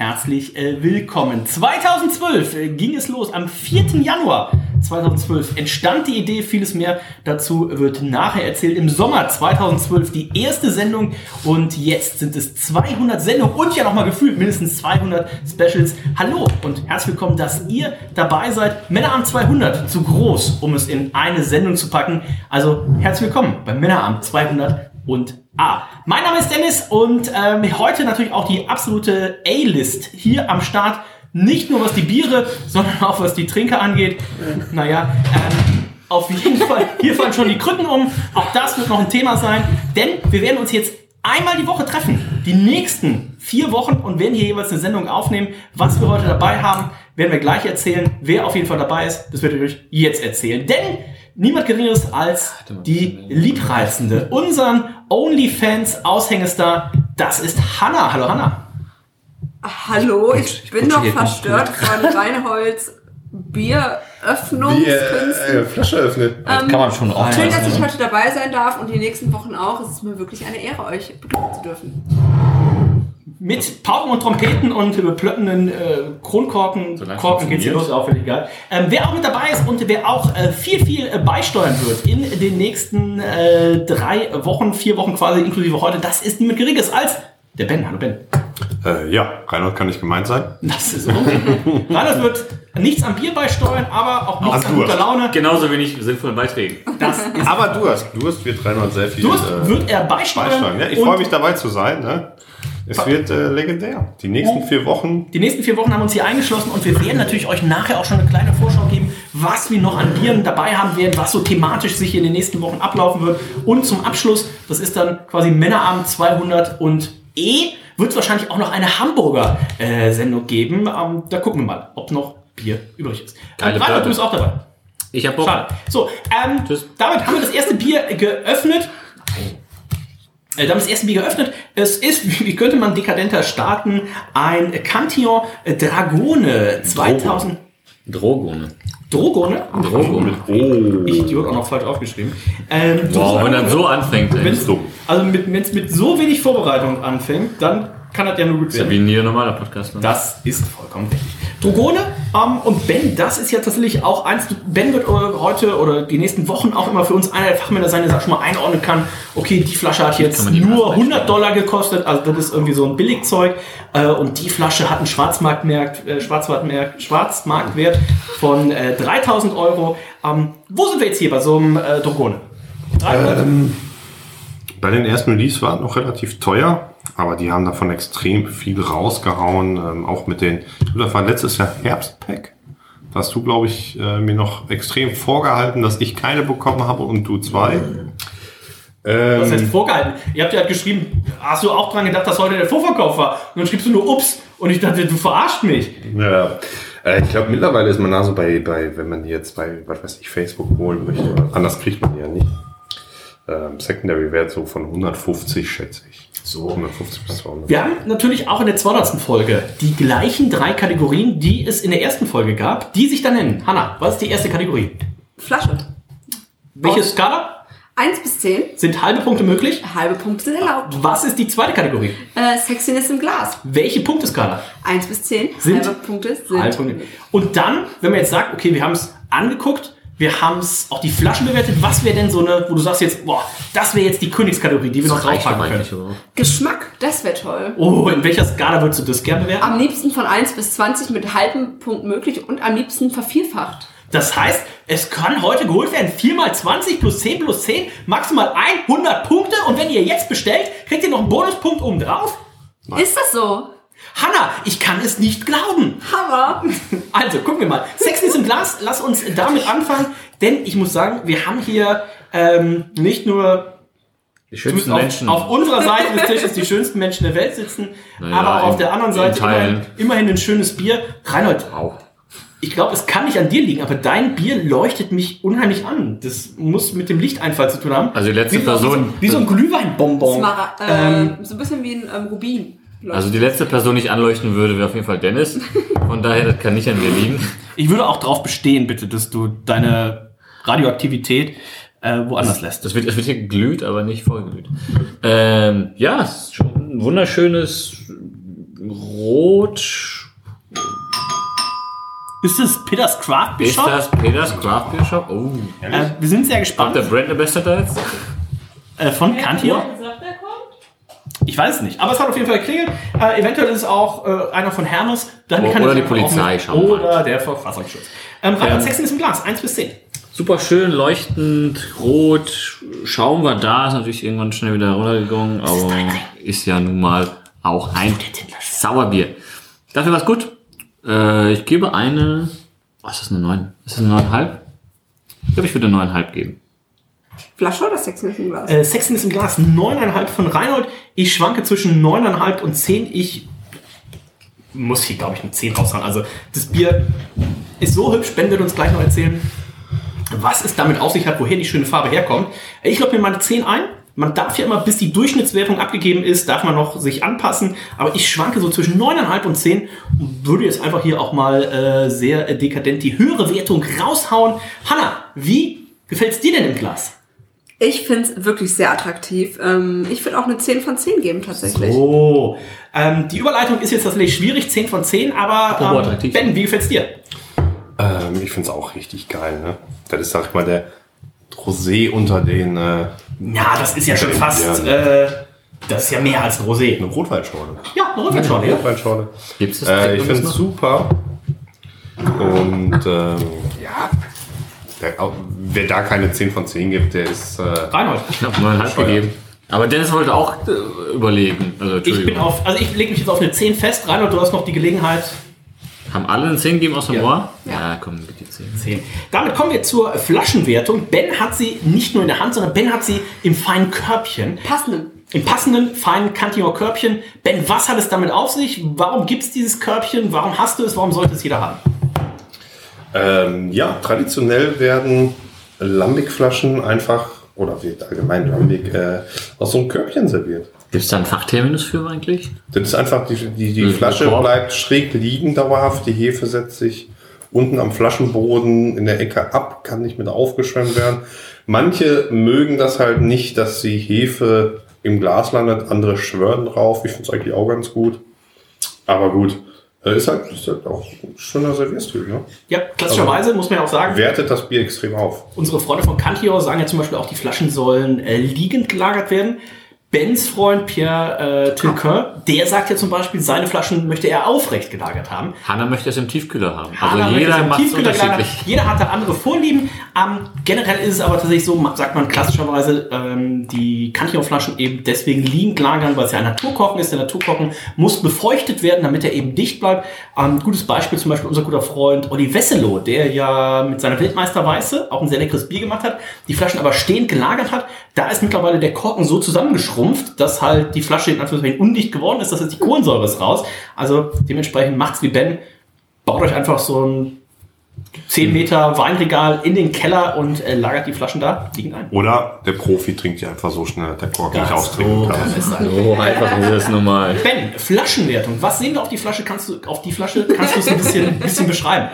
herzlich äh, willkommen. 2012 äh, ging es los. Am 4. Januar 2012 entstand die Idee, vieles mehr dazu wird nachher erzählt. Im Sommer 2012 die erste Sendung und jetzt sind es 200 Sendungen und ja nochmal gefühlt mindestens 200 Specials. Hallo und herzlich willkommen, dass ihr dabei seid. Männerabend 200, zu groß, um es in eine Sendung zu packen. Also herzlich willkommen beim Männerabend 200 und A. Mein Name ist Dennis und ähm, heute natürlich auch die absolute A-List hier am Start. Nicht nur was die Biere, sondern auch was die Trinker angeht. Naja, ähm, auf jeden Fall, hier fallen schon die Krücken um. Auch das wird noch ein Thema sein, denn wir werden uns jetzt einmal die Woche treffen. Die nächsten vier Wochen und werden hier jeweils eine Sendung aufnehmen. Was wir heute dabei haben, werden wir gleich erzählen. Wer auf jeden Fall dabei ist, das werde ich euch jetzt erzählen. Denn niemand geringeres als die Liebreizende, unseren OnlyFans-Aushängestar, das ist Hanna. Hallo Hanna. Hallo, ich, ich bin noch verstört von Reinholds Bieröffnungskünsten. Äh, Flasche öffnen. Ähm, Kann man schon auch. Schön, dass ich heute dabei sein darf und die nächsten Wochen auch. Es ist mir wirklich eine Ehre, euch begrüßen zu dürfen. Mit Pauken und Trompeten und plöppenden äh, Kronkorken, Solange Korken geht's hier los, auch völlig egal. Ähm, wer auch mit dabei ist und wer auch äh, viel, viel äh, beisteuern wird in den nächsten äh, drei Wochen, vier Wochen quasi, inklusive heute, das ist niemand Geringes als der Ben. Hallo Ben. Äh, ja, Reinhold kann nicht gemeint sein. Das ist so. Reinhard wird nichts am Bier beisteuern, aber auch nichts Ach, an guter Laune. Genauso wenig sinnvollen Beiträgen. Das ist Aber du hast, du hast wird Reinhold sehr viel Durst äh, wird er beisteuern. beisteuern. Ja, ich freue mich dabei zu sein. Ne? Es wird äh, legendär. Die nächsten vier Wochen. Die nächsten vier Wochen haben wir uns hier eingeschlossen und wir werden natürlich euch nachher auch schon eine kleine Vorschau geben, was wir noch an Bieren dabei haben werden, was so thematisch sich in den nächsten Wochen ablaufen wird. Und zum Abschluss, das ist dann quasi Männerabend 200 und E, wird es wahrscheinlich auch noch eine Hamburger-Sendung geben. Ähm, da gucken wir mal, ob noch Bier übrig ist. Geile Ähm, Platte. du bist auch dabei. Ich hab Bock. Schade. So, ähm, Tschüss. damit haben wir das erste Bier geöffnet. Äh, damit das erste Bier geöffnet. Es ist, wie könnte man dekadenter starten, ein Cantillon Dragone 2000. Drogone. Drogone? Drogone. Ich Idiot auch noch falsch aufgeschrieben. Ähm, Wow, wenn das so anfängt, ey. Wenn's, also mit, wenn es mit so wenig Vorbereitung anfängt, dann kann das ja nur gut Ist ja werden. wie ein normaler Podcast. Ne? Das ist vollkommen richtig. Drogone ähm, und Ben, das ist ja tatsächlich auch eins. Ben wird heute oder die nächsten Wochen auch immer für uns einer der Fachmänner sein, der schon mal einordnen kann. Okay, die Flasche hat jetzt nur Preis 100 Dollar gekostet, also das ist irgendwie so ein Billigzeug. Äh, und die Flasche hat einen Schwarzmarktwert, äh, Schwarzmarktwert, Schwarzmarktwert von äh, 3000 Euro. Ähm, wo sind wir jetzt hier bei so einem äh, Drogone? 300? Ähm, bei den ersten Release war es noch relativ teuer, aber die haben davon extrem viel rausgehauen. Ähm, auch mit den, das war letztes Jahr Herbstpack. Da hast du, glaube ich, äh, mir noch extrem vorgehalten, dass ich keine bekommen habe und du zwei. Was heißt Ähm, vorgehalten? Ihr habt ja geschrieben, hast du auch dran gedacht, dass heute der Vorverkauf war? Und dann schriebst du nur Ups. Und ich dachte, du verarscht mich. ja. Äh, ich glaube, mittlerweile ist man da so bei, bei, wenn man jetzt bei, was weiß ich, Facebook holen möchte. Anders kriegt man die ja nicht. Ähm, Secondary Wert so von 150, schätze ich. So. 150 bis 200. Wir haben natürlich auch in der 200. Folge die gleichen drei Kategorien, die es in der ersten Folge gab, die sich dann nennen. Hanna, was ist die erste Kategorie? Flasche. Welche Aus- Skala? 1 bis 10. Sind halbe Punkte möglich? Halbe Punkte sind erlaubt. Was ist die zweite Kategorie? Äh, Sexiness im Glas. Welche Punkteskala? 1 bis 10. Sind- Halbe Punkte sind. Halbe Punkte. Und dann, wenn man jetzt sagt, okay, wir haben es angeguckt, wir haben es auch die Flaschen bewertet, was wäre denn so eine, wo du sagst jetzt, boah, das wäre jetzt die Königskategorie, die wir noch draufpacken können. Geschmack, das wäre toll. Oh, in welcher Skala würdest du das gerne bewerten? Am liebsten von 1 bis 20 mit halbem Punkt möglich und am liebsten vervierfacht. Das heißt, es kann heute geholt werden 4 mal 20 plus 10 plus 10, maximal 100 Punkte. Und wenn ihr jetzt bestellt, kriegt ihr noch einen Bonuspunkt oben drauf. Ist das so? Hanna, ich kann es nicht glauben. Hammer. Also, gucken wir mal. Sex ist im Glas, lass uns damit anfangen. Denn ich muss sagen, wir haben hier ähm, nicht nur Die schönsten auf, Menschen. auf unserer Seite des Tisches die schönsten Menschen der Welt sitzen, Naja, aber auch auf der anderen Seite immerhin, immerhin ein schönes Bier. Reinhold, Au. ich glaube, es kann nicht an dir liegen, aber dein Bier leuchtet mich unheimlich an. Das muss mit dem Lichteinfall zu tun haben. Also die letzte wie, so- Person- Wie so, wie so ein Glühweinbonbon. Smara Ähm, äh, so ein bisschen wie ein ähm, Rubin. Also die letzte Person, die ich anleuchten würde, wäre auf jeden Fall Dennis. Von daher, das kann nicht an mir liegen. Ich würde auch darauf bestehen, bitte, dass du deine Radioaktivität äh, woanders lässt. Das wird, das wird hier geglüht, aber nicht vollglüht. Ähm, ja, es ist schon ein wunderschönes Rot. Ist es Peters Craft Beer Ist Shop? das Peters Craft Beer Shop? Oh. Äh, wir sind sehr Hat gespannt. der Brand Ambassador jetzt? Äh, von Cantio? Ich weiß es nicht, aber es hat auf jeden Fall geklingelt. Äh, eventuell ist es auch äh, einer von Hermes. Dann O- kann oder die Polizei, schauen wir mal. Oder der Verfassungsschutz. Ähm, Reinhard Ähm, Sexton ist im Glas, 1 bis 10. Super schön, leuchtend, rot. Schaum war da, ist natürlich irgendwann schnell wieder runtergegangen, aber ist ja nun mal auch ein Sauerbier. Dafür war's gut. Äh, ich gebe eine. Was ist das, eine 9? Ist das eine 9,5? Ich glaube, ich würde eine 9,5 geben. Flasche oder Sexen ist im Glas? Äh, Sexton ist im Glas, 9,5 von Reinhold. Ich schwanke zwischen 9,5 und 10. Ich muss hier, glaube ich, eine 10 raushauen. Also das Bier ist so hübsch. Ben wird uns gleich noch erzählen, was es damit auf sich hat, woher die schöne Farbe herkommt. Ich glaube mir meine 10 ein. Man darf ja immer, bis die Durchschnittswertung abgegeben ist, darf man noch sich anpassen. Aber ich schwanke so zwischen 9,5 und 10 und würde jetzt einfach hier auch mal äh, sehr äh, dekadent die höhere Wertung raushauen. Hanna, wie gefällt's dir denn im Glas? Ich finde es wirklich sehr attraktiv. Ähm, ich würde auch eine 10 von 10 geben, tatsächlich. Oh, ähm, die Überleitung ist jetzt tatsächlich schwierig, 10 von 10, aber ähm, attraktiv. Ben, wie gefällt's dir? Ähm, ich finde es auch richtig geil. Ne? Das ist, sag ich mal, der Rosé unter den äh, Ja, das ist ja schon fast, äh, das ist ja mehr als ein Rosé. eine Rotweinschorle. Ja, eine Rotweinschorle, ja. Rotweinschorle. Gibt's das? Äh, ich finde es super. Und ähm, der, auch- wer da keine 10 von 10 gibt, der ist. Äh, Reinhold. Ich habe 9,5 gegeben. Aber Dennis wollte auch äh, überlegen. Also, Ich bin auf, also ich lege mich jetzt auf eine 10 fest. Reinhold, du hast noch die Gelegenheit. Haben alle eine 10 gegeben außer Ja. Moa? Ja, komm, bitte 10. 10. Damit kommen wir zur Flaschenwertung. Ben hat sie nicht nur in der Hand, sondern Ben hat sie im feinen Körbchen. Passenden. Im passenden, feinen Cantillon Körbchen. Ben, was hat es damit auf sich? Warum gibt es dieses Körbchen? Warum hast du es? Warum sollte es jeder haben? Ähm, ja, traditionell werden Lambic-Flaschen einfach, oder wird allgemein Lambic, äh, aus so einem Körbchen serviert. Gibt es da einen Fachterminus für eigentlich? Das ist einfach, die, die, die Flasche Korb. bleibt schräg liegen dauerhaft, die Hefe setzt sich unten am Flaschenboden in der Ecke ab, kann nicht mit aufgeschwemmt werden. Manche mögen das halt nicht, dass die Hefe im Glas landet, andere schwören drauf. Ich finde es eigentlich auch ganz gut. Aber gut, ist halt, ist halt auch ein schöner Servierstil. Ne? Ja, klassischerweise muss man ja auch sagen, Wertet das Bier extrem auf. unsere Freunde von Cantillon sagen ja zum Beispiel auch, die Flaschen sollen äh, liegend gelagert werden. Bens Freund Pierre äh, Tilquin, der sagt ja zum Beispiel, seine Flaschen möchte er aufrecht gelagert haben. Hanna möchte es im Tiefkühler haben. Hanna Also jeder es im macht es unterschiedlich. Jeder hat da andere Vorlieben. Ähm, generell ist es aber tatsächlich so, sagt man klassischerweise, ähm, die Cantillon-Flaschen eben deswegen liegend lagern, weil es ja ein Naturkochen ist. Der Naturkochen muss befeuchtet werden, damit er eben dicht bleibt. Ähm, gutes Beispiel zum Beispiel unser guter Freund Olli Wesselow, der ja mit seiner Wildmeisterweiße auch ein sehr leckeres Bier gemacht hat, die Flaschen aber stehend gelagert hat. Da ist mittlerweile der Korken so zusammengeschrumpft, dass halt die Flasche in Anführungszeichen undicht geworden ist, dass jetzt die Kohlensäure ist raus. Also dementsprechend macht's wie Ben. Baut euch einfach so ein 10 Meter Weinregal in den Keller und äh, lagert die Flaschen da liegen ein. Oder der Profi trinkt ja einfach so schnell, dass der Korken nicht austrinken so kann. So einfach ist es normal. Ben, Flaschenwertung. Was sehen wir auf die Flasche? Kannst du auf die Flasche kannst du es ein bisschen, ein bisschen beschreiben?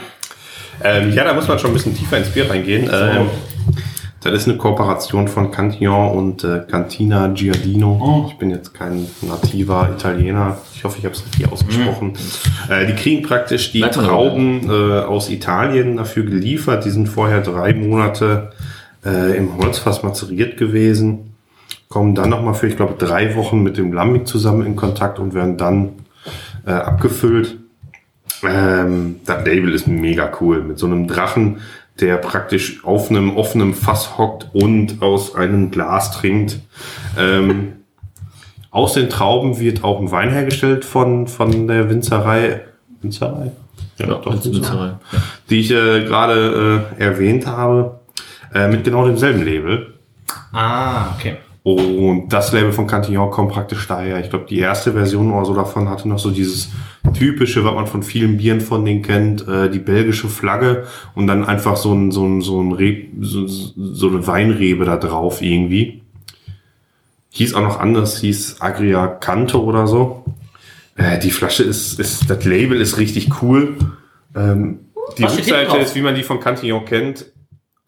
Ähm, ja, da muss man schon ein bisschen tiefer ins Bier reingehen. Ähm, das ist eine Kooperation von Cantillon und äh, Cantina Giardino. Ich bin jetzt kein nativer Italiener. Ich hoffe, ich habe es richtig ausgesprochen. Äh, die kriegen praktisch die mal Trauben äh, aus Italien dafür geliefert. Die sind vorher drei Monate äh, im Holzfass mazeriert gewesen. Kommen dann nochmal für, ich glaube, drei Wochen mit dem Lambic zusammen in Kontakt und werden dann äh, abgefüllt. Ähm, das Label ist mega cool. Mit so einem Drachen, der praktisch auf einem offenen Fass hockt und aus einem Glas trinkt. Ähm, aus den Trauben wird auch ein Wein hergestellt von, von der Winzerei. Winzerei? Ja, doch, Winzerei. Die ich äh, gerade äh, erwähnt habe. Äh, mit genau demselben Label. Ah, okay. Und das Label von Cantillon kommt praktisch daher. Ich glaube, die erste Version oder so davon hatte noch so dieses typische, was man von vielen Bieren von denen kennt, äh, die belgische Flagge und dann einfach so ein, so ein, so ein Reb, so, so eine Weinrebe da drauf irgendwie. Hieß auch noch anders, hieß Agria Canto oder so. Äh, die Flasche ist, ist, das Label ist richtig cool. Ähm, die Rückseite ist, wie man die von Cantillon kennt,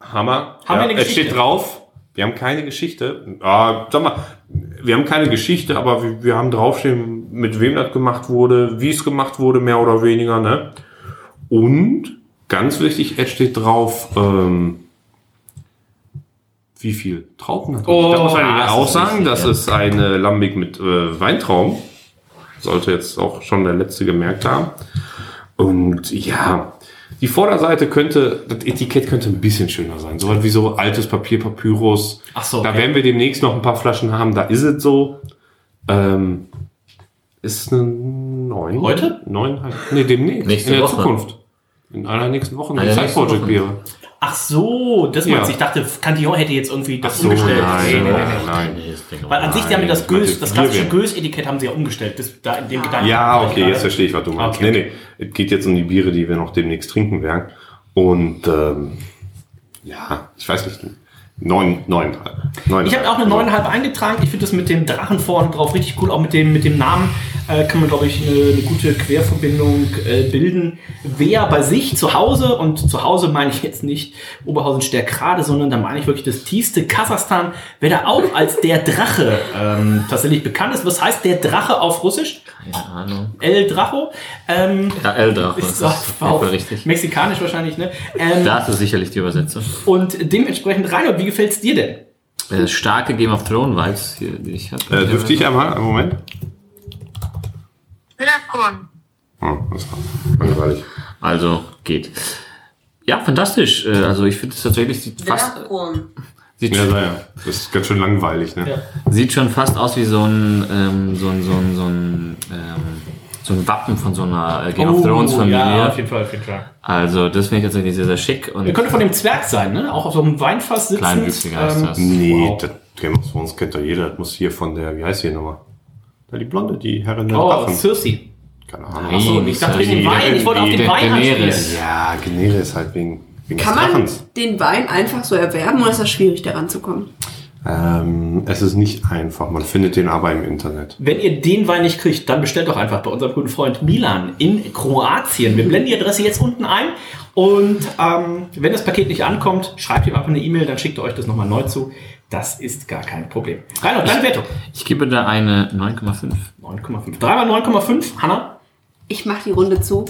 Hammer. Haben wir eine es steht Geschichte? drauf, wir haben keine Geschichte. Ah, sag mal, wir haben keine Geschichte, aber wir, wir haben draufstehen, mit wem das gemacht wurde, wie es gemacht wurde, mehr oder weniger. Ne? Und ganz wichtig, es steht drauf, ähm, wie viel Trauben hat Oh, Da muss man das auch sagen, das ist eine Lambic mit äh, Weintrauben. Sollte jetzt auch schon der letzte gemerkt haben. Und ja, die Vorderseite könnte, das Etikett könnte ein bisschen schöner sein. So was wie so altes Papier, Papyrus. Ach so, Da okay. werden wir demnächst noch ein paar Flaschen haben. Da ist es so. Ähm, ist eine neun. Heute? Neun. Nee, demnächst. Nächste in der Woche. Zukunft. In einer nächsten Woche. Die Side Project. Biere. Ach so, das Ja. meinst. Ich dachte, Cantillon hätte jetzt irgendwie das so, umgestellt. nein, Nee, nee, nee, nein, nee. nein. Weil an sich, die haben das Nein, Gös, das klassische. Gös-Etikett haben sie ja umgestellt. Das, da in dem Gedanken. Ja, okay, jetzt verstehe ich, was du meinst. Okay. Nee, nee, es geht jetzt um die Biere, die wir noch demnächst trinken werden. Und ähm, ja, ich weiß nicht, neun, neuneinhalb. neuneinhalb. Ich habe auch eine neuneinhalb eingetragen. Ich finde das mit dem Drachen vorne drauf richtig cool. Auch mit dem, mit dem Namen äh, kann man, glaube ich, eine, eine gute Querverbindung äh, bilden. Wer bei sich zu Hause, und zu Hause meine ich jetzt nicht Oberhausen Stärkrade, sondern da meine ich wirklich das tiefste Kasachstan, wer da auch als der Drache ähm, tatsächlich bekannt ist. Was heißt der Drache auf Russisch? Keine Ahnung. El Dracho. Ähm, Ja, Eldrache. ist Das ist auf richtig. Mexikanisch wahrscheinlich, ne? Ähm, Das ist sicherlich die Übersetzung. und dementsprechend, Reinhold, wie gefällt's dir denn? Äh, starke Game of Thrones Vibes hier, die ich hatte. Äh, dürfte ich einmal? Einen Moment. Oh, das war langweilig. Also geht. Ja, fantastisch. Äh, Also ich finde es tatsächlich sieht fast sieht, Ja, schon, ja, das ist ganz schön langweilig, ne? Ja. sieht schon fast aus wie so ein ähm, so ein so ein so ein, ähm, so ein Wappen von so einer äh, Game of Thrones Familie. Oh, Ja, auf jeden Fall, auf jeden Fall. Also das finde ich tatsächlich sehr sehr schick und Er könnte von dem Zwerg sein, ne? Auch auf so einem Weinfass sitzen. kleinwüchsiger ist das. Nee, Wow. das Game of Thrones kennt doch jeder. Das muss hier von der, wie heißt die nochmal? Da die Blonde, die Herrin der Oh. Cersei. Keine Ahnung. Nein, Achso, ich dachte dem Wein. Ich wollte auf den Wein Daenerys. anspielen. Ja, Genere ist halt wegen, wegen Kann des man den Wein einfach so erwerben oder ist das schwierig, daran zu kommen? Ähm, es ist nicht einfach. Man findet den aber im Internet. Wenn ihr den Wein nicht kriegt, dann bestellt doch einfach bei unserem guten Freund Milan in Kroatien. Wir blenden die Adresse jetzt unten ein. Und ähm, wenn das Paket nicht ankommt, schreibt ihm einfach eine E-Mail, dann schickt er euch das nochmal neu zu. Das ist gar kein Problem. Reinhold, deine Wertung. Ich gebe da eine 9,5. 9,5. Dreimal 9,5. Hanna? Ich mache die Runde zu.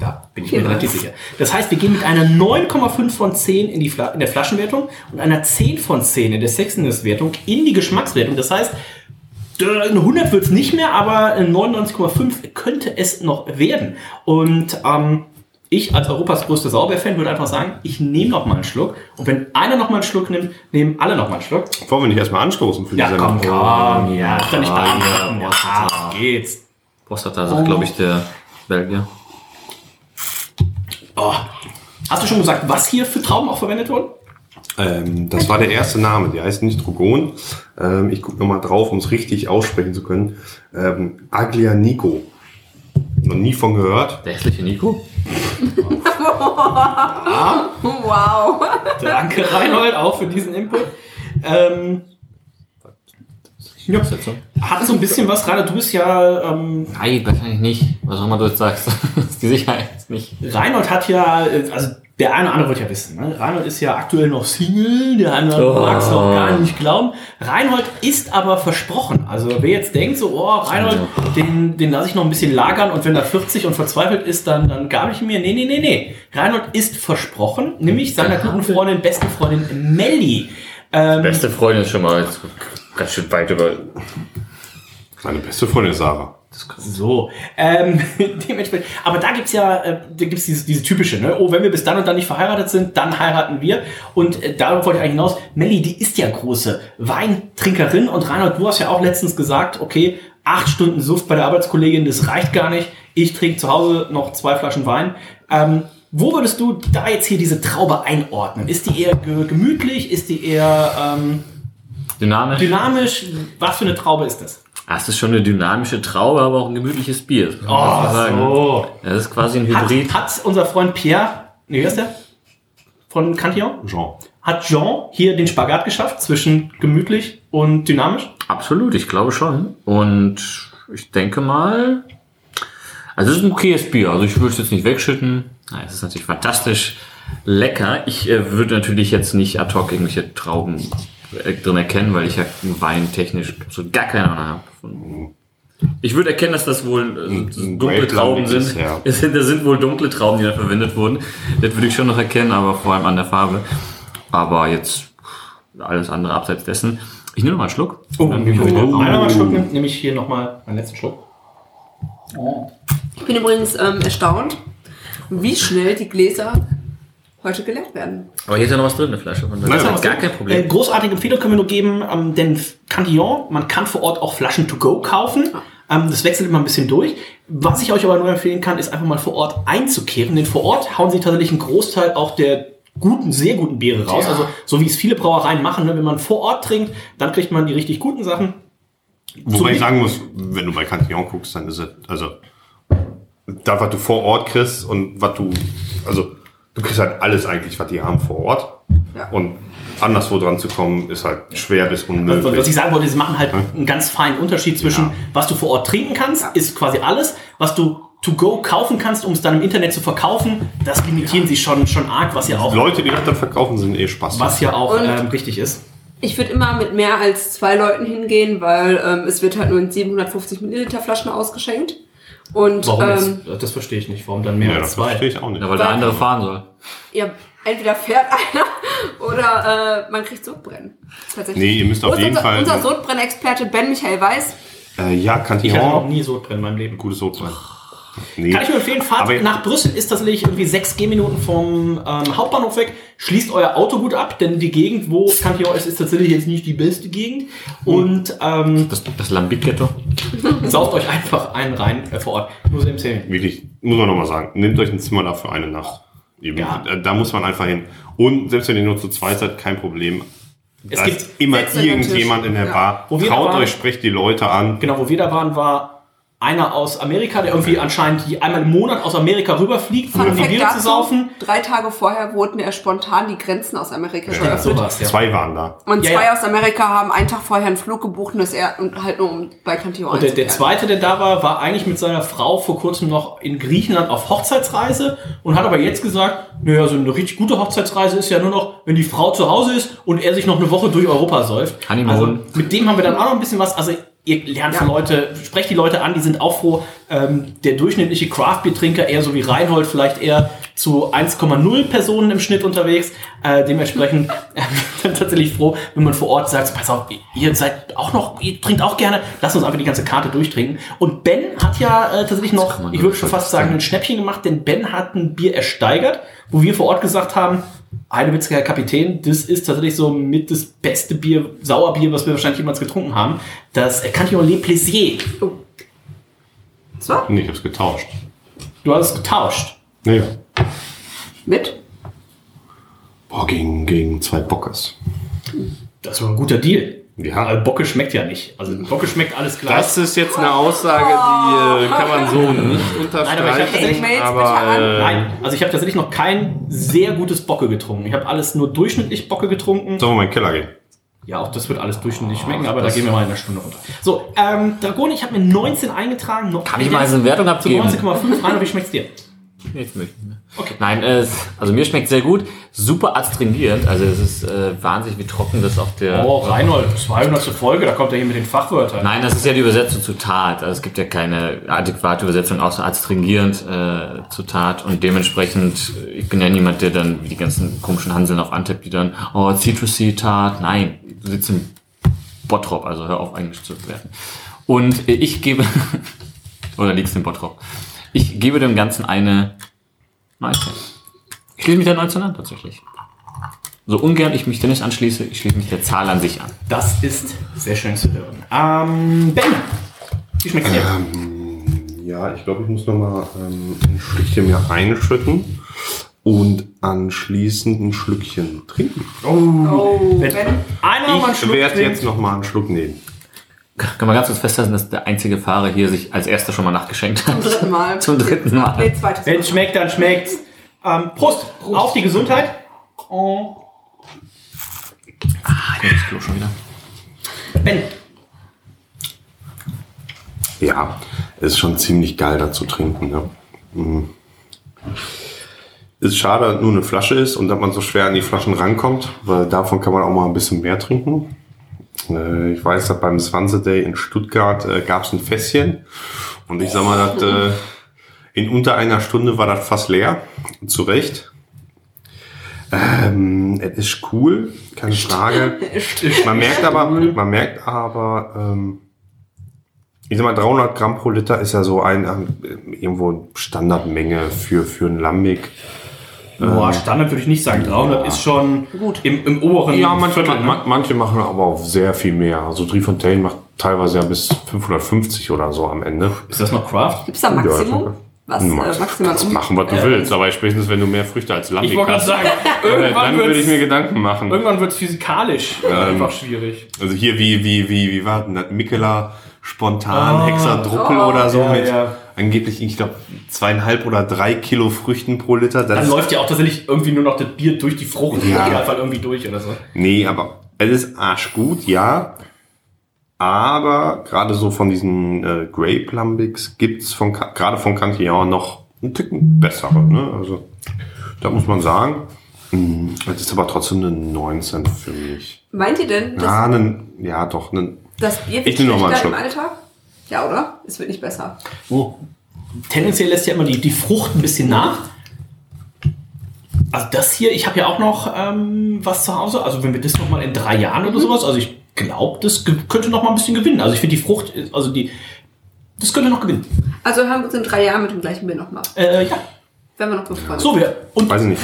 Da bin ich mir relativ sicher. Das heißt, wir gehen mit einer 9,5 von 10 in, die Fla in der Flaschenwertung und einer 10 von 10 in der Sexiness-Wertung in die Geschmackswertung. Das heißt, eine 100 wird es nicht mehr, aber eine 99,5 könnte es noch werden. Und ähm, ich als Europas größter Sauerbeer-Fan würde einfach sagen, ich nehme noch mal einen Schluck. Und wenn einer noch mal einen Schluck nimmt, nehmen alle noch mal einen Schluck. Wollen wir nicht erstmal anstoßen für die Ja, komm, Sendung? komm, ja, ist doch nicht ja, beantworten. ja, Ja, geht's. Prostata sagt, glaube ich, der Belgier. Oh. Hast du schon gesagt, was hier für Trauben auch verwendet wurden? Ähm, das war der erste Name, die heißt nicht Drogon. Ähm, ich gucke nochmal drauf, um es richtig aussprechen zu können. Ähm, Aglia Nico. Noch nie von gehört. Der hässliche Nico? Wow. Danke, Reinhold, auch für diesen Input. Ähm, ja, hat so ein bisschen was, Reinhold, du bist ja, ähm, Nein, wahrscheinlich nicht. Was auch immer du jetzt sagst. das ist die Sicherheit jetzt nicht. Reinhold hat ja, äh, also der eine oder andere wird ja wissen, ne? Reinhold ist ja aktuell noch Single, der eine Oh. mag es auch gar nicht glauben. Reinhold ist aber versprochen. Also wer jetzt denkt so, oh, Reinhold, den, den lasse ich noch ein bisschen lagern und wenn er 40 und verzweifelt ist, dann, dann gab ich ihn mir. Nee, nee, nee, nee. Reinhold ist versprochen, nämlich seiner guten Freundin, besten Freundin Melli. Ähm, Beste Freundin ist schon mal ganz schön weit über. Meine beste Freundin Sarah. So, ähm, dementsprechend. Aber da gibt's ja, äh, da gibt's diese, diese typische, ne? Oh, wenn wir bis dann und dann nicht verheiratet sind, dann heiraten wir. Und äh, darauf wollte ich eigentlich hinaus. Melli, die ist ja große Weintrinkerin. Und Reinhard, du hast ja auch letztens gesagt, okay, acht Stunden Suft bei der Arbeitskollegin, das reicht gar nicht. Ich trinke zu Hause noch zwei Flaschen Wein. Ähm, wo würdest du da jetzt hier diese Traube einordnen? Ist die eher ge gemütlich? Ist die eher, ähm, Dynamisch. Dynamisch, was für eine Traube ist das? Das ist schon eine dynamische Traube, aber auch ein gemütliches Bier. Das muss man dazu sagen. so. Das ist quasi ein Hat, Hybrid. hat unser Freund Pierre, nee, wer ist der? Von Cantillon? Jean. Hat Jean hier den Spagat geschafft zwischen gemütlich und dynamisch? Absolut, ich glaube schon. Und ich denke mal, also es ist ein okayes Bier. Also ich würde es jetzt nicht wegschütten. Nein, es ist natürlich fantastisch lecker. Ich äh, würde natürlich jetzt nicht ad hoc irgendwelche Trauben drin erkennen, weil ich ja weintechnisch so gar keine Ahnung habe. Von- Ich würde erkennen, dass das wohl äh, dunkle Trauben sind. ist, ja. Sind. Das sind wohl dunkle Trauben, die da verwendet wurden. Das würde ich schon noch erkennen, aber vor allem an der Farbe. Aber jetzt alles andere abseits dessen. Ich nehme noch mal einen Schluck. Oh, Dann- ich will einer mal einen Schluck nehme ich hier nochmal meinen letzten Schluck. Ich bin übrigens ähm, erstaunt, wie schnell die Gläser heute geleert werden. Aber hier ist ja noch was drin, eine Flasche. Von Nein, das nein, ist gar kein Äh, Problem. großartige Empfehlung können wir nur geben, ähm, denn Cantillon, man kann vor Ort auch Flaschen to go kaufen. Ähm, das wechselt immer ein bisschen durch. Was ich euch aber nur empfehlen kann, ist einfach mal vor Ort einzukehren, denn vor Ort hauen sie tatsächlich einen Großteil auch der guten, sehr guten Biere raus. Also so wie es viele Brauereien machen, ne? wenn man vor Ort trinkt, dann kriegt man die richtig guten Sachen. Wobei ich sagen muss, wenn du bei Cantillon guckst, dann ist es, also, da, was du vor Ort kriegst und was du, also, du kriegst halt alles eigentlich, was die haben vor Ort. Ja. Und anderswo dran zu kommen, ist halt schwer bis Also, unmöglich. was ich sagen wollte, sie machen halt einen ganz feinen Unterschied zwischen, Ja. was du vor Ort trinken kannst, Ja. ist quasi alles, was du to go kaufen kannst, um es dann im Internet zu verkaufen, das limitieren sie schon, schon arg, was ja auch, Leute, die das dann verkaufen, sind eh Spaß. was ja auch ähm, richtig ist. Ich würde immer mit mehr als zwei Leuten hingehen, weil ähm, es wird halt nur in 750 Milliliter Flaschen ausgeschenkt. Und Warum ähm, jetzt? Das verstehe ich nicht. Warum dann mehr ja, als das zwei? verstehe ich auch nicht. Ja, weil der andere fahren soll. ja, entweder fährt einer oder äh, man kriegt Sodbrennen. Tatsächlich. Nee, ihr müsst auf ist jeden unser, Fall- Unser Sodbrennexperte Ben Michael Weiß. Äh, ja, Ich hatte noch nie Sodbrennen in meinem Leben. gutes Sodbrennen. Nee. Kann ich nur empfehlen, fahrt Aber- nach Brüssel, ist tatsächlich irgendwie sechs Gehminuten vom ähm, Hauptbahnhof weg. Schließt euer Auto gut ab, denn die Gegend, wo Cantillon ist, ist tatsächlich jetzt nicht die beste Gegend. Und ähm, Das, das Lambic-Ghetto. sauft euch einfach einen rein äh, vor Ort. Nur so empfehlen. Wirklich, muss man nochmal sagen, nehmt euch ein Zimmer da für eine Nacht. Eben, Ja. da, da muss man einfach hin. Und selbst wenn ihr nur zu zweit seid, kein Problem. Es da gibt ist immer irgendjemand in der Ja. Bar. Wo wir da Traut waren- euch, sprecht die Leute an. Genau, wo wir da waren, war einer aus Amerika, der irgendwie anscheinend einmal im Monat aus Amerika rüberfliegt, um die Biere zu dazu, saufen. drei Tage vorher wurden er spontan die Grenzen aus Amerika Ja, geöffnet. sowas, ja. Zwei waren da. Und Ja, zwei ja. aus Amerika haben einen Tag vorher einen Flug gebucht und das er und halt nur um bei Cantillon Und der, der zweite, der da war, war eigentlich mit seiner Frau vor kurzem noch in Griechenland auf Hochzeitsreise und hat aber jetzt gesagt, naja, so eine richtig gute Hochzeitsreise ist ja nur noch, wenn die Frau zu Hause ist und er sich noch eine Woche durch Europa säuft. Honeymoon. Also mit dem haben wir dann auch noch ein bisschen was. Also ihr lernt von Ja. Leute, sprecht die Leute an, die sind auch froh. Ähm, der durchschnittliche Craft-Bier-Trinker, eher so wie Reinhold, vielleicht eher zu 1,0 Personen im Schnitt unterwegs. Äh, dementsprechend äh, tatsächlich froh, wenn man vor Ort sagt, pass auf, ihr seid auch noch, ihr trinkt auch gerne, lasst uns einfach die ganze Karte durchtrinken. Und Ben hat ja äh, tatsächlich noch, ich würde schon fast sagen, ein Schnäppchen gemacht, denn Ben hat ein Bier ersteigert, wo wir vor Ort gesagt haben, Heidewitzka, Herr Kapitän, das ist tatsächlich so mit das beste Bier, Sauerbier, was wir wahrscheinlich jemals getrunken haben. Das Cantillon Le Plaisier. So, Nee, ich hab's getauscht. Du hast es getauscht. Nee. mit. Boah, gegen, gegen zwei Bockes. Das war ein guter Deal. Ja. Weil Bocke schmeckt ja nicht. Also Bocke schmeckt alles gleich. Das ist jetzt eine Aussage, die äh, kann man so nicht Nein, aber ich hab tatsächlich- unterstreichen. Mails Aber, äh, Nein, also ich habe tatsächlich noch kein sehr gutes Bocke getrunken. Ich habe alles nur durchschnittlich Bocke getrunken. Sollen wir mal in den Keller gehen? Ja, auch das wird alles durchschnittlich schmecken, aber da gehen wir mal in einer Stunde runter. So, ähm, Dragon, ich habe mir 19 eingetragen. Noch Kann ich mal eine Wertung zu abgeben? 19,5. Rainer, wie schmeckt's dir? Nee, ich möchte nicht mehr. Okay. Nein, es, also mir schmeckt sehr gut. Super astringierend. Also es ist äh, wahnsinnig, wie trocken das auf der... Oh, Reinhold, 200. Folge, da kommt er hier mit den Fachwörtern. Nein, das ist ja die Übersetzung zu Tat. Also es gibt ja keine adäquate Übersetzung außer astringierend äh, zu Tat. Und dementsprechend, ich bin ja niemand, der dann wie die ganzen komischen Hanseln auf Antep, die dann, oh, Citrusy Tat. Nein, du sitzt im Bottrop, also hör auf, Englisch zu bewerten. Und äh, ich gebe, oder liegst im Bottrop. Ich gebe dem Ganzen eine 19. Ich schließe mich der 19 an, tatsächlich. So ungern ich mich Dennis anschließe, ich schließe mich der Zahl an sich an. Das ist sehr schön zu hören. Ähm, Ben, wie schmeckt's dir? Ja, ich glaube, ich muss noch mal ähm, ein Stückchen mehr einschütten. und anschließend ein Schlückchen trinken. Oh, Wenn wenn, einer Ich Schluck werde jetzt noch mal einen Schluck nehmen. Kann man ganz kurz festhalten, dass der einzige Fahrer hier sich als erster schon mal nachgeschenkt hat. zum dritten Mal. Zum dritten Mal. Nee, zweites wenn es schmeckt, dann schmeckt's. Ähm, Prost, auf die Gesundheit. Oh. Ah, das Klo schon wieder. Ben, Ja, ist schon ziemlich geil da zu trinken. Ne? Mhm. Ist schade, dass nur eine Flasche ist und dass man so schwer an die Flaschen rankommt, weil davon kann man auch mal ein bisschen mehr trinken. Äh, ich weiß, dass beim Swanse Day in Stuttgart äh, gab es ein Fässchen und ich sag mal, dass, äh, in unter einer Stunde war das fast leer. Zu Recht. Ähm, es ist cool, keine Frage. Man merkt aber, man merkt aber, ähm, ich sag mal, 300 Gramm pro Liter ist ja so ein ähm, irgendwo Standardmenge für, für einen Lambic. Boah, Standard würde ich nicht sagen. 300 ist schon Gut. Im, im oberen Ja, manche, Viertel. ne? ma- manche machen aber auch sehr viel mehr. Also Driefontaine macht teilweise ja bis 550 oder so am Ende. Ist das noch Craft? Gibt's da Ja, Maximum? schon. Was äh, Max- maximal kannst um? machen, was du willst, aber spätestens wenn du mehr Früchte als Lambic Ich wollte gerade hast, sagen, äh, irgendwann dann würde ich mir wird Gedanken machen. irgendwann wird's physikalisch äh, einfach schwierig. Also hier wie, wie, wie, wie war denn das? Mikela spontan Oh. Hexadruppel Oh. oder so Ja, mit ja. Angeblich, ich glaube, zweieinhalb oder drei Kilo Früchten pro Liter. Das Dann läuft ja auch tatsächlich irgendwie nur noch das Bier durch die Frucht. Ja. Geht einfach irgendwie durch oder so. Nee, aber es ist arschgut, ja. Aber gerade so von diesen äh, Grape Lambics gibt's von gerade von Cantillon noch einen Ticken bessere. Ne? Also da muss man sagen. Mm, Es ist aber trotzdem eine 19 für mich. Meint ihr denn, dass Ja, einen, ja doch. Einen, das Bier Ich wird nehm noch mal einen im Schluck. Ja, oder? Es wird nicht besser. Oh. Tendenziell lässt ja immer die, die Frucht ein bisschen nach. Also das hier, ich habe ja auch noch ähm, was zu Hause. Also wenn wir das noch mal in drei Jahren oder sowas, also ich glaube, das könnte noch mal ein bisschen gewinnen. Also ich finde die Frucht, also die, das könnte noch gewinnen. Also haben wir uns in drei Jahren mit dem gleichen Bier nochmal. Äh, ja. Wenn wir noch befreundet So, wir, und, weiß ich nicht.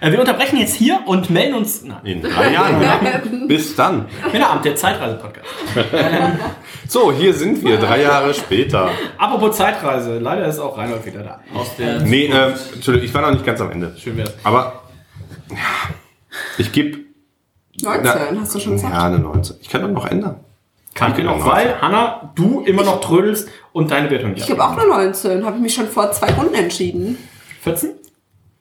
äh, wir unterbrechen jetzt hier und melden uns. Na, In drei Jahren. ja. Bis dann. Männerabend, der Zeitreise-Podcast. So, hier sind wir, drei Jahre später. Apropos Zeitreise, leider ist auch Reinhold wieder da. Aus der Nee, äh, Entschuldigung, ich war noch nicht ganz am Ende. Schön wär's. Aber ja, ich gebe 19, hast du schon gesagt. ja eine 19. Ich kann doch noch ändern. Kann ich noch, weil, Hanna, du immer noch trödelst und deine Wertung Ich hier. gebe auch nur 19. Habe ich mich schon vor zwei Runden entschieden. 14?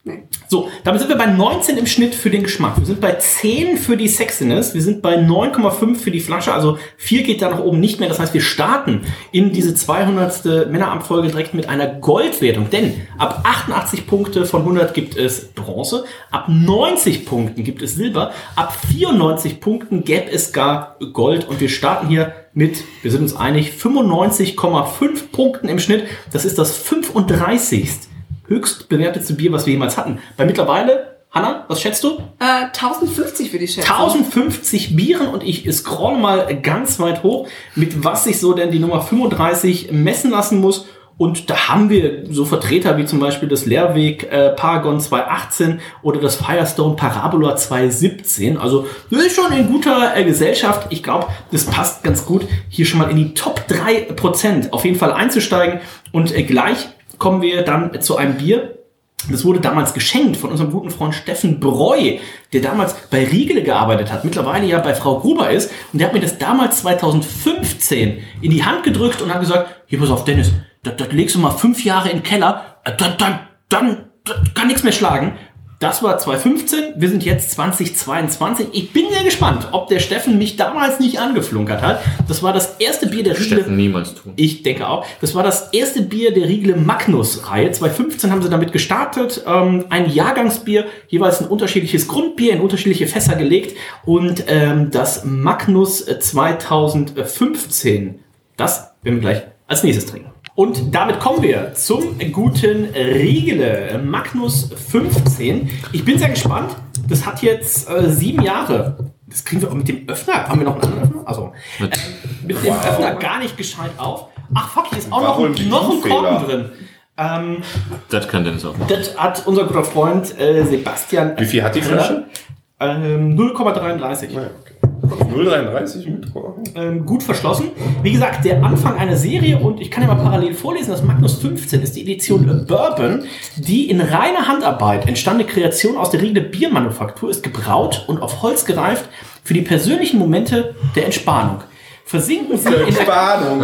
Nee. So, damit sind wir bei 19 im Schnitt für den Geschmack. Wir sind bei 10 für die Sexiness. Wir sind bei 9,5 für die Flasche. Also 4 geht da nach oben nicht mehr. Das heißt, wir starten in diese 200. Männerabfolge direkt mit einer Goldwertung. Denn ab 88 Punkte von 100 gibt es Bronze. Ab 90 Punkten gibt es Silber. Ab 94 Punkten gäbe es gar Gold. Und wir starten hier mit, wir sind uns einig, 95,5 Punkten im Schnitt. Das ist das 35 höchst bewertetste Bier, was wir jemals hatten. Bei mittlerweile, Hanna, was schätzt du? Äh, 1050 würde ich schätzen. 1050 Bieren und ich scroll mal ganz weit hoch, mit was sich so denn die Nummer 35 messen lassen muss. Und da haben wir so Vertreter wie zum Beispiel das Lehrweg äh, Paragon 218 oder das Firestone Parabola 217. Also das ist schon in guter äh, Gesellschaft. Ich glaube, das passt ganz gut, hier schon mal in die Top 3% auf jeden Fall einzusteigen. Und äh, gleich kommen wir dann zu einem Bier, das wurde damals geschenkt von unserem guten Freund Steffen Breu, der damals bei Riegele gearbeitet hat, mittlerweile ja bei Frau Gruber ist. Und der hat mir das damals 2015 in die Hand gedrückt und hat gesagt, hier pass auf Dennis, das, das legst du mal fünf Jahre in den Keller, äh, dann, dann, dann, dann kann nichts mehr schlagen. Das war 2015, wir sind jetzt 2022. Ich bin sehr gespannt, ob der Steffen mich damals nicht angeflunkert hat. Das war das erste Bier der Riegele. Steffen niemals tun. Ich denke auch. Das war das erste Bier der Riegele Magnus-Reihe. 2015 haben sie damit gestartet. Ähm, ein Jahrgangsbier, jeweils ein unterschiedliches Grundbier in unterschiedliche Fässer gelegt. Und ähm, das Magnus 2015, das werden wir gleich als nächstes trinken. Und damit kommen wir zum guten Riegele Magnus 15. Ich bin sehr gespannt. Das hat jetzt äh, sieben Jahre. Das kriegen wir auch mit dem Öffner. Haben wir noch einen anderen Öffner? Also, Mit- äh, mit dem Öffner gar nicht gescheit auf. Ach fuck, hier ist auch noch ein, noch ein. Korken drin. Ähm, Das kann Dennis auch. das hat unser guter Freund äh, Sebastian. Wie viel hat die Flasche? Ähm, 0,33. 0,33 mit Korken. ähm, gut verschlossen. Wie gesagt, der Anfang einer Serie und ich kann ja mal parallel vorlesen, das Magnus 15 ist die Edition Bourbon, die in reiner Handarbeit entstandene Kreation aus der Riegel Biermanufaktur ist gebraut und auf Holz gereift für die persönlichen Momente der Entspannung. Versinken Sie in der Spannung.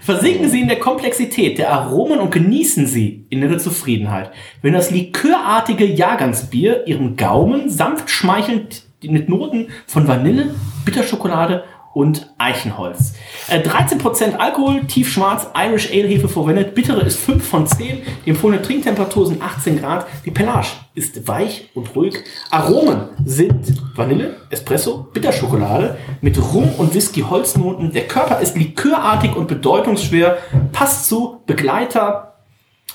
Versinken Sie in der Komplexität der Aromen und genießen Sie innere Zufriedenheit. Wenn das likörartige Jahrgangsbier Ihren Gaumen sanft schmeichelt mit Noten von Vanille, Bitterschokolade und Eichenholz. Äh, 13% Alkohol, tiefschwarz, Irish Ale Hefe verwendet. Bittere ist 5 von 10. Die empfohlene Trinktemperatur sind 18 Grad. Die Pellage ist weich und ruhig. Aromen sind Vanille, Espresso, Bitterschokolade mit Rum und Whisky Holznoten. Der Körper ist likörartig und bedeutungsschwer. Passt zu Begleiter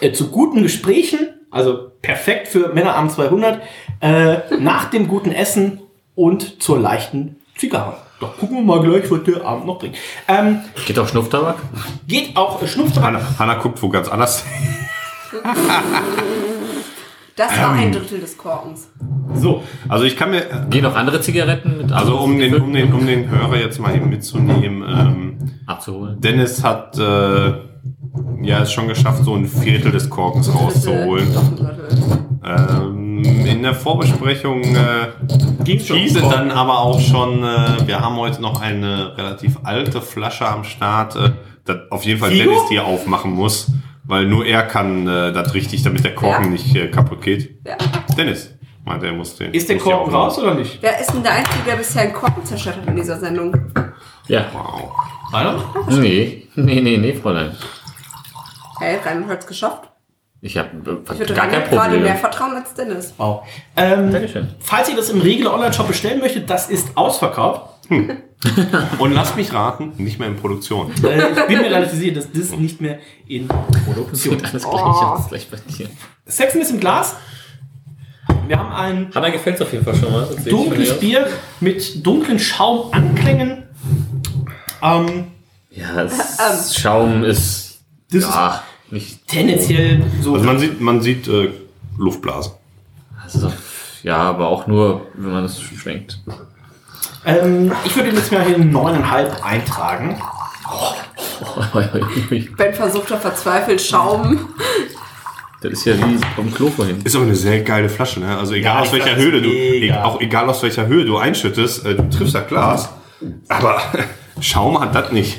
äh, zu guten Gesprächen, also perfekt für Männerabend 200, äh, nach dem guten Essen und zur leichten Zigarre. Doch gucken wir mal gleich, was der Abend noch bringt. Ähm, Geht auch Schnupftabak? geht auch Schnupftabak. Hanna, Hanna guckt wo ganz anders. Das war ein Drittel des Korkens. So, Also ich kann mir, Gehen auch andere Zigaretten mit also um den, um den, um den Hörer jetzt mal eben mitzunehmen, ähm, abzuholen? Dennis hat äh, ja es schon geschafft, so ein Viertel des Korkens rauszuholen. Doch ein Drittel. Ähm, in der Vorbesprechung äh, ging's schon. hieß es dann aber auch schon, äh, wir haben heute noch eine relativ alte Flasche am Start, äh, das auf jeden Fall Figo? Dennis die aufmachen muss, weil nur er kann äh, das richtig, damit der Korken Ja. nicht äh, kaputt geht. Ja. Dennis, meinte er muss den. Ist der Korken raus oder nicht? Wer ist denn der Einzige, der bisher einen Korken zerstört hat in dieser Sendung? Ja. Wow. Rainer? Nee, nee, nee, nee, Fräulein. Hey, Reinhard hat's geschafft. Ich habe Ich würde gar kein Reinhard gerade mehr Problem. vertrauen als Dennis. Wow. Ähm, Dankeschön. falls ihr das im Regel Online-Shop bestellen möchtet, das ist ausverkauft. Und lasst mich raten, nicht mehr in Produktion. Äh, ich bin mir relativ sicher, dass das nicht mehr in Produktion ist. Alles gleich, alles gleich bei dir. Sexen ist im Glas. Wir haben ein Hanna gefällt es auf jeden Fall schon mal. Dunkles. Bier mit dunklen Schaumanklängen. Ähm, Ja, das Schaum ist. Das ja, nicht. tendenziell so. Also man sieht, man sieht äh, Luftblasen. Auch, ja, aber auch nur, wenn man es schwenkt. ähm, ich würde jetzt mal hier 9,5 eintragen. Ben versucht er verzweifelt Schaum. Das ist ja wie vom Klo vorhin. Ist aber eine sehr geile Flasche, ne? Also egal Ja, aus welcher Höhe du, mega. auch egal aus welcher Höhe du einschüttest, äh, du triffst das Glas. Aber Schaum hat das nicht.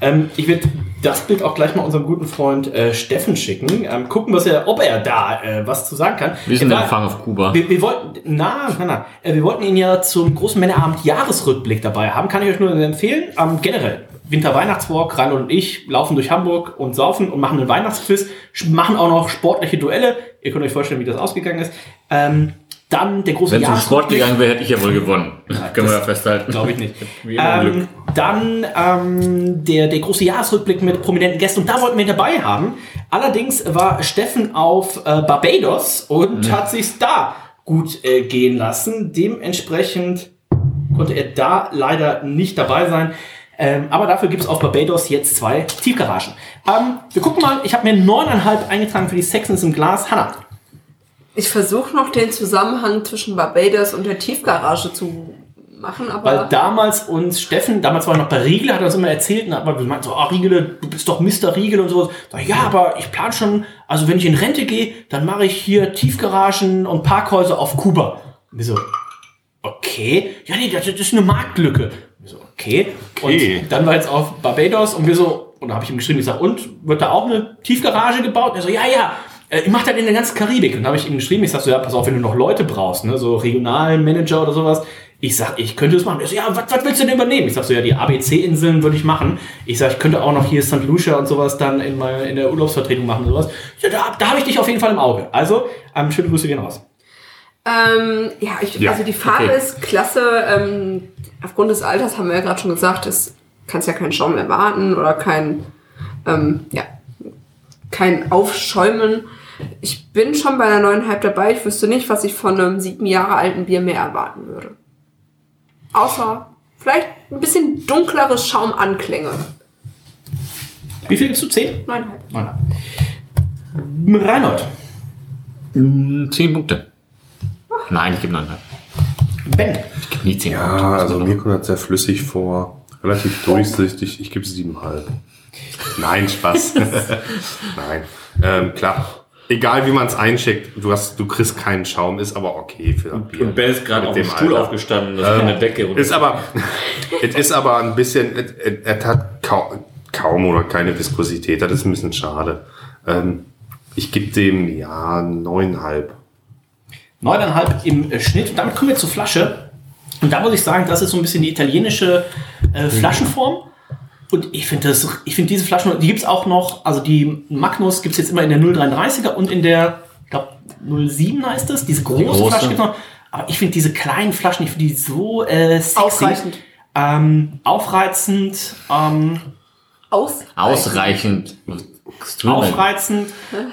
Ähm, ich würde das Bild auch gleich mal unserem guten Freund äh, Steffen schicken. Ähm, gucken, was er, ob er da äh, was zu sagen kann. Er der war- Empfang auf Kuba? Wir, wir wollten, na, na, na, Äh, wir wollten ihn ja zum großen Männerabend Jahresrückblick dabei haben. Kann ich euch nur empfehlen. Ähm, generell, Winter-Weihnachtswalk, Reinhold und ich laufen durch Hamburg und saufen und machen einen Weihnachtsquiz, machen auch noch sportliche Duelle. Ihr könnt euch vorstellen, wie das ausgegangen ist. Ähm, dann der große Wenn es um Sport gegangen wäre, hätte ich ja wohl gewonnen. Können wir ja festhalten. Glaube ich nicht. Ähm, dann ähm, der, der große Jahresrückblick mit prominenten Gästen und da wollten wir ihn dabei haben. Allerdings war Steffen auf äh, Barbados und Mhm. hat sich da gut äh, gehen lassen. Dementsprechend konnte er da leider nicht dabei sein. Ähm, aber dafür gibt es auf Barbados jetzt zwei Tiefgaragen. Ähm, wir gucken mal, ich habe mir neuneinhalb eingetragen für die Sexens im Glas. Hanna, Ich versuche noch den Zusammenhang zwischen Barbados und der Tiefgarage zu machen, aber Weil damals uns Steffen, damals war er noch bei Riegel, hat er uns immer erzählt, und hat man gemeint, so, ah, Riegele, du bist doch Mr. Riegel und sowas. Sag ja, aber ich plan schon, also wenn ich in Rente gehe, dann mache ich hier Tiefgaragen und Parkhäuser auf Kuba. Und wir so, okay, ja, nee, das, das ist eine Marktlücke. Wir so, okay. Okay. Und dann war jetzt auf Barbados und wir so, und da habe ich ihm geschrieben, ich sag, und wird da auch eine Tiefgarage gebaut? Und er so, ja, ja, ich mache das in der ganzen Karibik. Und da habe ich ihm geschrieben, ich sag so, ja, pass auf, wenn du noch Leute brauchst, ne, so Regionalmanager oder sowas, ich sag, ich könnte das machen. Er so, ja, was, was willst du denn übernehmen? Ich sag so, ja, die ABC-Inseln würde ich machen. Ich sag, ich könnte auch noch hier St. Lucia und sowas dann in, meine, in der Urlaubsvertretung machen und sowas. Ja, da, da habe ich dich auf jeden Fall im Auge. Also, ähm, schöne Grüße gehen raus. Ähm, ja, ich, Ja, also die Farbe okay. ist klasse. Ähm, aufgrund des Alters haben wir ja gerade schon gesagt, es kannst ja keinen Schaum erwarten oder kein, ähm, ja, kein Aufschäumen. Ich bin schon bei einer neuneinhalb dabei. Ich wüsste nicht, was ich von einem sieben Jahre alten Bier mehr erwarten würde. Außer vielleicht ein bisschen dunklere Schaumanklänge. Wie viel gibst du? Zehn? Neuneinhalb. Nein. Reinhold. Mm, Zehn Punkte. Nein, ich gebe 9,5. Ben. Ich gebe nie 10 Ja, also mir kommt das sehr flüssig vor. Relativ durchsichtig. Ich gebe siebeneinhalb. Nein, Spaß. Nein. Ähm, klar. Egal wie man es einschickt, du hast, du kriegst keinen Schaum, ist aber okay für ein Bier. Und Ben ist gerade Mit auf dem Stuhl Alter. aufgestanden, das ist eine Decke. runter. Ist aber, es ist aber ein bisschen, es, es, es hat kaum, kaum oder keine Viskosität. Das ist ein bisschen schade. Ähm, ich gebe dem, ja, neuneinhalb. Neuneinhalb im äh, Schnitt. Und damit kommen wir zur Flasche. Und da muss ich sagen, das ist so ein bisschen die italienische äh, Flaschenform. Und ich finde das, ich finde diese Flaschen, die gibt's auch noch, also die Magnus gibt's jetzt immer in der 033er und in der, ich glaube, 07 heißt das, diese große, große. Flasche gibt's noch. Aber ich finde diese kleinen Flaschen, ich finde die so äh, sexy. Ausreichend. Ähm, aufreizend, ähm, Aus. Ausreichend. aufreizend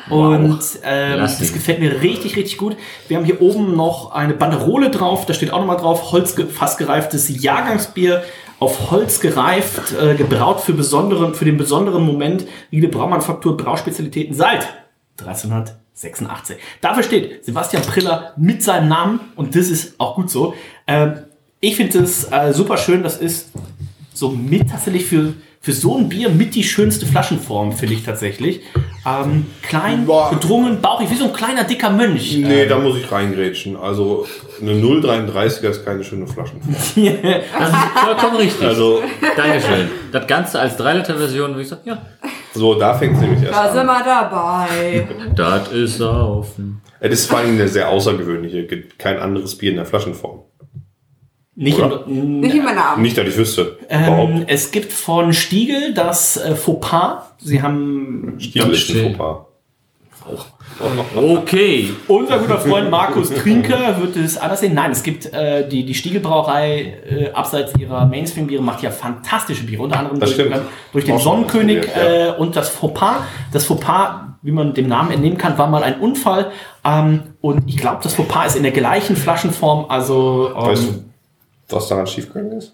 und ähm, Lass das ihn. gefällt mir richtig, richtig gut. Wir haben hier oben noch eine Banderole drauf, da steht auch nochmal drauf, holzfassgereiftes Jahrgangsbier, auf Holz gereift, äh, gebraut für, besonderen, für den besonderen Moment, Riede Braumanufaktur, Brauspezialitäten seit 1386. Dafür steht Sebastian Priller mit seinem Namen und das ist auch gut so. Ähm, ich finde es äh, super schön, das ist so mit tatsächlich für, für so ein Bier mit die schönste Flaschenform, finde ich tatsächlich. Ähm, klein, Boah. gedrungen, bauchig, wie so ein kleiner dicker Mönch. Nee, da muss ich reingrätschen. Also eine 0,33er ist keine schöne Flaschenform. Das ist vollkommen richtig. Also Dankeschön. Das Ganze als 3-Liter-Version, würde ich sagen, ja, so, da fängt es nämlich erst Da sind an. wir dabei. das ist saufen. Es ist vor allem eine sehr außergewöhnliche. Gibt kein anderes Bier in der Flaschenform. Nicht, in, Nicht in meinem Namen. Nicht, dass ich wüsste. ähm, es gibt von Stiegel das äh, Fauxpas. Sie haben Stiel ist ein Fauxpas. Okay. Unser guter Freund Markus Trinker wird es anders sehen. Nein, es gibt äh, die, die Stiegelbrauerei äh, abseits ihrer Mainstream-Biere macht ja fantastische Biere, unter anderem Das durch, stimmt. durch den Sonnenkönig äh, und das Fauxpas. Das Fauxpas, wie man dem Namen entnehmen kann, war mal ein Unfall. Ähm, und ich glaube, das Fauxpas ist in der gleichen Flaschenform. Also ähm, Weißt du, was daran schiefgegangen ist?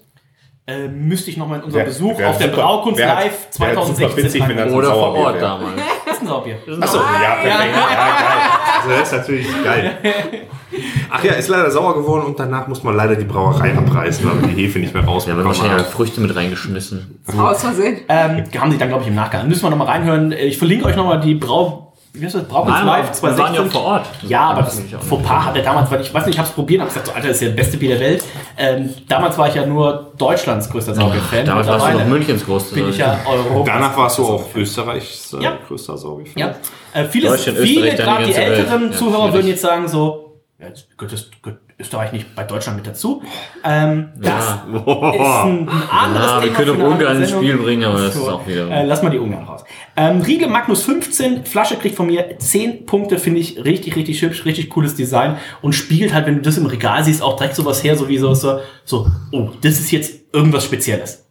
äh, müsste ich nochmal in unserem Besuch wär auf der super- Braukunst wär- Live wär super 2016 witzig, wenn das- Oder vor Ort damals. Das ist ein Sauerbier. Achso, ja, perfekt. Ja, geil. Also das ist natürlich geil. Ach ja, ist leider sauer geworden und danach muss man leider die Brauerei abreißen, weil wir die Hefe nicht mehr Wir haben wahrscheinlich. Früchte mit reingeschmissen. Aus Versehen. Ähm, haben sie dann, glaube ich, im Nachgang. Müssen wir nochmal reinhören. Ich verlinke euch nochmal die Brau... Wie heißt das? Braukunst Nein, Live wir waren ja 2016. vor Ort. Ja, aber das. Fauxpas hat er damals, weil ich weiß nicht, ich habe es probiert, habe gesagt, so, Alter, das ist ja das beste Bier der Welt. Ähm, damals war ich ja nur Deutschlands größter Sauerbier-Fan. Damals warst du noch Münchens größte. bin ich ja Europas Danach warst du größter auch Österreichs äh, Ja. größter Sauerbier. Ja, äh, vieles, viele, gerade die älteren Ja, Zuhörer würden jetzt sagen so, ja, jetzt gehört, das, gehört Österreich nicht bei Deutschland mit dazu. Ähm, das Ja. ist ein, anderes Ja, wir Thema können für auch Ungarn ins. Spiel bringen, aber das ist So, auch wieder- Äh, lass mal die Ungarn raus. Ähm, Riegel Magnus 15, Flasche kriegt von mir 10 Punkte, finde ich richtig, richtig hübsch, richtig cooles Design und spiegelt halt, wenn du das im Regal siehst, auch direkt sowas her, so wie so, so, so oh, das ist jetzt irgendwas Spezielles.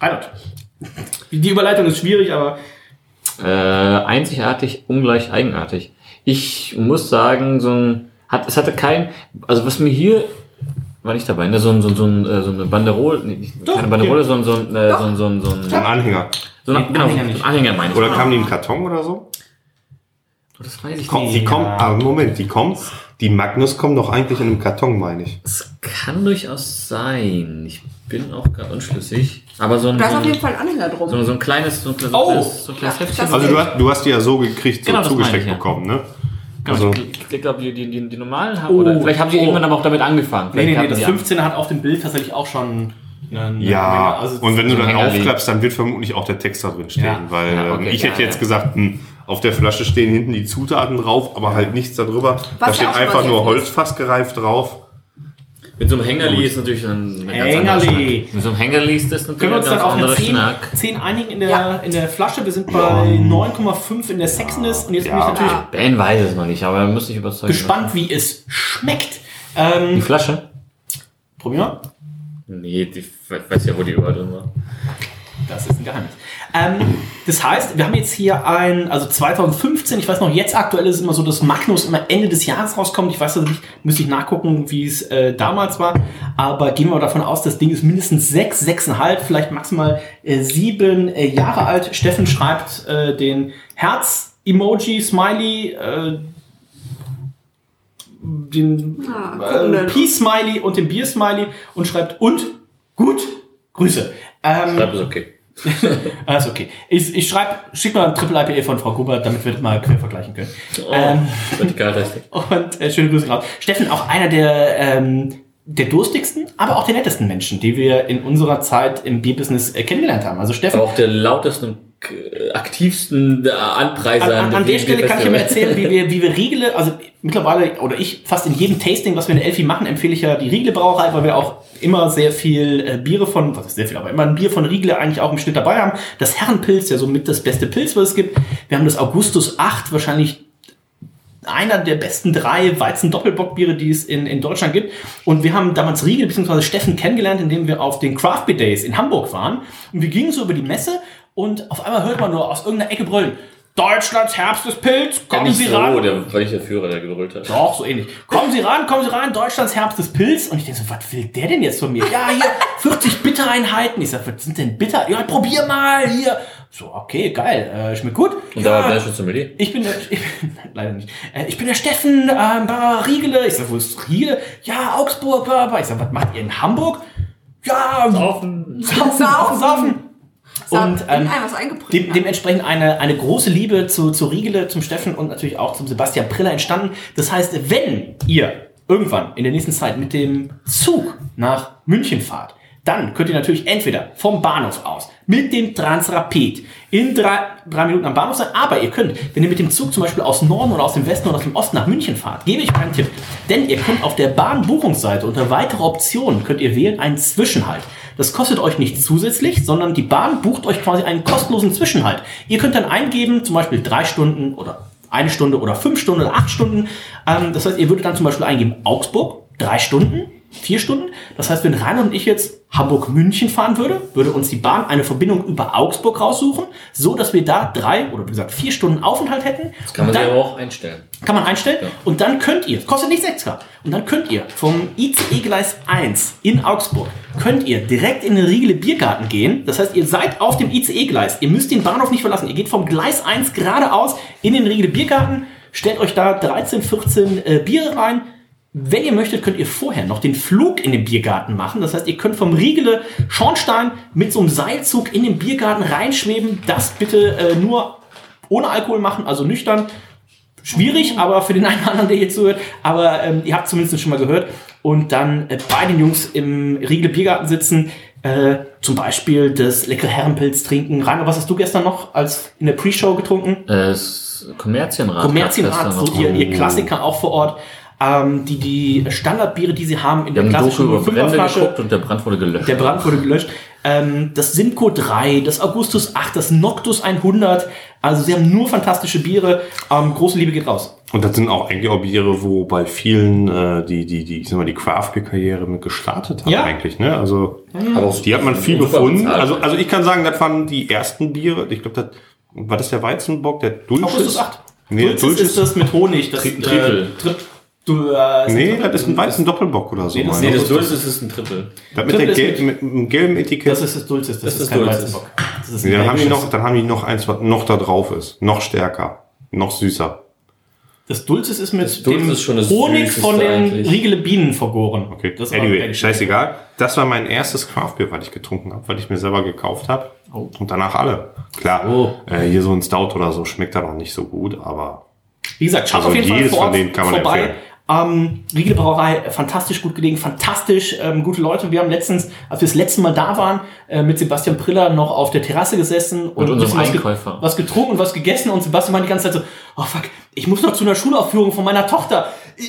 Reinhard. Die Überleitung ist schwierig, aber Äh, einzigartig, ungleich eigenartig. Ich muss sagen, so ein, hat, es hatte kein, also was mir hier, war nicht dabei, ne, so ein, so ein, so ein, äh, so eine Banderole, nee, nicht, Doch, keine Banderole, hier. so ein, so ein, äh, so ein, so ein, so ein, So ein Anhänger. so ein, genau, Anhänger so ein Anhänger meine ich. Oder kamen die im Karton oder so? das weiß ich Komm, nicht. die kommen, aber Moment, die kommen, die Magnus kommen doch eigentlich in einem Karton, meine ich. Das kann durchaus sein. Ich bin auch gar unschlüssig. Aber so ein, Da ist so auf jeden ein, Fall ein Anhänger drum. so, so ein kleines, so ein, ein Oh. kleines, so ein kleines Ja, Heftchen. Also du hast, du hast die ja so gekriegt, so Genau, zugesteckt ich, ja. bekommen, ne? Also, ich, ich glaube, die, die, die, die normalen haben, Oh, oder vielleicht haben sie oh. irgendwann aber auch damit angefangen. Nee, Vielleicht nee, nee, das die 15er hat auf dem Bild tatsächlich auch schon eine, eine ja, Menge. Also und wenn du dann Hängerli. aufklappst, dann wird vermutlich auch der Text da drin stehen, Ja. weil Ja, ähm, okay, ich ja, hätte jetzt gesagt, hm, auf der Flasche stehen hinten die Zutaten drauf, aber halt nichts darüber. da ja steht einfach nur sehr Holzfass gereift drauf. Mit so einem Hängerli ist natürlich dann ein Hängerli. Mit so einem Hängerli ist das natürlich Können wir ein uns ganz dann auf eine anderer 10, Schnack. 10 einigen in der, Ja. in der Flasche? Wir sind bei 9,5 in der Sexiness und jetzt bin ich Ja. natürlich Ja. Ben weiß es noch nicht, aber er muss sich überzeugen. gespannt, wie es schmeckt. Die Ähm, Flasche? probieren wir. Nee, die ich weiß ja, wo die überall drin war. Das ist ein Geheimnis. Ähm, das heißt, wir haben jetzt hier ein, also 2015, ich weiß noch, jetzt aktuell ist es immer so, dass Magnus immer Ende des Jahres rauskommt. Ich weiß also nicht, müsste ich nachgucken, wie es äh, damals war. Aber gehen wir mal davon aus, das Ding ist mindestens sechs, sechseinhalb, vielleicht maximal äh, sieben äh, Jahre alt. Steffen schreibt äh, den Herz-Emoji, Smiley, äh, den Ah, äh, Peace-Smiley und den Bier-Smiley und schreibt und gut, Grüße. Ähm, Schreib es okay. alles okay. Ich, ich schreibe, schick mal ein Triple IPA von Frau Gruber, damit wir das mal quer vergleichen können. Oh, Ähm, und äh, schöne Grüße raus. Steffen, auch einer der, ähm, der durstigsten, aber auch der nettesten Menschen, die wir in unserer Zeit im Bierbusiness äh, kennengelernt haben. Also Steffen, Aber auch der lautesten aktivsten äh, Anpreiser. an, an, an der Stelle kann ich mir erzählen, wie wir, wie wir Riegele, also mittlerweile, oder ich fast in jedem Tasting, was wir in Elfi machen, empfehle ich ja die Riegele Brauerei, weil wir auch immer sehr viel äh, Biere von, was ist sehr viel, aber immer ein Bier von Riegele eigentlich auch im Schnitt dabei haben. Das Herrenpilz, ja somit das beste Pilz, was es gibt. Wir haben das Augustus 8, wahrscheinlich einer der besten drei Weizen-Doppelbockbiere, die es in, in Deutschland gibt. Und wir haben damals Riegel bzw. Steffen kennengelernt, indem wir auf den Craft Beer Days in Hamburg waren. Und wir gingen so über die Messe und auf einmal hört man nur aus irgendeiner Ecke brüllen. Deutschlands Herbst ist Pilz, Ja, kommen nicht Sie so, ran. der war nicht der Führer, der gebrüllt hat. Doch, so ähnlich. Kommen Sie ran, kommen Sie ran, Deutschlands Herbst ist Pilz. Und ich denke so, was will der denn jetzt von mir? Ja, hier, 40 Bittereinheiten. Ich sag, was sind denn Bitter? Ja, probier mal, hier. So, okay, geil, äh, schmeckt gut. Und ja, da war der schon Sommelier. ich bin der, ich bin, nein, leider nicht. Äh, ich bin der Steffen, bei Riegele. Ich sag, wo ist Riegele? Ja, Augsburg, bla, bla. Ich sag, was macht ihr in Hamburg? Ja, Saufen. saufen, saufen, saufen. Und ähm, dem, dementsprechend eine, eine große Liebe zu, zu Riegele, zum Steffen und natürlich auch zum Sebastian Priller entstanden. Das heißt, wenn ihr irgendwann in der nächsten Zeit mit dem Zug nach München fahrt, dann könnt ihr natürlich entweder vom Bahnhof aus mit dem Transrapid in drei, drei Minuten am Bahnhof sein, aber ihr könnt, wenn ihr mit dem Zug zum Beispiel aus Norden oder aus dem Westen oder aus dem Osten nach München fahrt, gebe ich einen Tipp. Denn ihr könnt auf der Bahnbuchungsseite unter weitere Optionen könnt ihr wählen einen Zwischenhalt. Das kostet euch nicht zusätzlich, sondern die Bahn bucht euch quasi einen kostenlosen Zwischenhalt. Ihr könnt dann eingeben, zum Beispiel drei Stunden oder eine Stunde oder fünf Stunden oder acht Stunden. Ähm, das heißt, ihr würdet dann zum Beispiel eingeben Augsburg, drei Stunden, vier Stunden. Das heißt, wenn Rainer und ich jetzt Hamburg-München fahren würde, würde uns die Bahn eine Verbindung über Augsburg raussuchen, so dass wir da drei oder wie gesagt vier Stunden Aufenthalt hätten. Das kann man Und dann- aber auch einstellen. kann man einstellen. Und dann könnt ihr, kostet nicht 6 Grad, und dann könnt ihr vom ICE-Gleis 1 in Augsburg, könnt ihr direkt in den Riegele Biergarten gehen. Das heißt, ihr seid auf dem ICE-Gleis. Ihr müsst den Bahnhof nicht verlassen. Ihr geht vom Gleis 1 geradeaus in den Riegele Biergarten, stellt euch da 13, 14 äh, Biere rein. Wenn ihr möchtet, könnt ihr vorher noch den Flug in den Biergarten machen. Das heißt, ihr könnt vom Riegele Schornstein mit so einem Seilzug in den Biergarten reinschweben. Das bitte äh, nur ohne Alkohol machen, also nüchtern. Schwierig, aber für den einen oder anderen, der hier zuhört. Aber ähm, ihr habt zumindest schon mal gehört. Und dann äh, bei den Jungs im Riegele Biergarten sitzen, äh, zum Beispiel das leckere Herrenpilz trinken. Rainer, was hast du gestern noch als in der Pre-Show getrunken? Äh, das Kommerzienrat. Kommerzienrat, so ihr, ihr Klassiker auch vor Ort. Ähm, die, die Standardbiere, die sie haben in Wir der haben klassischen über Brände Fünferflasche. geguckt und der Brand wurde gelöscht. Der Brand wurde gelöscht. Ähm, das Simcoe 3, das Augustus 8, das Noctus 100. Also sie haben nur fantastische Biere. Ähm, große Liebe geht raus. Und das sind auch eigentlich auch Biere, wo bei vielen äh, die, die, die, ich sag mal, die Craft Beer Karriere mit gestartet hat Ja. eigentlich, ne? Also, auch die hat man viel gefunden. bezahlt. Also, also ich kann sagen, das waren die ersten Biere. Ich glaube, das, war das der Weizenbock, der Dulcis? Augustus 8. Nee, Dulcis Dulcis. ist das mit Honig. Das, Tri- Triple. Äh, Tri du, äh, Nee, das ist ein weißen Doppelbock oder so. Nee, das- Nee, das Dulcis ist ein Triple. das mit, der Triple ist Gel mit, mit dem gelben Etikett. Das ist das Dulcis, das, Das ist ist kein Dulcis. Weizenbock. Das ist ein Nee, dann haben die noch, dann haben die noch eins, was noch da drauf ist. Noch stärker. Noch süßer. Das Dulcis ist mit Das dem ist schon das Honig von den eigentlich. Riegele Bienen vergoren. Okay, das war anyway, scheißegal. Das war mein erstes Craftbeer, was ich getrunken habe, weil ich mir selber gekauft habe. Und danach alle. Klar, Oh. äh, hier so ein Stout oder so schmeckt da noch nicht so gut, aber Wie gesagt, schaut Also auf jeden Fall jedes vor von Ort denen kann man vorbei. empfehlen. Ähm, Riegele Brauerei, fantastisch gut gelegen, fantastisch ähm, gute Leute. Wir haben letztens, als wir das letzte Mal da waren, äh, mit Sebastian Priller noch auf der Terrasse gesessen und bisschen was, Einkäufer. was getrunken und was gegessen und Sebastian meinte die ganze Zeit so, oh fuck, ich muss noch zu einer Schulaufführung von meiner Tochter.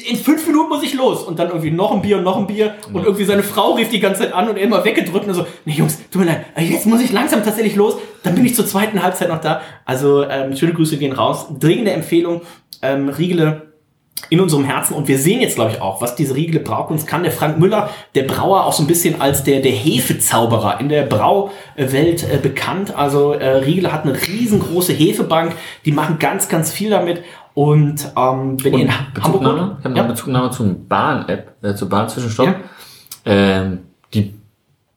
In fünf Minuten muss ich los. Und dann irgendwie noch ein Bier und noch ein Bier. Und irgendwie seine Frau rief die ganze Zeit an und er immer weggedrückt und so, nee Jungs, tut mir leid, äh, jetzt muss ich langsam tatsächlich los. Dann bin ich zur zweiten Halbzeit noch da. Also ähm, schöne Grüße gehen raus. Dringende Empfehlung. Ähm, Riegele in unserem Herzen. Und wir sehen jetzt, glaube ich, auch, was diese Riegele Braukunst kann. Der Frank Müller, der Brauer, auch so ein bisschen als der, der Hefezauberer in der Brauwelt äh, bekannt. Also äh, Riegele hat eine riesengroße Hefebank. Die machen ganz, ganz viel damit. Und ähm, wenn ihr in Hamburg Bezugnahme? wohnt, Ich habe ja, eine Bezugnahme zum Bahn-App, äh, zur Bahn-Zwischenstopp. Ja. Ähm, die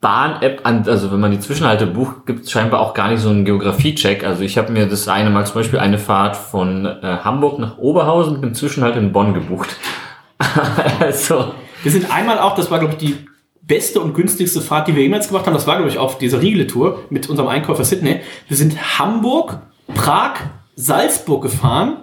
Bahn-App, an- also wenn man die Zwischenhalte bucht, gibt es scheinbar auch gar nicht so einen Geografie-Check. Also ich habe mir das eine Mal zum Beispiel eine Fahrt von äh, Hamburg nach Oberhausen mit einem Zwischenhalt in Bonn gebucht. also, Wir sind einmal auch, das war glaube ich die beste und günstigste Fahrt, die wir jemals gemacht haben. Das war glaube ich auf dieser Riegele-Tour mit unserem Einkäufer Sydney. Wir sind Hamburg, Prag, Salzburg gefahren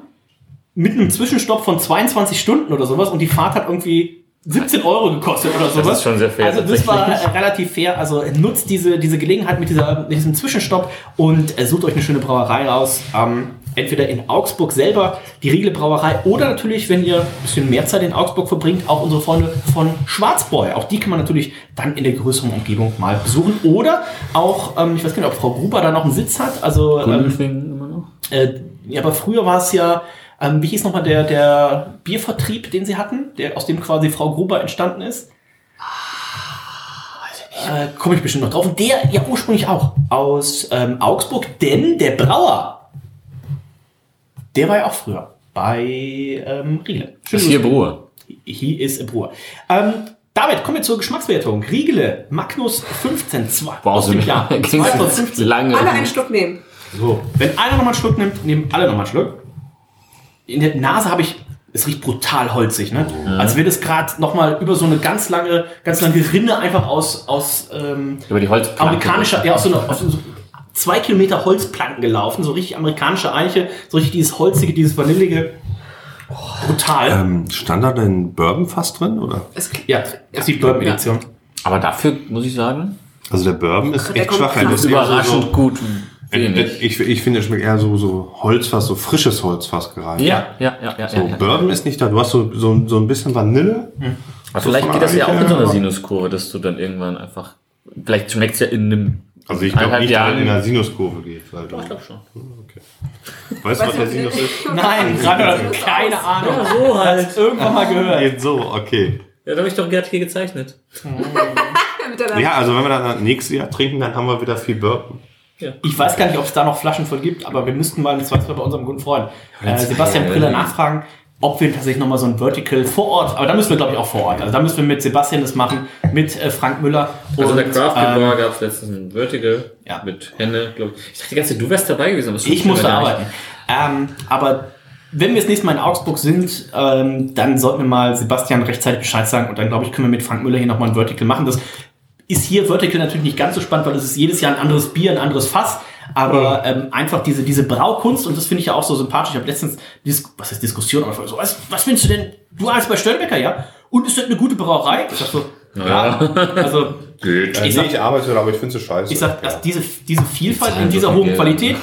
mit einem Zwischenstopp von 22 Stunden oder sowas und die Fahrt hat irgendwie 17 Euro gekostet oder sowas. ist schon sehr fair, Also das war relativ fair. Also nutzt diese, diese Gelegenheit mit, dieser, mit diesem Zwischenstopp und äh, sucht euch eine schöne Brauerei raus. Ähm, entweder in Augsburg selber, die Riegele Brauerei, oder natürlich, wenn ihr ein bisschen mehr Zeit in Augsburg verbringt, auch unsere Freunde von Schwarzbräu. Auch die kann man natürlich dann in der größeren Umgebung mal besuchen. Oder auch, ähm, ich weiß gar nicht, ob Frau Gruber da noch einen Sitz hat. Also ähm, immer noch? äh, ja, aber früher war es ja, ähm, wie hieß nochmal der, der Biervertrieb, den sie hatten, der aus dem quasi Frau Gruber entstanden ist? Äh, Komme ich bestimmt noch drauf. Und der ja ursprünglich auch aus ähm, Augsburg, denn der Brauer, der war ja auch früher bei ähm, Riegele. Ist hier Bruhe. He is a Brewer. Ähm, damit kommen wir zur Geschmackswertung. Riegele, Magnus 15, 2 Wow, aus so dem Jahr ging's 2015. lange. Alle einen Schluck nehmen. So, wenn einer nochmal einen Schluck nimmt, nehmen alle nochmal einen Schluck. In der Nase habe ich, es riecht brutal holzig, ne? Als wäre das gerade nochmal über so eine ganz lange, ganz lange Rinne einfach aus, aus ähm, Über die Holzplanke. amerikanischer, ja, aus so, einer, aus so zwei Kilometer Holzplanken gelaufen, so richtig amerikanische Eiche, so richtig dieses holzige, dieses vanillige. Brutal. Ähm, stand da denn Bourbon fast drin, oder? Es, ja, das ist die Bourbon-Edition. Aber dafür muss ich sagen, Also der Bourbon ist Der echt schwach. Der ist überraschend so, gut. So, Wenig. ich, ich finde, es schmeckt eher so, so Holzfass, so frisches Holzfass gereicht. Ja, ja, ja, ja. So, ja, ja. Bourbon ist nicht da. Du hast so, so, so ein bisschen Vanille. Aber vielleicht geht das ja auch in so einer Sinuskurve, dass du dann irgendwann einfach. Vielleicht schmeckt es ja in einem. Also ich glaube nicht, dass es in einer Sinuskurve geht. Weil Ich glaube schon. weißt du, was der Sinus ist? Nein, gerade keine Ahnung. so halt. Hat's irgendwann mal gehört. Geht so, okay. Ja, da habe ich doch gerade hier gezeichnet. Ja, also wenn wir dann nächstes Jahr trinken, dann haben wir wieder viel Bourbon. Ich weiß gar nicht, ob es da noch Flaschen von gibt, aber wir müssten mal, das war bei unserem guten Freund, äh, Sebastian Briller nachfragen, ob wir tatsächlich nochmal so ein Vertical vor Ort, aber da müssen wir glaube ich auch vor Ort. Also da müssen wir mit Sebastian das machen, mit äh, Frank Müller. Also in der Craft ähm, gab es letztens ein Vertical Ja. mit Henne, glaube ich. Ich dachte die ganze Zeit, du wärst dabei gewesen. Aber Ich musste ja arbeiten. Ähm, aber wenn wir das nächste Mal in Augsburg sind, ähm, dann sollten wir mal Sebastian rechtzeitig Bescheid sagen und dann glaube ich, können wir mit Frank Müller hier nochmal ein Vertical machen. Das ist hier Vertical natürlich nicht ganz so spannend, weil es ist jedes Jahr ein anderes Bier, ein anderes Fass. Aber ähm, einfach diese, diese Braukunst, und das finde ich ja auch so sympathisch. Ich habe letztens, Dis was ist Diskussion, aber so, was, was findest du denn, du als bei Störtebecker, ja? Und ist das eine gute Brauerei? Ich sag so, ja. Also, Geht. ich sag, ich arbeite, aber ich finde es scheiße. ich sag, dass diese, diese Vielfalt in dieser so viel hohen Geld, Qualität.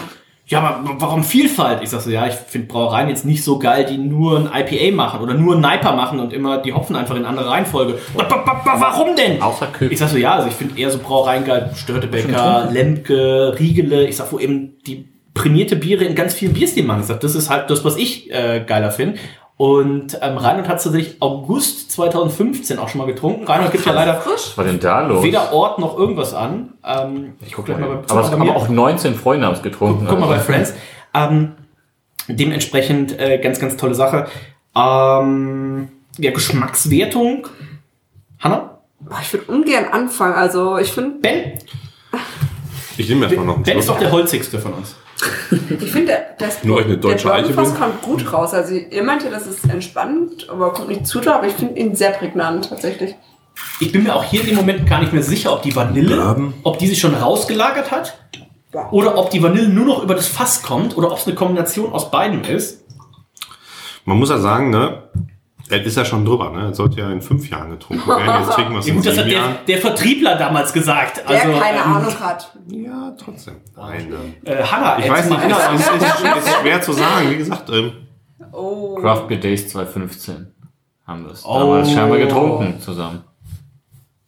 Ja, aber warum Vielfalt? Ich sag so, ja, ich finde Brauereien jetzt nicht so geil, die nur ein IPA machen oder nur ein Niper machen und immer die Hopfen einfach in andere Reihenfolge. Wa- wa- wa- Warum denn? Außer Köpi. Ich sag so, ja, also ich finde eher so Brauereien geil. Störtebecker, Lemke, Riegele. Ich sag, wo eben die prämierte Biere in ganz vielen Bierstilen machen. Ich sag, das ist halt das, was ich äh, geiler finde. Und ähm, Reinhold hat tatsächlich August 2015 auch schon mal getrunken. Reinhold gibt ja leider frisch. Was war denn da los? weder Ort noch irgendwas an. Ähm, ich gucke gleich mal bei, aber, es, aber auch 19 Freunde haben es getrunken. Guck mal bei also. Friends. Ähm, dementsprechend äh, ganz, ganz tolle Sache. Ähm, ja, Geschmackswertung. Hanna? Boah, Ich würde ungern anfangen. Also ich finde, Ben? Ich nehme erstmal noch einen Ben ist doch der holzigste von uns. Ich finde, das Nur eine deutsche der bin. kommt gut raus. Also ihr meint ja, das ist entspannt, aber kommt nicht zu doll, aber ich finde ihn sehr prägnant tatsächlich. Ich bin mir auch hier im Moment gar nicht mehr sicher, ob die Vanille, ob die sich schon rausgelagert hat oder ob die Vanille nur noch über das Fass kommt oder ob es eine Kombination aus beidem ist. Man muss ja sagen, ne? Er ist ja schon drüber, ne? Er sollte ja in fünf Jahren getrunken werden. Jetzt trinken wir es Ja, in gut, das hat sieben der, Jahren. der Vertriebler damals gesagt. Der Also, keine ähm, Ahnung hat. Ja, trotzdem. Nein, Äh, Hanna, ich weiß nicht genau, es ist, es ist schwer zu sagen. Wie gesagt, ähm, Oh. Craft Beer Days 2015 haben wir es Oh. damals scheinbar getrunken zusammen.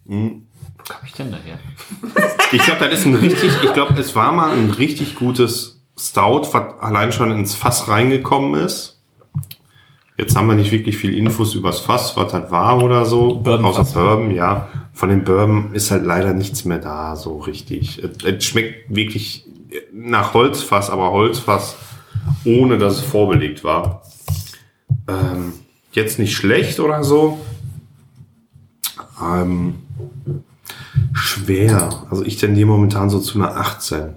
Hm. Wo kam ich denn daher? ich glaube, das ist ein richtig, ich glaube, es war mal ein richtig gutes Stout, was allein schon ins Fass reingekommen ist. Jetzt haben wir nicht wirklich viel Infos übers Fass, was das war oder so. Bourbonfass. Außer Bourbon, ja. Von den Bourbon ist halt leider nichts mehr da, so richtig. Es, es schmeckt wirklich nach Holzfass, aber Holzfass, ohne dass es vorbelegt war. Ähm, jetzt nicht schlecht oder so. Ähm, schwer. Also ich tendiere momentan so zu einer 18.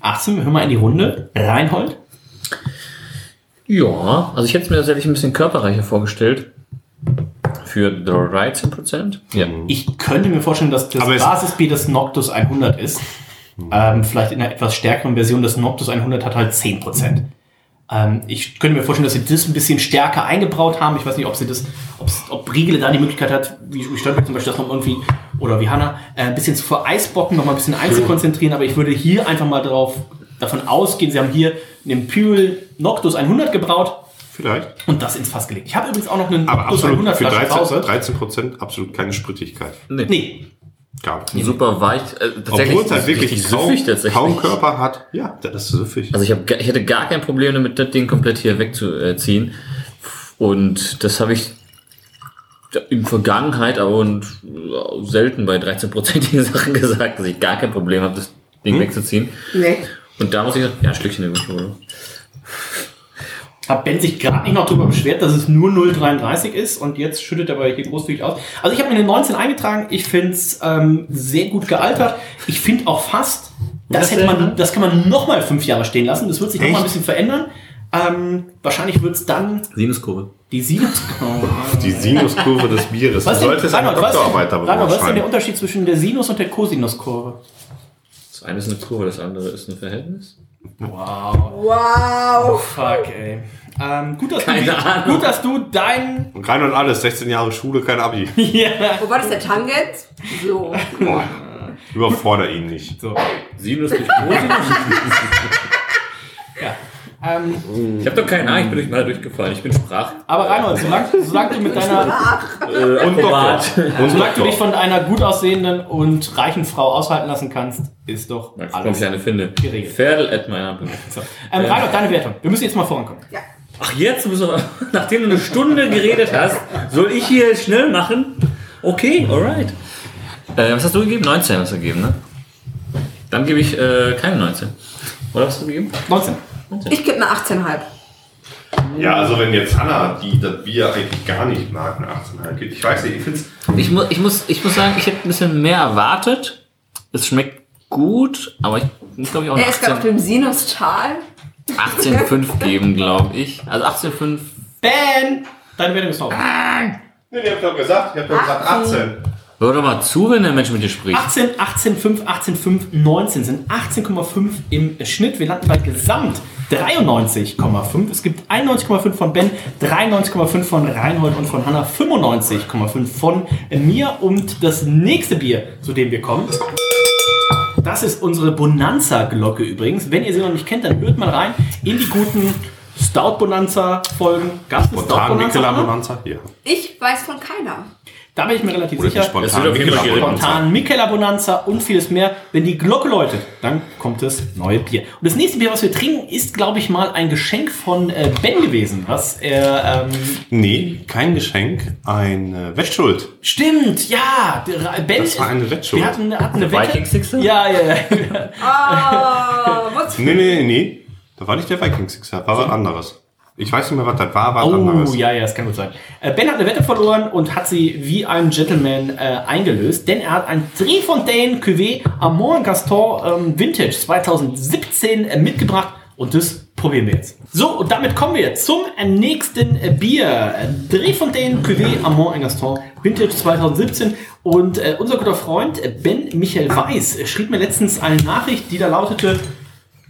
18, hör mal in die Runde. Reinhold? Ja, also ich hätte es mir tatsächlich ein bisschen körperreicher vorgestellt. für 13%. Ja. Ich könnte mir vorstellen, dass das Aber es- Basisbier des Noctus 100 ist. Ähm, vielleicht in einer etwas stärkeren Version. Das Noctus 100 hat halt 10%. Ähm, ich könnte mir vorstellen, dass sie das ein bisschen stärker eingebraut haben. Ich weiß nicht, ob sie das, ob Riegele da die Möglichkeit hat, wie, wie Stolberg zum Beispiel, das noch irgendwie, oder wie Hanna, äh, ein bisschen zu vereisbocken, noch mal ein bisschen einzukonzentrieren. Aber ich würde hier einfach mal drauf, davon ausgehen, sie haben hier einen Imperial Noctus 100 gebraut Vielleicht. und das ins Fass gelegt. Ich habe übrigens auch noch einen Aber Noctus absolut 100 für Flasche 13, Pause. 13 Prozent absolut keine Sprittigkeit. Nee, Gar nicht. Super weich. Äh, tatsächlich Obwohl es halt wirklich kaum, süffig tatsächlich. kaum Körper hat. Ja, das ist süffig. Also ich, hab, ich hätte gar kein Problem damit, das Ding komplett hier wegzuziehen. Und das habe ich in Vergangenheit aber und äh, selten bei 13-prozentigen Sachen gesagt, dass ich gar kein Problem habe, das Ding wegzuziehen. Nee. Und da muss ich sagen, ja, ein Stückchen ich wohl. hat Ben sich gerade nicht noch darüber beschwert, dass es nur 0,33 ist und jetzt schüttet er aber hier großzügig aus. Also ich habe mir eine 19 eingetragen. Ich finde es ähm, sehr gut gealtert. Ich finde auch fast, das, hätte man, das kann man noch mal fünf Jahre stehen lassen. Das wird sich noch mal ein bisschen verändern. Ähm, wahrscheinlich wird es dann Sinuskurve. die Sinuskurve. Die Sinuskurve des Bieres. Was, Du solltest eine was, Doktorarbeit darüber Reinhold, was ist denn der schreiben. Unterschied zwischen der Sinus- und der Cosinuskurve? Das eine ist eine Kurve, das andere ist ein Verhältnis. Wow. Wow. Fuck, ey. Ähm, gut, dass Keine du, Ahnung. gut, dass du dein... Und rein und alles, 16 Jahre Schule, kein Abi. ja. Wo war das der Tangent? So. Überfordere ihn nicht. So. Sinus durch Cosinus? Ja. Ähm, ich habe doch keine Ahnung, ich bin durch mal durchgefallen. Ich bin Sprach. aber Reinhold, solange, solange du mit deiner... Äh, Und Solange du dich von einer gut aussehenden und reichen Frau aushalten lassen kannst, ist doch ob alles. ich eine finde. Geregelt. Ferdel at meiner So. Ähm, Reinhold, deine Wertung. Wir müssen jetzt mal vorankommen. Ach, jetzt, nachdem du eine Stunde geredet hast, soll ich hier schnell machen? Okay, alright. Äh, was hast du gegeben? 19 hast du gegeben, ne? Dann gebe ich äh, keine 19. Oder hast du gegeben? 19. Ich gebe eine 18,5. Ja, also wenn jetzt Hanna, die das Bier eigentlich gar nicht mag, eine 18 gibt. Ich weiß nicht, ich finde es Ich, mu ich, muss, ich muss sagen, ich hätte ein bisschen mehr erwartet. Es schmeckt gut, aber ich muss, glaube ich, auch eine Er ist gerade auf 18 dem Sinustal. 18,5 geben, glaube ich. Also 18,5. Ben! Deine Wertung ist noch. Nee, ihr habt doch gesagt, ihr habt doch gesagt 18. Hör doch mal zu, wenn der Mensch mit dir spricht. 18, 18,5, 18,5, 19 sind 18,5 im Schnitt. Wir landen bei Gesamt 93,5. Es gibt 91,5 von Ben, 93,5 von Reinhold und von Hanna, 95,5 von mir. Und das nächste Bier, zu dem wir kommen, das ist unsere Bonanza-Glocke übrigens. Wenn ihr sie noch nicht kennt, dann hört mal rein in die guten Stout-Bonanza-Folgen. Gab es eine? Mikela Hanna? Bonanza? Ja. Ich weiß von keiner. Da bin ich mir relativ Oder sicher. Das wird spontan. Spontan Mikela Bonanza und vieles mehr. Wenn die Glocke läutet, dann kommt das neue Bier. Und das nächste Bier, was wir trinken, ist, glaube ich, mal ein Geschenk von äh, Ben gewesen, was er. Ähm, Nee, kein Geschenk, eine Wettschuld. stimmt, ja. Der, ben Das war eine Wettschuld. Wir hatten, hatten eine Sixer? Ja, ja, ja. Ah, was? Nee, nee, nee, nee. Da war nicht der Viking Sixer, war was anderes. Ich weiß nicht mehr, was das war, war was Oh, anderes. ja, ja, das kann gut sein. Äh, Ben hat eine Wette verloren und hat sie wie ein Gentleman äh, eingelöst, denn er hat ein Trefontaine Cuvée Amont Gaston ähm, Vintage 2017 äh, mitgebracht und das probieren wir jetzt. So, und damit kommen wir zum äh, nächsten äh, Bier. Trefontaine Cuvée Amont Gaston Vintage 2017 und äh, unser guter Freund Ben Michael Weiß schrieb mir letztens eine Nachricht, die da lautete,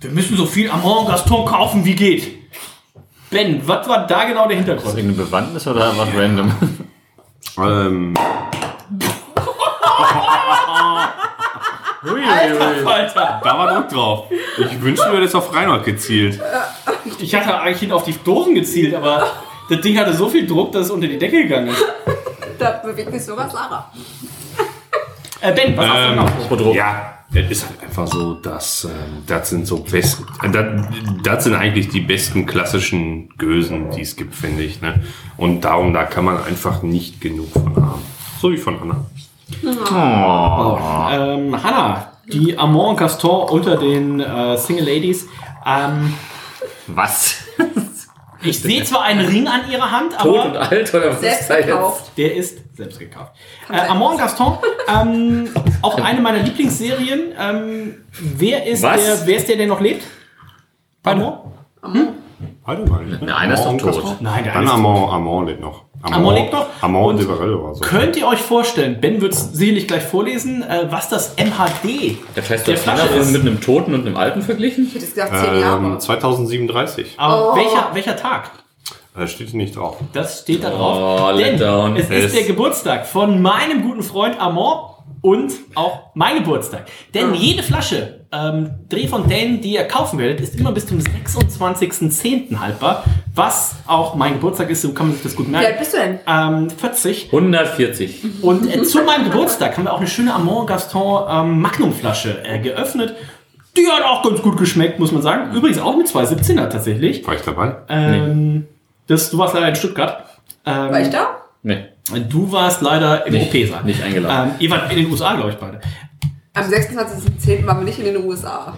wir müssen so viel Amont Gaston kaufen wie geht. Ben, was war da genau der Ist das Hintergrund? irgendeine Bewandtnis oder was random? Ähm, Alter, Alter. da war Druck drauf. Ich wünschte, du hättest auf Reinhold gezielt. Ich hatte eigentlich hin auf die Dosen gezielt, aber das Ding hatte so viel Druck, dass es unter die Decke gegangen ist. Da bewegt sich sogar Sarah. Äh, Ben, was hast du Ähm, noch? Ja, es ist halt einfach so, dass ähm, das sind so best, äh, das, das sind eigentlich die besten klassischen Gösen, die es gibt, finde ich. Ne? Und darum, da kann man einfach nicht genug von haben. So wie von Anna. Ähm, Hanna, die Amont Gaston unter den äh, Single Ladies. Ähm, Was? Ich sehe zwar einen Ring an ihrer Hand, Tot und aber alt oder was Selbst ist da jetzt? gekauft. der ist selbst gekauft. Äh. Amont Gaston, ähm, auch eine meiner Lieblingsserien. Ähm, wer, ist Was? der, wer ist der, der noch lebt? Amont? Warte mal. Der eine ist doch tot. Gaston? Nein, der Dann ist Amont, Amont lebt noch. Amor lebt noch. Amor und Und Devarello war so. Könnt ihr euch vorstellen, Ben wird es sicherlich gleich vorlesen, äh, was das MHD Der heißt der der Flasche ist? mit einem Toten und einem Alten verglichen? Ich hätte jetzt gesagt, zehn Jahre. Ähm, 2037. Aber Oh. welcher, welcher Tag? Äh, steht hier nicht drauf. Das steht da Oh, drauf. Denn Letdown. es ist Es- der Geburtstag von meinem guten Freund Amor und auch mein Geburtstag. Denn jede Flasche ähm, Drehfontaine, die ihr kaufen werdet, ist immer bis zum 26.10. haltbar. Was auch mein Geburtstag ist, so kann man sich das gut Wie alt merken. bist du denn? Ähm, 40. 140. Und äh, zu meinem Geburtstag haben wir auch eine schöne Amor Gaston ähm, Magnum-Flasche äh, geöffnet. Die hat auch ganz gut geschmeckt, muss man sagen. Übrigens auch mit 217er tatsächlich. War ich dabei? Ähm, das, du warst leider in Stuttgart. Ähm, War ich da? Nee, Du warst leider im Nicht- OP-Saal. nicht eingeladen. Ähm, ihr wart in den USA, glaube ich, beide. Am 26.10. waren wir nicht in den USA.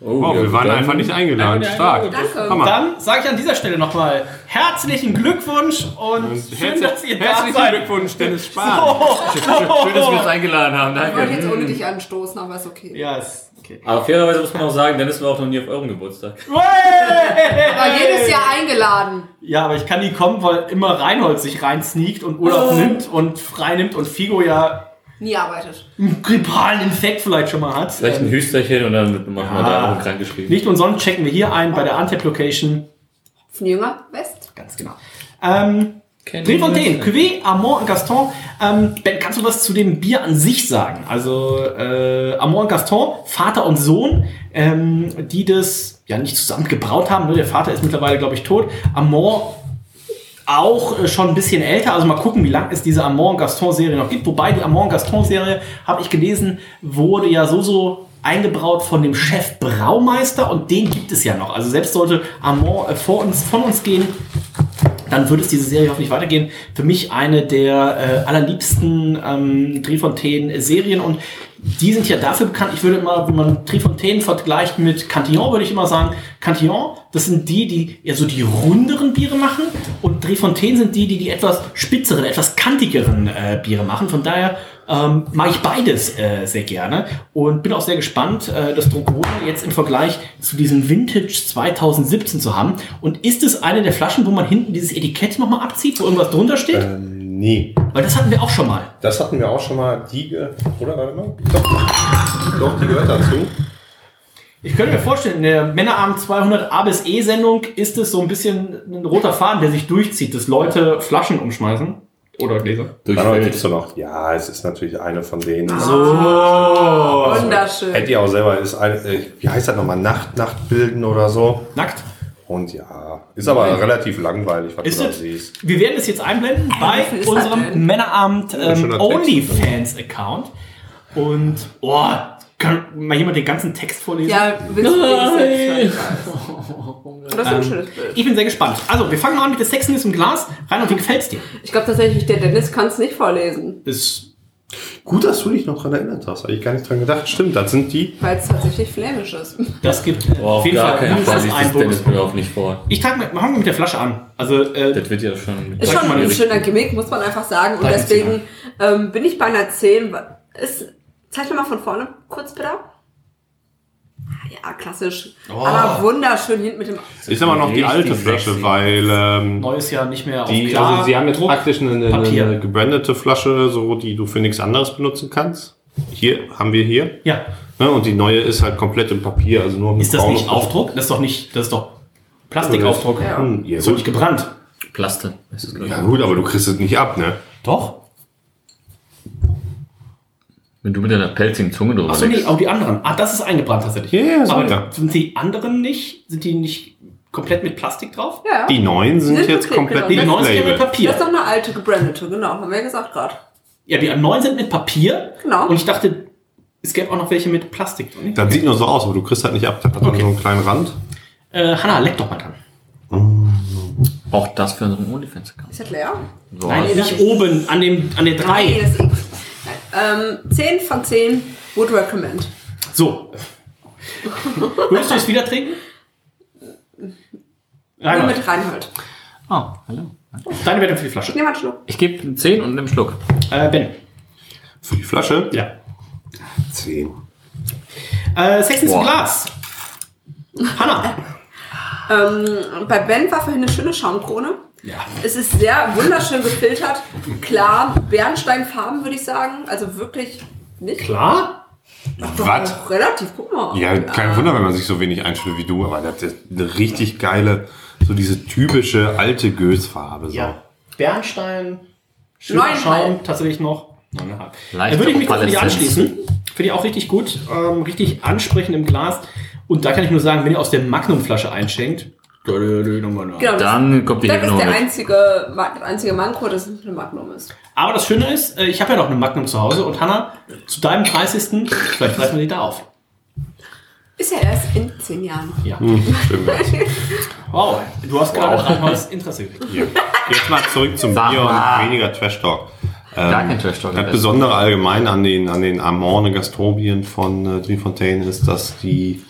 Oh, wir waren einfach nicht eingeladen. Stark. Danke. Hammer. Dann sage ich an dieser Stelle nochmal herzlichen Glückwunsch und, schön, dass ihr da seid. Glückwunsch, Dennis Spahn. Schön, dass wir uns eingeladen haben, Ich wollte jetzt danke. ohne dich anstoßen, aber ist okay. Ja, ist okay. Aber fairerweise muss man auch sagen, Dennis war auch noch nie auf eurem Geburtstag. Aber jedes Jahr eingeladen. Ja, aber ich kann nie kommen, weil immer Reinhold sich rein sneakt und Urlaub nimmt und frei nimmt und Figo ja Nie arbeitet. einen grippalen Infekt vielleicht schon mal hat. Vielleicht ein Hüsterchen und dann machen wir da auch krank geschrieben. Nicht umsonst checken wir hier ein bei der Antep Location. Von Jünger West. Ganz genau. Ähm, Drehfontaine, Cuvée, Amont und Gaston. Ähm, ben, kannst du was zu dem Bier an sich sagen? Also äh, Amont und Gaston, Vater und Sohn, ähm, die das ja nicht zusammen gebraut haben. Ne? Der Vater ist mittlerweile, glaube ich, tot. Amont auch äh, schon ein bisschen älter. Also mal gucken, wie lange es diese Amont und Gaston Serie noch gibt. Wobei die Amont und Gaston Serie, habe ich gelesen, wurde ja so so eingebraut von dem Chef Braumeister und den gibt es ja noch. Also selbst sollte Amont äh, vor uns, von uns gehen, dann würde es diese Serie hoffentlich weitergehen. Für mich eine der äh, allerliebsten ähm, Trifontaine-Serien und die sind ja dafür bekannt, ich würde immer, wenn man Trifontaine vergleicht mit Cantillon, würde ich immer sagen, Cantillon, das sind die, die eher so die runderen Biere machen und Trifontaine sind die, die die etwas spitzeren, etwas kantigeren äh, Biere machen. Von daher ähm, mag ich beides äh, sehr gerne und bin auch sehr gespannt, äh, das Druckgrone jetzt im Vergleich zu diesem Vintage 2017 zu haben. Und ist es eine der Flaschen, wo man hinten dieses Etikett nochmal abzieht, wo irgendwas drunter steht? Ähm, nee. Weil das hatten wir auch schon mal. Das hatten wir auch schon mal. Die, ge- oder warte mal. Doch, Doch die gehört dazu. Ich könnte mir vorstellen, in der Männerabend 200 A bis E Sendung ist es so ein bisschen ein roter Faden, der sich durchzieht, dass Leute Flaschen umschmeißen. Oder Gläser. Doch noch. Ja, es ist natürlich eine von denen. Oh. Wunderschön. Hätte ihr auch selber, ist eine, äh, wie heißt das nochmal? Nacht, Nacht bilden oder so. Nackt. Und ja, ist aber relativ langweilig, was Ist du da es? siehst. Wir werden es jetzt einblenden bei unserem? Männerabend ähm. OnlyFans-Account. Und, oh, kann mal jemand den ganzen Text vorlesen? Ja, willst du wenigstens Das ist ein Ähm, schönes Bild. Ich bin sehr gespannt. Also, wir fangen mal an mit der Sexiness im Glas. Rein und wie gefällt's dir? Ich glaube tatsächlich, der Dennis kann es nicht vorlesen, Ist Gut, dass du dich noch dran erinnert hast. Habe ich gar nicht dran gedacht. Stimmt, das sind die. weil es tatsächlich flämisch ist. Das gibt Boah, auf jeden gar Fall keinen Fall ein das Dennis auch nicht vor. Ich trage mit, fangen wir mit der Flasche an. Also, äh, Das wird ja schon... Ist schon mal, ein schöner Gimmick, muss man einfach sagen. Und deswegen ähm, bin ich bei einer 10. Ist, zeig mir mal von vorne kurz bitte. Ah, Ja, klassisch. Oh. Aber wunderschön hinten mit dem. Ist aber noch die alte Flasche, sexy. weil ähm, neues Jahr nicht mehr auf die, klar also sie haben jetzt Druck. praktisch eine, eine, eine gebrandete Flasche, so die du für nichts anderes benutzen kannst. Hier haben wir hier. Ja. Ne, und die neue ist halt komplett im Papier, also nur mit Ist das nicht Aufdruck? Das ist doch nicht, das ist doch Plastikaufdruck. Ja. Hm, ja, gut. nicht gebrannt. Plaste. Ja gut, aber du kriegst es nicht ab, ne? Doch. Wenn du mit deiner pelzigen Zunge drüber Achso, nee, auch die anderen. Ah, das ist eingebrannt tatsächlich. Ja, ja, so, aber ja. sind die anderen nicht, sind die nicht komplett mit Plastik drauf? Ja. Die neuen sind Sind jetzt okay, komplett genau. Die mit neuen sind ja mit. Papier. Das ist doch eine alte gebrandete, genau, haben wir ja gesagt gerade. Ja, die neuen sind mit Papier. Genau. Und ich dachte, es gäbe auch noch welche mit Plastik drin. Das sieht nur so aus, aber du kriegst halt nicht ab. Das hat Okay. so einen kleinen Rand. Äh, Hanna, leck doch mal dran. Auch das für unseren OnlyFans-Account. Ist das leer? So, Nein, nicht oben, an, dem, an der Nein, 3. ist. Ähm, 10 von 10 would recommend. So. Würdest du es wieder trinken? Nur Reinhold, mit Reinhold. Oh, hallo. deine Wertung für die Flasche. Ich nehme einen Schluck. Ich gebe einen 10 und einen Schluck. Äh, Ben. Für die Flasche? Ja. 10. Äh, Sex ins Boah. Glas. Hanna. Ähm, bei Ben war vorhin eine schöne Schaumkrone. Es ist sehr wunderschön gefiltert. Klar, Bernsteinfarben würde ich sagen. Also wirklich nicht. Klar? Doch, Was? relativ, guck mal. Ja, kein Wunder, wenn man sich so wenig einstellt wie du, aber das ist eine richtig geile, so diese typische alte Gößfarbe. So. Ja. Bernstein, schöner. Schaum, tatsächlich noch. Da würde ich mich tatsächlich anschließen. Finde ich auch richtig gut. Ähm, richtig ansprechend im Glas. Und da kann ich nur sagen, wenn ihr aus der Magnumflasche einschenkt, Genau, das, Dann kommt die das ist der einzige, einzige Manko, dass es eine Magnum ist. Aber das Schöne ist, äh, ich habe ja noch eine Magnum zu Hause und Hanna, zu deinem 30. Vielleicht greifen wir die da auf. Ist ja erst in zehn Jahren. Ja. Schön wär's. Wow, du hast gerade Reinholds Interesse geweckt. Ja. Jetzt mal zurück zum Sag Bier mal. und weniger Trash Talk. Gar kein Trash Talk. Das Besondere allgemein an den, an den Amorne Gastrobieren von äh, Driefontaine ist, dass die,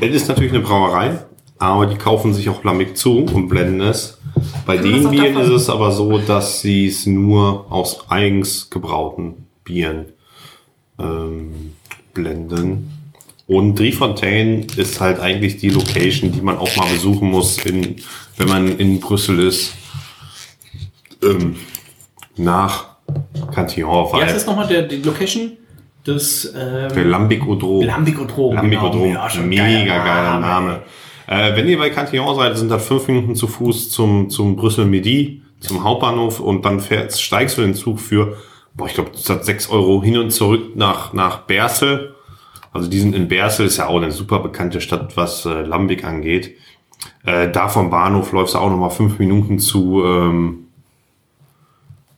es ist natürlich eine Brauerei, aber die kaufen sich auch Lambic zu und blenden es. Bei den Bieren ist es aber so, dass sie es nur aus eigens gebrauten Bieren ähm, blenden. Und Driefontaine ist halt eigentlich die Location, die man auch mal besuchen muss, in, wenn man in Brüssel ist. Ähm, nach Cantillon, Ja, das ist nochmal der, die Location des der ähm, Lambic Odro. Lambicodrom. Lambic-Odrom, Genau. Ja, mega geiler geiler Name. Äh, wenn ihr bei Cantillon seid, sind das fünf Minuten zu Fuß zum, zum Brüssel-Midi, zum Hauptbahnhof und dann fährst, steigst du den Zug für, boah, ich glaube, das hat sechs Euro hin und zurück nach, nach Bersel. Also die sind in Bersel, ist ja auch eine super bekannte Stadt, was äh, Lambic angeht. Äh, da vom Bahnhof läufst du auch nochmal fünf Minuten zu, ähm,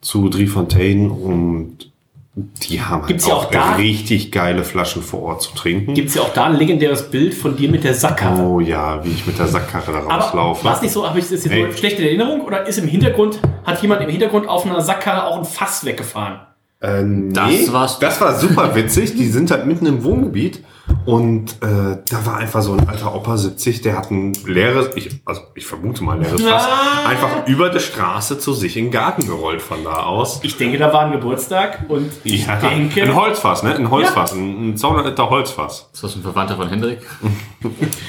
zu Driefontaine und die haben halt Gibt's ja auch da- richtig geile Flaschen vor Ort zu trinken. Gibt es ja auch da ein legendäres Bild von dir mit der Sackkarre. Oh ja, wie ich mit der Sackkarre da rauslaufe. war es nicht so, habe ich das jetzt Hey. nur schlecht in Erinnerung oder ist im Hintergrund, hat jemand im Hintergrund auf einer Sackkarre auch ein Fass weggefahren? Äh, nee, Das war's. das war super witzig. Die sind halt mitten im Wohngebiet und äh, da war einfach so ein alter Opa 70, der hat ein leeres, ich, also ich vermute mal leeres Fass, Ah. einfach über die Straße zu sich in den Garten gerollt von da aus. Ich denke, da war ein Geburtstag und ich Ja, denke, ein Holzfass, ne? Ein Holzfass, ein, ein 200 Liter Holzfass. Ist das ein Verwandter von Hendrik?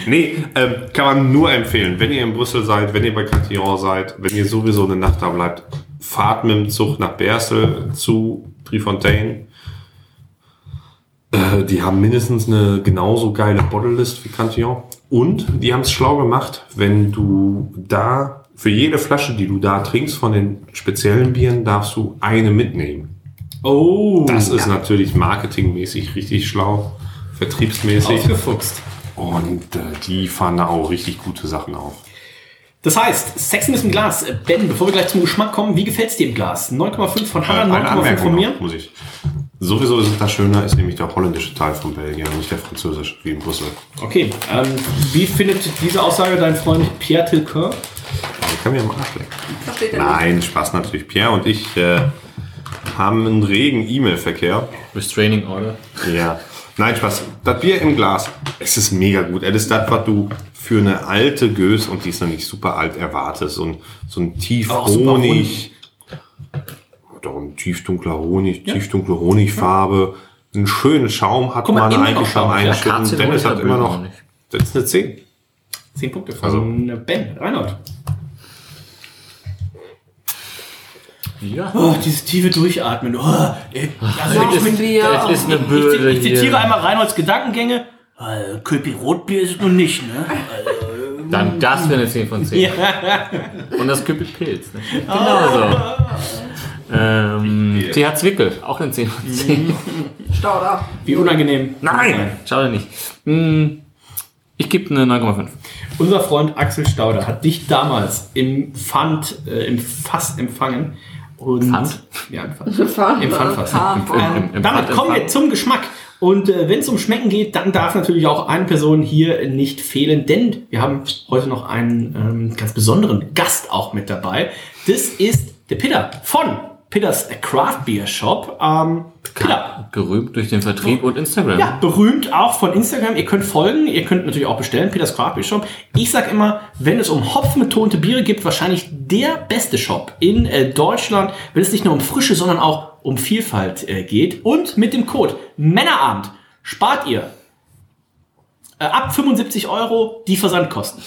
Nee, ähm, kann man nur empfehlen. Wenn ihr in Brüssel seid, wenn ihr bei Cantillon seid, wenn ihr sowieso eine Nacht da bleibt, fahrt mit dem Zug nach Bersel zu Driefontaine. Äh, die haben mindestens eine genauso geile Bottlelist wie Cantillon. Und die haben es schlau gemacht, wenn du da, für jede Flasche, die du da trinkst von den speziellen Bieren, darfst du eine mitnehmen. oh, Das ist natürlich marketingmäßig richtig schlau, vertriebsmäßig. ausgefuchst. Und äh, die fahren da auch richtig gute Sachen auf. Das heißt, Sexiness im Glas. Äh, Ben, bevor wir gleich zum Geschmack kommen, wie gefällt's dir im Glas? 9,5 von Äh, Hanna, eine 9,5 Anmerkung von mir. noch, muss ich. Sowieso ist das schöner, ist nämlich der holländische Teil von Belgien, nicht der französische, wie in Brüssel. Okay, ähm, wie findet diese Aussage dein Freund Pierre Tilquin? Ich kann mir am Arsch lecken. Nein, Spaß natürlich. Pierre und ich äh, haben einen regen E-Mail-Verkehr. Restraining Order. Ja. Nein, Spaß. Das Bier im Glas, es ist mega gut. Es ist das, was du für eine alte Gös, und die ist noch nicht super alt, erwartest. Und so ein tief Honig. Oder ein tief dunkler Honig, tief dunkle Honigfarbe. Einen schönen Schaum hat Guck mal, man noch eigentlich Ja, Einschütten. Dennis hat immer noch. man nicht. Das ist eine 10. 10 Punkte von Also- Ben. Reinhold. Ja. Oh, dieses tiefe Durchatmen. Oh, also ich, ein Bier. Das ist eine ich, Bürde ich zitiere hier. einmal Reinholds Gedankengänge. Äh, Köpi Rotbier ist es nun nicht, ne? Dann das wäre eine 10 von 10. Und das Küppel Pilz. Ne? Genau so. Ähm, TH Zwickel, auch eine 10 von 10. Stauder. Wie unangenehm. Nein! Schade nicht. Hm, Ich gebe eine 9,5. Unser Freund Axel Stauder hat dich damals im Pfand, äh, im Fass empfangen. Und Pfand? Ja, im Pfand. Pfand. Im Pfandfass. Damit Pfand, im kommen wir Pfand. zum Geschmack. Und äh, wenn es um Schmecken geht, dann darf natürlich auch eine Person hier nicht fehlen, denn wir haben heute noch einen ähm, ganz besonderen Gast auch mit dabei. Das ist der Peter von Peters Craft Beer Shop. Ähm, Peter, Gerühmt durch den Vertrieb und Instagram. ja, berühmt auch von Instagram. Ihr könnt folgen, ihr könnt natürlich auch bestellen, Peters Craft Beer Shop. Ich sag immer, wenn es um hopfenbetonte Biere gibt, wahrscheinlich der beste Shop in äh, Deutschland, wenn es nicht nur um Frische, sondern auch um Vielfalt äh, geht. Und mit dem Code Männerabend spart ihr äh, ab 75 Euro die Versandkosten.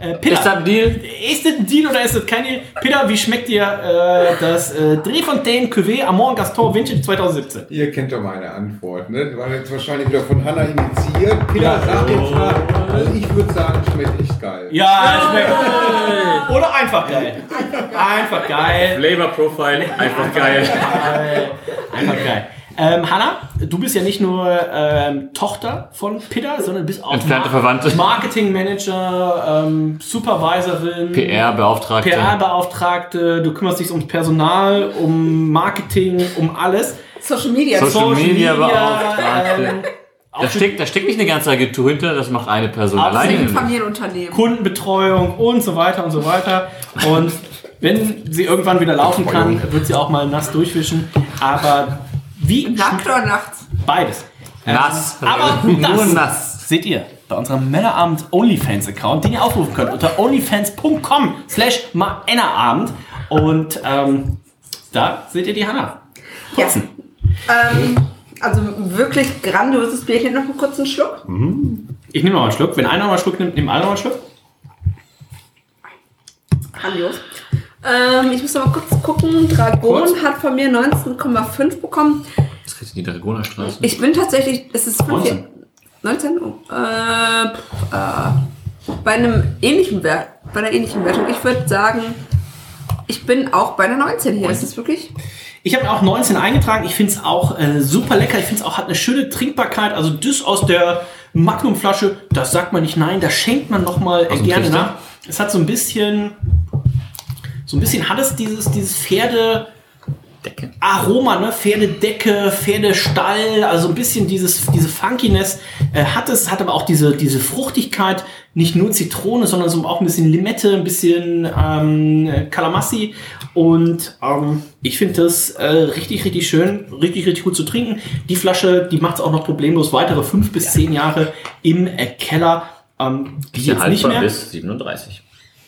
Äh, Peter, Ist das ein Deal? Ist das ein Deal oder ist das kein Deal? Peter, wie schmeckt dir äh, das äh, Drehfontaine Cuvée Amont Gaston Vintage 2017? Ihr kennt doch meine Antwort, ne? Das war jetzt wahrscheinlich wieder von Hanna initiiert. Peter, sag jetzt mal. Also ich würde sagen, schmeckt echt geil. Ja, schmeckt. Oder einfach geil. Einfach geil. Flavor Profile, einfach geil. Einfach geil. Ähm, Hanna, du bist ja nicht nur ähm, Tochter von Peter, sondern bist auch Entfernte Verwandte. Marketingmanager, ähm, Supervisorin, PR-Beauftragte. PR-Beauftragte. Du kümmerst dich ums Personal, um Marketing, um alles. Social Media. Social Media ähm, Beauftragte. Da steckt, da steckt nicht eine ganze Agentur hinter, das macht eine Person alleine. Familienunternehmen. Kundenbetreuung und so weiter und so weiter. Und wenn sie irgendwann wieder laufen kann, wird sie auch mal nass durchwischen. Aber wie Nackt oder nachts? beides. Nass. Aber Nur nass. seht ihr bei unserem Männerabend OnlyFans Account, den ihr aufrufen könnt unter onlyfans.com slash Männerabend. Und ähm, da seht ihr die Hanna. Putzen. Ähm, also wirklich grandioses Bier. Ich nehme noch einen kurzen Schluck. Ich nehme noch mal einen Schluck. Wenn einer noch mal einen Schluck nimmt, nehmen alle noch mal einen Schluck. Grandios. Ähm, ich muss noch mal kurz gucken. Dragon Kurz. hat von mir 19,5 bekommen. Das kriegt die Dragonerstraße. Ich bin tatsächlich, es ist 19. 19? Oh, äh, pff, äh, bei einem ähnlichen Wert, bei einer ähnlichen Wertung. Ich würde sagen, ich bin auch bei einer 19 hier. Ist es wirklich? Ich habe auch 19 eingetragen. Ich finde es auch äh, super lecker. Ich finde es auch hat eine schöne Trinkbarkeit. Also das aus der Magnumflasche, das sagt man nicht nein. Da schenkt man noch mal äh, gerne nach. Es hat so ein bisschen, so ein bisschen hat es dieses dieses Pferde Decke. Aroma, ne? Pferdedecke, Pferdestall, also ein bisschen dieses, diese Funkiness äh, hat es, hat aber auch diese, diese Fruchtigkeit, nicht nur Zitrone, sondern so auch ein bisschen Limette, ein bisschen ähm, Kalamassi und ähm, ich finde das äh, richtig, richtig schön, richtig, richtig gut zu trinken. Die Flasche, die macht es auch noch problemlos weitere fünf bis zehn Jahre im äh, Keller. Ähm, die ja jetzt nicht mehr bis 37.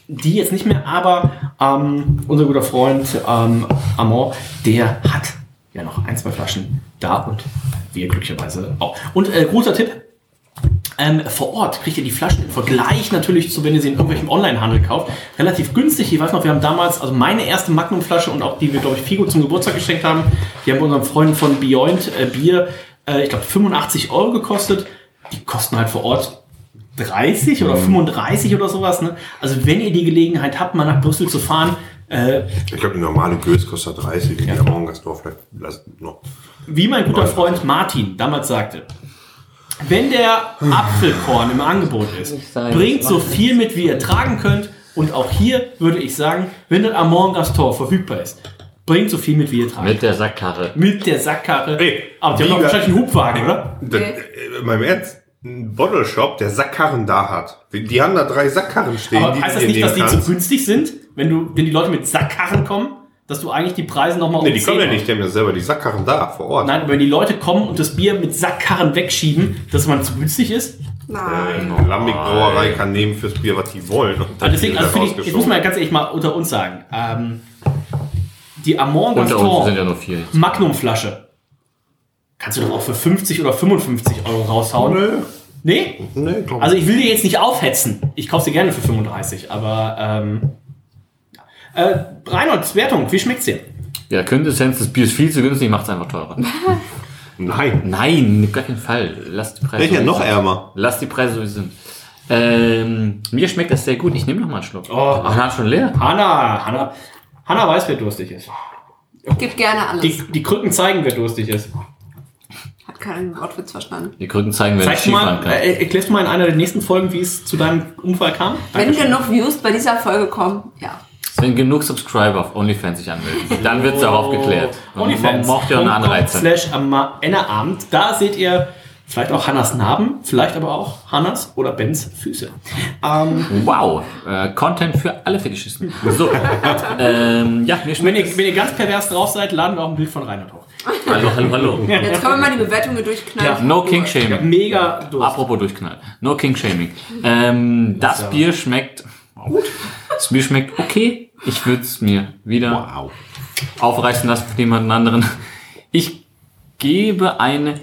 die jetzt nicht mehr, aber ähm, unser guter Freund ähm, Amor, der hat ja noch ein, zwei Flaschen da und wir glücklicherweise auch. Und äh, großer Tipp, ähm, vor Ort kriegt ihr die Flaschen im Vergleich natürlich zu, wenn ihr sie in irgendwelchem Onlinehandel kauft, relativ günstig. Ich weiß noch, wir haben damals, also meine erste Magnum-Flasche und auch die wir, glaube ich, Figo zum Geburtstag geschenkt haben, die haben unseren Freunden von Beyond äh, Bier, äh, ich glaube, 85 Euro gekostet. Die kosten halt vor Ort 30 oder 35 oder sowas. Ne? Also wenn ihr die Gelegenheit habt, mal nach Brüssel zu fahren, äh, Ich glaube, die normale Gös kostet 30, die ja. Morgengastor vielleicht noch. wie mein guter Freund Martin damals sagte, wenn der Apfelkorn im Angebot ist, bringt so viel mit, wie ihr tragen könnt. Und auch hier würde ich sagen, wenn das Amon Gastor verfügbar ist, bringt so viel mit, wie ihr tragen Mit der Sackkarre. Mit der Sackkarre. Ey, Aber die haben doch wahrscheinlich einen Hubwagen, oder? Das, äh, Mein Ernst, ein Bottle Shop, der Sackkarren da hat. Die, haben da drei Sackkarren stehen. Aber die heißt das nicht, dass die zu günstig sind, wenn du, wenn die Leute mit Sackkarren kommen, dass du eigentlich die Preise nochmal um Nee, die 10 kommen ja nicht, die haben ja selber die Sackkarren da vor Ort. Nein, aber wenn die Leute kommen und das Bier mit Sackkarren wegschieben, dass man zu günstig ist. Nein. Äh, Lambic Brauerei kann nehmen fürs Bier, was die wollen. Und Also deswegen, also finde ich, jetzt rausgeschoben. muss man ja ganz ehrlich mal unter uns sagen, ähm, die Amont Gaston ja nur vier. Kannst du doch auch für 50 oder 55 Euro raushauen. Nö, Nee? nee, glaub Also ich will dir jetzt nicht aufhetzen. Ich kaufe sie gerne für 35, aber ähm, äh, Reinholds Wertung, wie schmeckt's dir? Ja, Quintessenz, das Bier ist viel zu günstig, macht es einfach teurer. Nein. Nein, auf gar keinen Fall. Lass die Preise Welcher so, wie noch sie sind. ärmer? Lass die Preise so wie sie sind. Ähm, mir schmeckt das sehr gut. Ich nehme noch mal einen Schluck. Oh. Ach, hat schon leer. Hanna, Hanna, Hanna weiß, wer durstig ist. Gib gerne alles. Die, die Krücken zeigen, wer durstig ist. Keinen Wortwitz verstanden. Die Krücken zeigen, du Skifahren mal, kann. äh, erklärst du mal in einer der nächsten Folgen, wie es zu deinem Unfall kam? Wenn Dankeschön. genug Views bei dieser Folge kommen, ja. Wenn genug Subscriber auf OnlyFans sich anmelden, dann wird es auch aufgeklärt. Man OnlyFans. braucht ja auch eine Anreize. slash Ennerabend. Da seht ihr vielleicht auch Hannas Narben, vielleicht aber auch Hannas oder Bens Füße. Ähm, Wow, äh, Content für alle Fetischisten. So, ähm, ja, mir wenn, ihr, wenn ihr ganz pervers drauf seid, laden wir auch ein Bild von Reinhard hoch. Hallo, hallo, hallo. Jetzt können wir mal die Bewertungen durchknallen. No King Shaming. Mega Durst. Apropos durchknallen. No King Shaming. Ähm, das Bier schmeckt. Das Bier schmeckt okay. Ich würde es mir wieder aufreißen lassen für jemanden anderen. Ich gebe eine.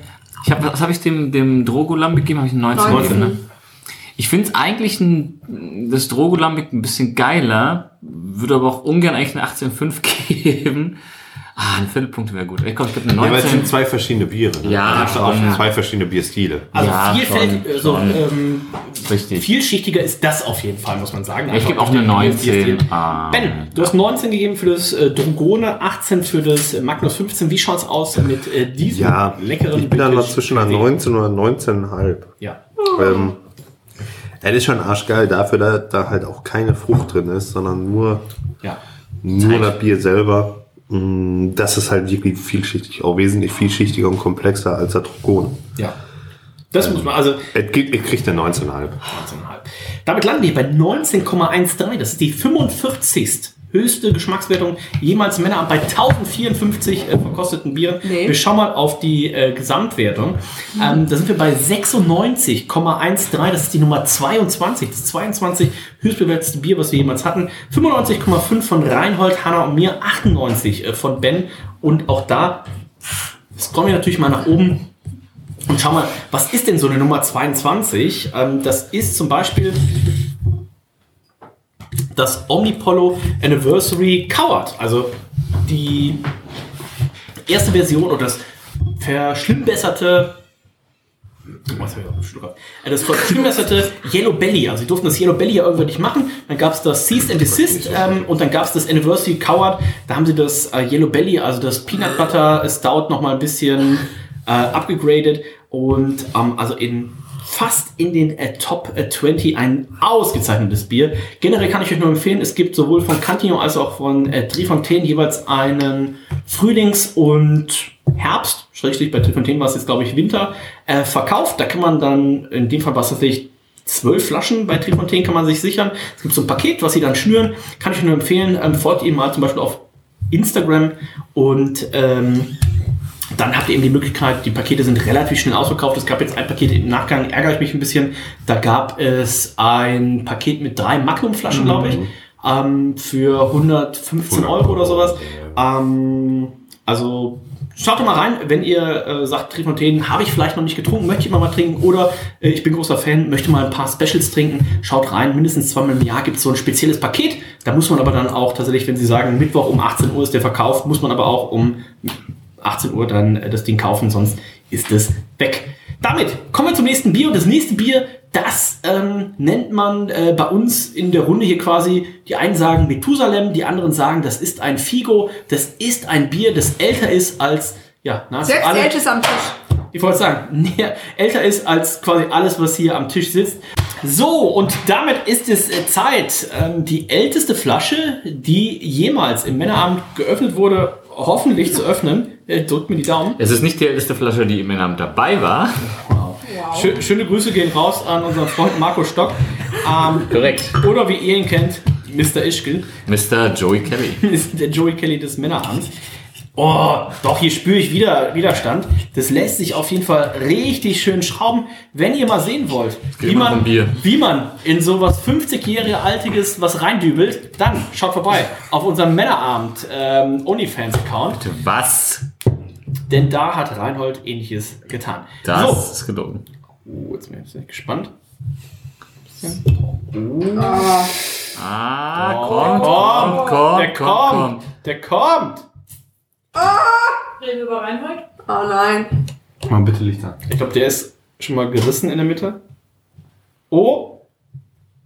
Ich hab, was habe ich dem, dem Drogolam gegeben? Habe ich eine 19 19. gegeben, ne? Ich finde es eigentlich ein, das Drogolambic ein bisschen geiler, würde aber auch ungern eigentlich eine 18,5 geben. Ah, ein Viertelpunkt wäre gut. Ich glaube, ich gebe eine Ja, weil es 19. sind zwei verschiedene Biere. Ne? Ja, auch schon. zwei verschiedene Bierstile. Also Ja, vielfältig, schon, also, ähm, Richtig. vielschichtiger ist das auf jeden Fall, muss man sagen. Ich gebe auch eine durch den 19. Bierstil. Ah, Ben, du hast 19 gegeben für das äh, Drogone, 18 für das Magnus 15. Wie schaut's aus mit äh, diesem Ja, leckeren ich bin dann noch Vintage zwischen einer Rosé? 19 oder 19,5. Ja. Ähm, es ist schon arschgeil dafür, dass da halt auch keine Frucht drin ist, sondern nur, Ja. nur das Bier selber. Mm, Das ist halt wirklich vielschichtig, auch wesentlich vielschichtiger und komplexer als der Drogon. Ja. Das muss man, also es kriegt eine 19,5. 19,5. Damit landen wir bei 19,13. Das ist die 45. höchste Geschmackswertung jemals Männer bei 1054 äh, verkosteten Bieren. Nee. Wir schauen mal auf die äh, Gesamtwertung. Ähm, da sind wir bei 96,13. Das ist die Nummer 22. Das 22 höchstbewertete Bier, was wir jemals hatten. 95,5 von Reinhold, Hanna und mir. 98 äh, von Ben. Und auch da scrollen wir natürlich mal nach oben. Und schau mal, was ist denn so eine Nummer 22? Ähm, das ist zum Beispiel das Omnipollo Anniversary Coward. Also die erste Version oder das verschlimmbesserte? Äh, Das verschlimmbesserte Yellow Belly. Also sie durften das Yellow Belly ja irgendwann nicht machen. Dann gab es das Cease and Desist ähm, und dann gab es das Anniversary Coward. Da haben sie das äh, Yellow Belly, also das Peanut Butter Stout noch mal ein bisschen äh, abgegradet und ähm, also in fast in den äh, Top äh, 20 ein ausgezeichnetes Bier. Generell kann ich euch nur empfehlen, es gibt sowohl von Cantillon als auch von äh, Trifontaine jeweils einen Frühlings- und Herbst, schrägstrich bei Trifontaine war es jetzt glaube ich Winter, äh, verkauft. Da kann man dann, in dem Fall war es tatsächlich zwölf Flaschen bei Trifontaine kann man sich sichern. Es gibt so ein Paket, was sie dann schnüren. Kann ich euch nur empfehlen. Ähm, folgt ihnen mal zum Beispiel auf Instagram und ähm, dann habt ihr eben die Möglichkeit, die Pakete sind relativ schnell ausverkauft. Es gab jetzt ein Paket im Nachgang, ärgere ich mich ein bisschen. Da gab es ein Paket mit drei Magnum-Flaschen, glaube ich, ähm, für 115 Euro oder sowas. Ähm, also schaut doch mal rein, wenn ihr äh, sagt, Trifontaine habe ich vielleicht noch nicht getrunken, möchte ich mal mal trinken oder äh, ich bin großer Fan, möchte mal ein paar Specials trinken. Schaut rein, mindestens zweimal im Jahr gibt es so ein spezielles Paket. Da muss man aber dann auch tatsächlich, wenn Sie sagen, Mittwoch um 18 Uhr ist der Verkauf, muss man aber auch um 18 Uhr dann äh, das Ding kaufen, sonst ist es weg. Damit kommen wir zum nächsten Bier und das nächste Bier, das ähm, nennt man äh, bei uns in der Runde hier quasi, die einen sagen Methusalem, die anderen sagen, das ist ein Figo, das ist ein Bier, das älter ist als, ja, nahezu Selbst alle, der Älteste am Tisch. ich wollte sagen, näher, älter ist als quasi alles, was hier am Tisch sitzt. So, und damit ist es äh, Zeit, ähm, die älteste Flasche, die jemals im Männeramt geöffnet wurde, hoffentlich zu öffnen. Äh, drückt mir die Daumen. Es ist nicht die älteste Flasche, die im Männerabend dabei war. Schö schöne Grüße gehen raus an unseren Freund Marco Stock. Ähm, Korrekt. oder wie ihr ihn kennt, Mr. Ischgl. Mr. Joey Kelly. der Joey Kelly des Männeramts. Oh, doch, hier spüre ich wieder Widerstand. Das lässt sich auf jeden Fall richtig schön schrauben. Wenn ihr mal sehen wollt, wie man, wie man in sowas 50 Jahre altiges was reindübelt, dann schaut vorbei auf unserem Männerabend ähm, OnlyFans-Account. Was? Denn da hat Reinhold ähnliches getan. Das So, ist gelogen. oh, jetzt bin ich gespannt. Ah, Oh, kommt, kommt, kommt, kommt, der kommt, kommt, kommt. der kommt. Reden wir über Reinhold? Oh nein. Mal bitte Licht an. Ich glaube, der ist schon mal gerissen in der Mitte. Oh.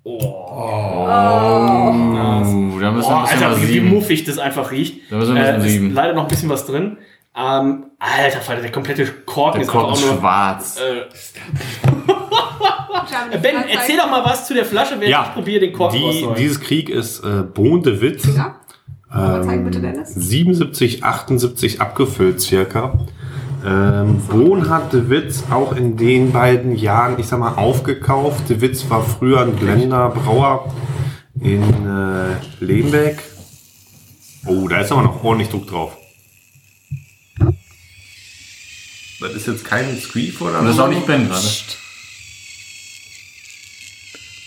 Oh. Oh, da müssen Oh, wir ein bisschen Alter, was wie, sieben. muffig das einfach riecht. Da müssen wir ein bisschen ist sieben. leider noch ein bisschen was drin. Ähm, Alter, Falter, der komplette Korken Der ist Korken ist auch nur. schwarz. Äh, ben, erzähl doch mal was zu der Flasche, während ich probiere den Korken die, dieses Krieg ist äh, Bohn de Witz. Ja. Aber zeig bitte, Dennis. 77, 78 abgefüllt circa. Ähm, Bohn hat De Witz auch in den beiden Jahren, ich sag mal, aufgekauft. De Witz war früher ein Blender Brauer in äh, Lembeck. Oh, da ist aber noch ordentlich Druck drauf. Das ist jetzt kein Squeef oder das ist auch nicht Ben gerade.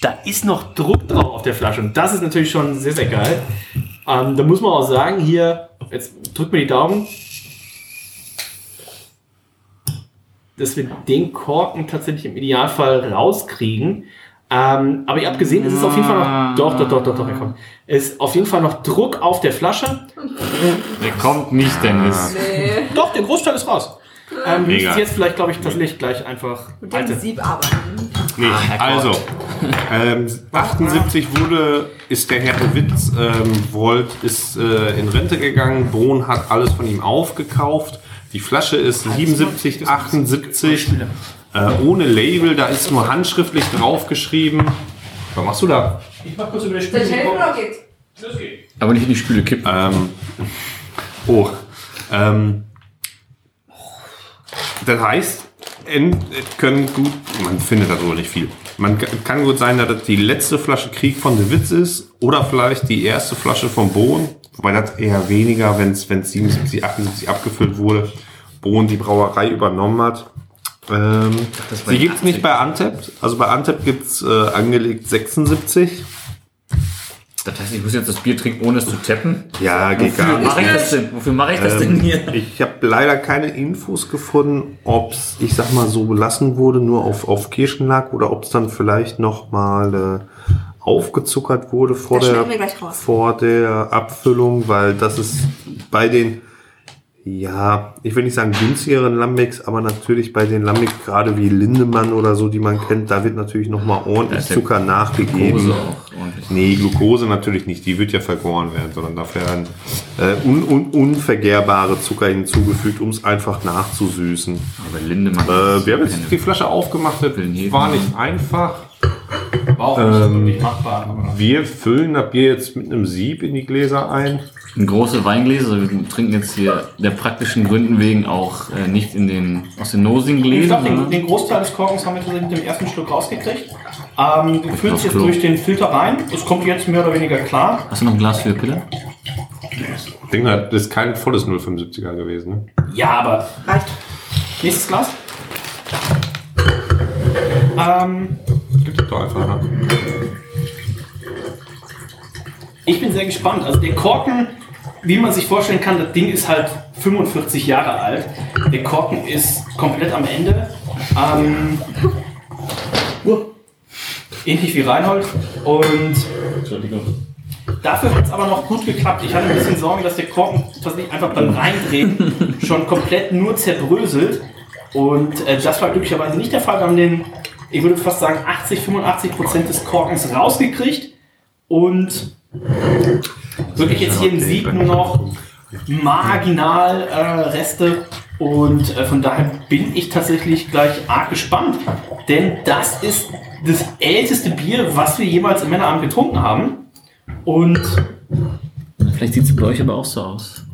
Da ist noch Druck drauf auf der Flasche und das ist natürlich schon sehr, sehr geil. Ähm, da muss man auch sagen, hier, jetzt drückt mir die Daumen, dass wir den Korken tatsächlich im Idealfall rauskriegen. Ähm, aber ihr habt gesehen, es ist auf jeden Fall noch. Doch, doch, doch, doch, doch, er kommt. Es ist auf jeden Fall noch Druck auf der Flasche. Der kommt nicht, Dennis. Nee. Doch, der Großteil ist raus. Ähm, Mega. müsst jetzt vielleicht, glaube ich, das Licht gleich einfach. Mit dem Sieb arbeiten. Nee, also, ähm, 78 wurde, ist der Herr Witz, ähm, Volt ist äh, in Rente gegangen, Bohn hat alles von ihm aufgekauft, die Flasche ist 77, 78, äh, ohne Label, da ist nur handschriftlich draufgeschrieben. Was machst du da? Ich mach kurz über die Soll ich helfen oder geht's? Aber nicht in die Spüle kippen. Ähm, oh, ähm, das heißt, en- es können gut, man findet darüber nicht viel. Man ka- kann gut sein, dass das die letzte Flasche Krieg von De Witz ist oder vielleicht die erste Flasche vom Bohn, wobei das eher weniger, wenn es 77, 78 abgefüllt wurde, Bohn die Brauerei übernommen hat. Ähm, sie in gibt's nicht 80. bei Antep. Also bei Antep gibt's äh, angelegt 76. Das heißt, ich muss jetzt das Bier trinken, ohne es zu tappen? Ja, geht gar Wofür nicht. mache ich das denn? Wofür mache ich das denn Ähm, hier? Ich habe leider keine Infos gefunden, ob es, ich sag mal, so belassen wurde, nur auf, auf Kirschen lag oder ob es dann vielleicht noch mal äh, aufgezuckert wurde vor Das der, vor der Abfüllung, weil das ist bei den, ja, ich will nicht sagen günstigeren Lambics, aber natürlich bei den Lambics, gerade wie Lindemann oder so, die man kennt, da wird natürlich noch mal Da ordentlich der Zucker nachgegeben. Glucose auch ordentlich. Nee, Glucose natürlich nicht, die wird ja vergoren werden, sondern dafür werden äh, un, un, unvergehrbare Zucker hinzugefügt, um es einfach nachzusüßen. Aber Lindemann. Äh, wir haben jetzt die Flasche aufgemacht, das war nicht einfach. War auch nicht wirklich machbar. Wir füllen das Bier jetzt mit einem Sieb in die Gläser ein. Ein große Weingläser. Also wir trinken jetzt hier der praktischen Gründen wegen auch äh, nicht in den, aus den nosigen ich Gläsern. glaube, den, sondern- den Großteil des Korkens haben wir tatsächlich mit dem ersten Schluck rausgekriegt. Ähm, es Aufs jetzt Klo. durch den Filter rein. Es kommt jetzt mehr oder weniger klar. Hast du noch ein Glas für Pille? Ich denke, das ist kein volles 0,75er gewesen. Ne? Ja, aber Reicht. nächstes Glas. Ähm, Gib das doch einfach. Ne? Ich bin sehr gespannt. Also der Korken, wie man sich vorstellen kann, das Ding ist halt 45 Jahre alt. Der Korken ist komplett am Ende. Ähm, ähnlich wie Reinhold. Und dafür hat es aber noch gut geklappt. Ich hatte ein bisschen Sorgen, dass der Korken tatsächlich einfach beim Reindrehen schon komplett nur zerbröselt. Und äh, das war glücklicherweise nicht der Fall. Wir haben den, ich würde fast sagen, 80, 85 Prozent des Korkens rausgekriegt. Und wirklich jetzt hier im Sieb nur noch marginal äh, Reste. Und äh, von daher bin ich tatsächlich gleich arg gespannt. Denn das ist das älteste Bier, was wir jemals im Männerabend getrunken haben. Und Vielleicht sieht es bei euch aber auch so aus.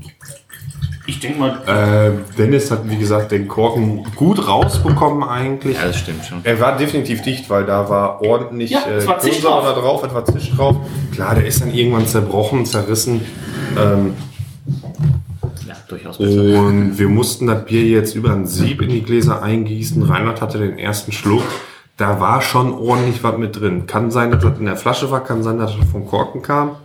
Ich denke mal, Äh, Dennis hat, wie gesagt, den Korken gut rausbekommen eigentlich. Ja, das stimmt schon. Er war definitiv dicht, weil da war ordentlich Ja, es war drauf. drauf, etwa Zisch drauf. Klar, der ist dann irgendwann zerbrochen, zerrissen. Ähm, Ja, durchaus besser. und wir mussten das Bier jetzt über ein Sieb in die Gläser eingießen. Reinhard hatte den ersten Schluck. Da war schon ordentlich was mit drin. Kann sein, dass das in der Flasche war, kann sein, dass das vom Korken kam.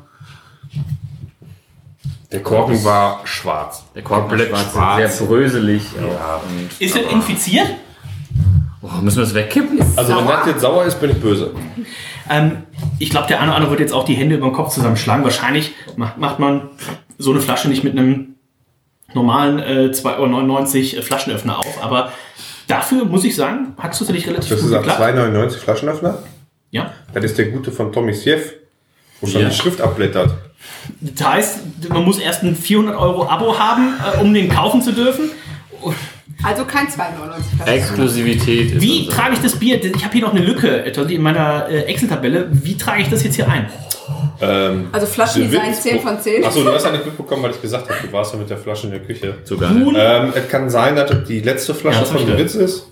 Der Korken war schwarz. Der Korken komplett war schwarz. sehr bröselig. Und, ist er infiziert? oh, müssen wir das wegkippen? Also wenn das jetzt sauer ist, bin ich böse. Ähm, ich glaube, der eine oder andere wird jetzt auch die Hände über den Kopf zusammenschlagen. Wahrscheinlich macht, macht man so eine Flasche nicht mit einem normalen äh, 2,99 Euro Flaschenöffner auf. Aber dafür muss ich sagen, hat es tatsächlich relativ Das gut ist ab geklappt. 2,99 Flaschenöffner. Ja. Das ist der gute von Tommy Siev, wo schon Ja. die Schrift abblättert. Das heißt, man muss erst ein 400 Euro Abo haben, äh, um den kaufen zu dürfen. Also kein 2,99 Flasche. Exklusivität ist Wie unser- trage ich das Bier? Ich habe hier noch eine Lücke in meiner äh, Excel-Tabelle. Wie trage ich das jetzt hier ein? Ähm, Also Flaschendesign 10 von 10. Achso, du hast ja nicht mitbekommen, weil ich gesagt habe, du warst ja mit der Flasche in der Küche. Sogar. Ähm, es kann sein, dass das die letzte Flasche Ja, von De Witz ist.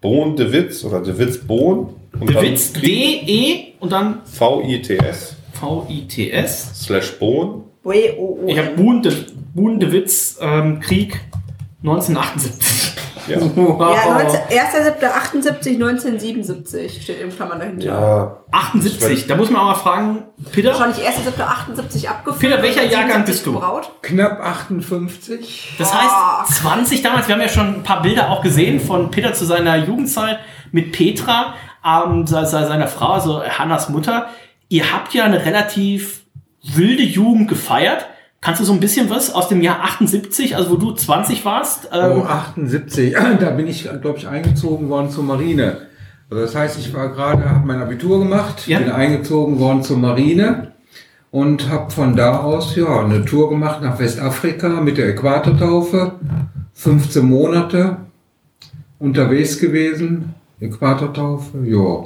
Bohn De Witz oder De Witz Bohn. Und De dann Witz, D-E und dann V-I-T-S V-I-T-S. slash Bohn. Oh, oh. Ich habe Buhn de, Buhn de Witz ähm, Krieg 1978. Ja. Wow. Ja, 19 1.7.78, 1977 steht im Klammern dahinter. ja. 78. Da muss man auch mal fragen, Peter, Wahrscheinlich 1.7.78 abgefüllt. Peter, welcher Jahrgang 77 bist du? Gebraut. Knapp 58. das Ah. heißt 20 damals, wir haben ja schon ein paar Bilder auch gesehen von Peter zu seiner Jugendzeit mit Petra, ähm, se- se- seiner Frau, also Hannas Mutter. Ihr habt ja eine relativ wilde Jugend gefeiert. Kannst du so ein bisschen was aus dem Jahr 78, also wo du 20 warst? Ähm, Oh, 78, da bin ich, glaube ich, eingezogen worden zur Marine. Also das heißt, ich war gerade, habe mein Abitur gemacht, Ja. bin eingezogen worden zur Marine und habe von da aus ja eine Tour gemacht nach Westafrika mit der Äquatortaufe. 15 Monate unterwegs gewesen, Äquatortaufe, ja.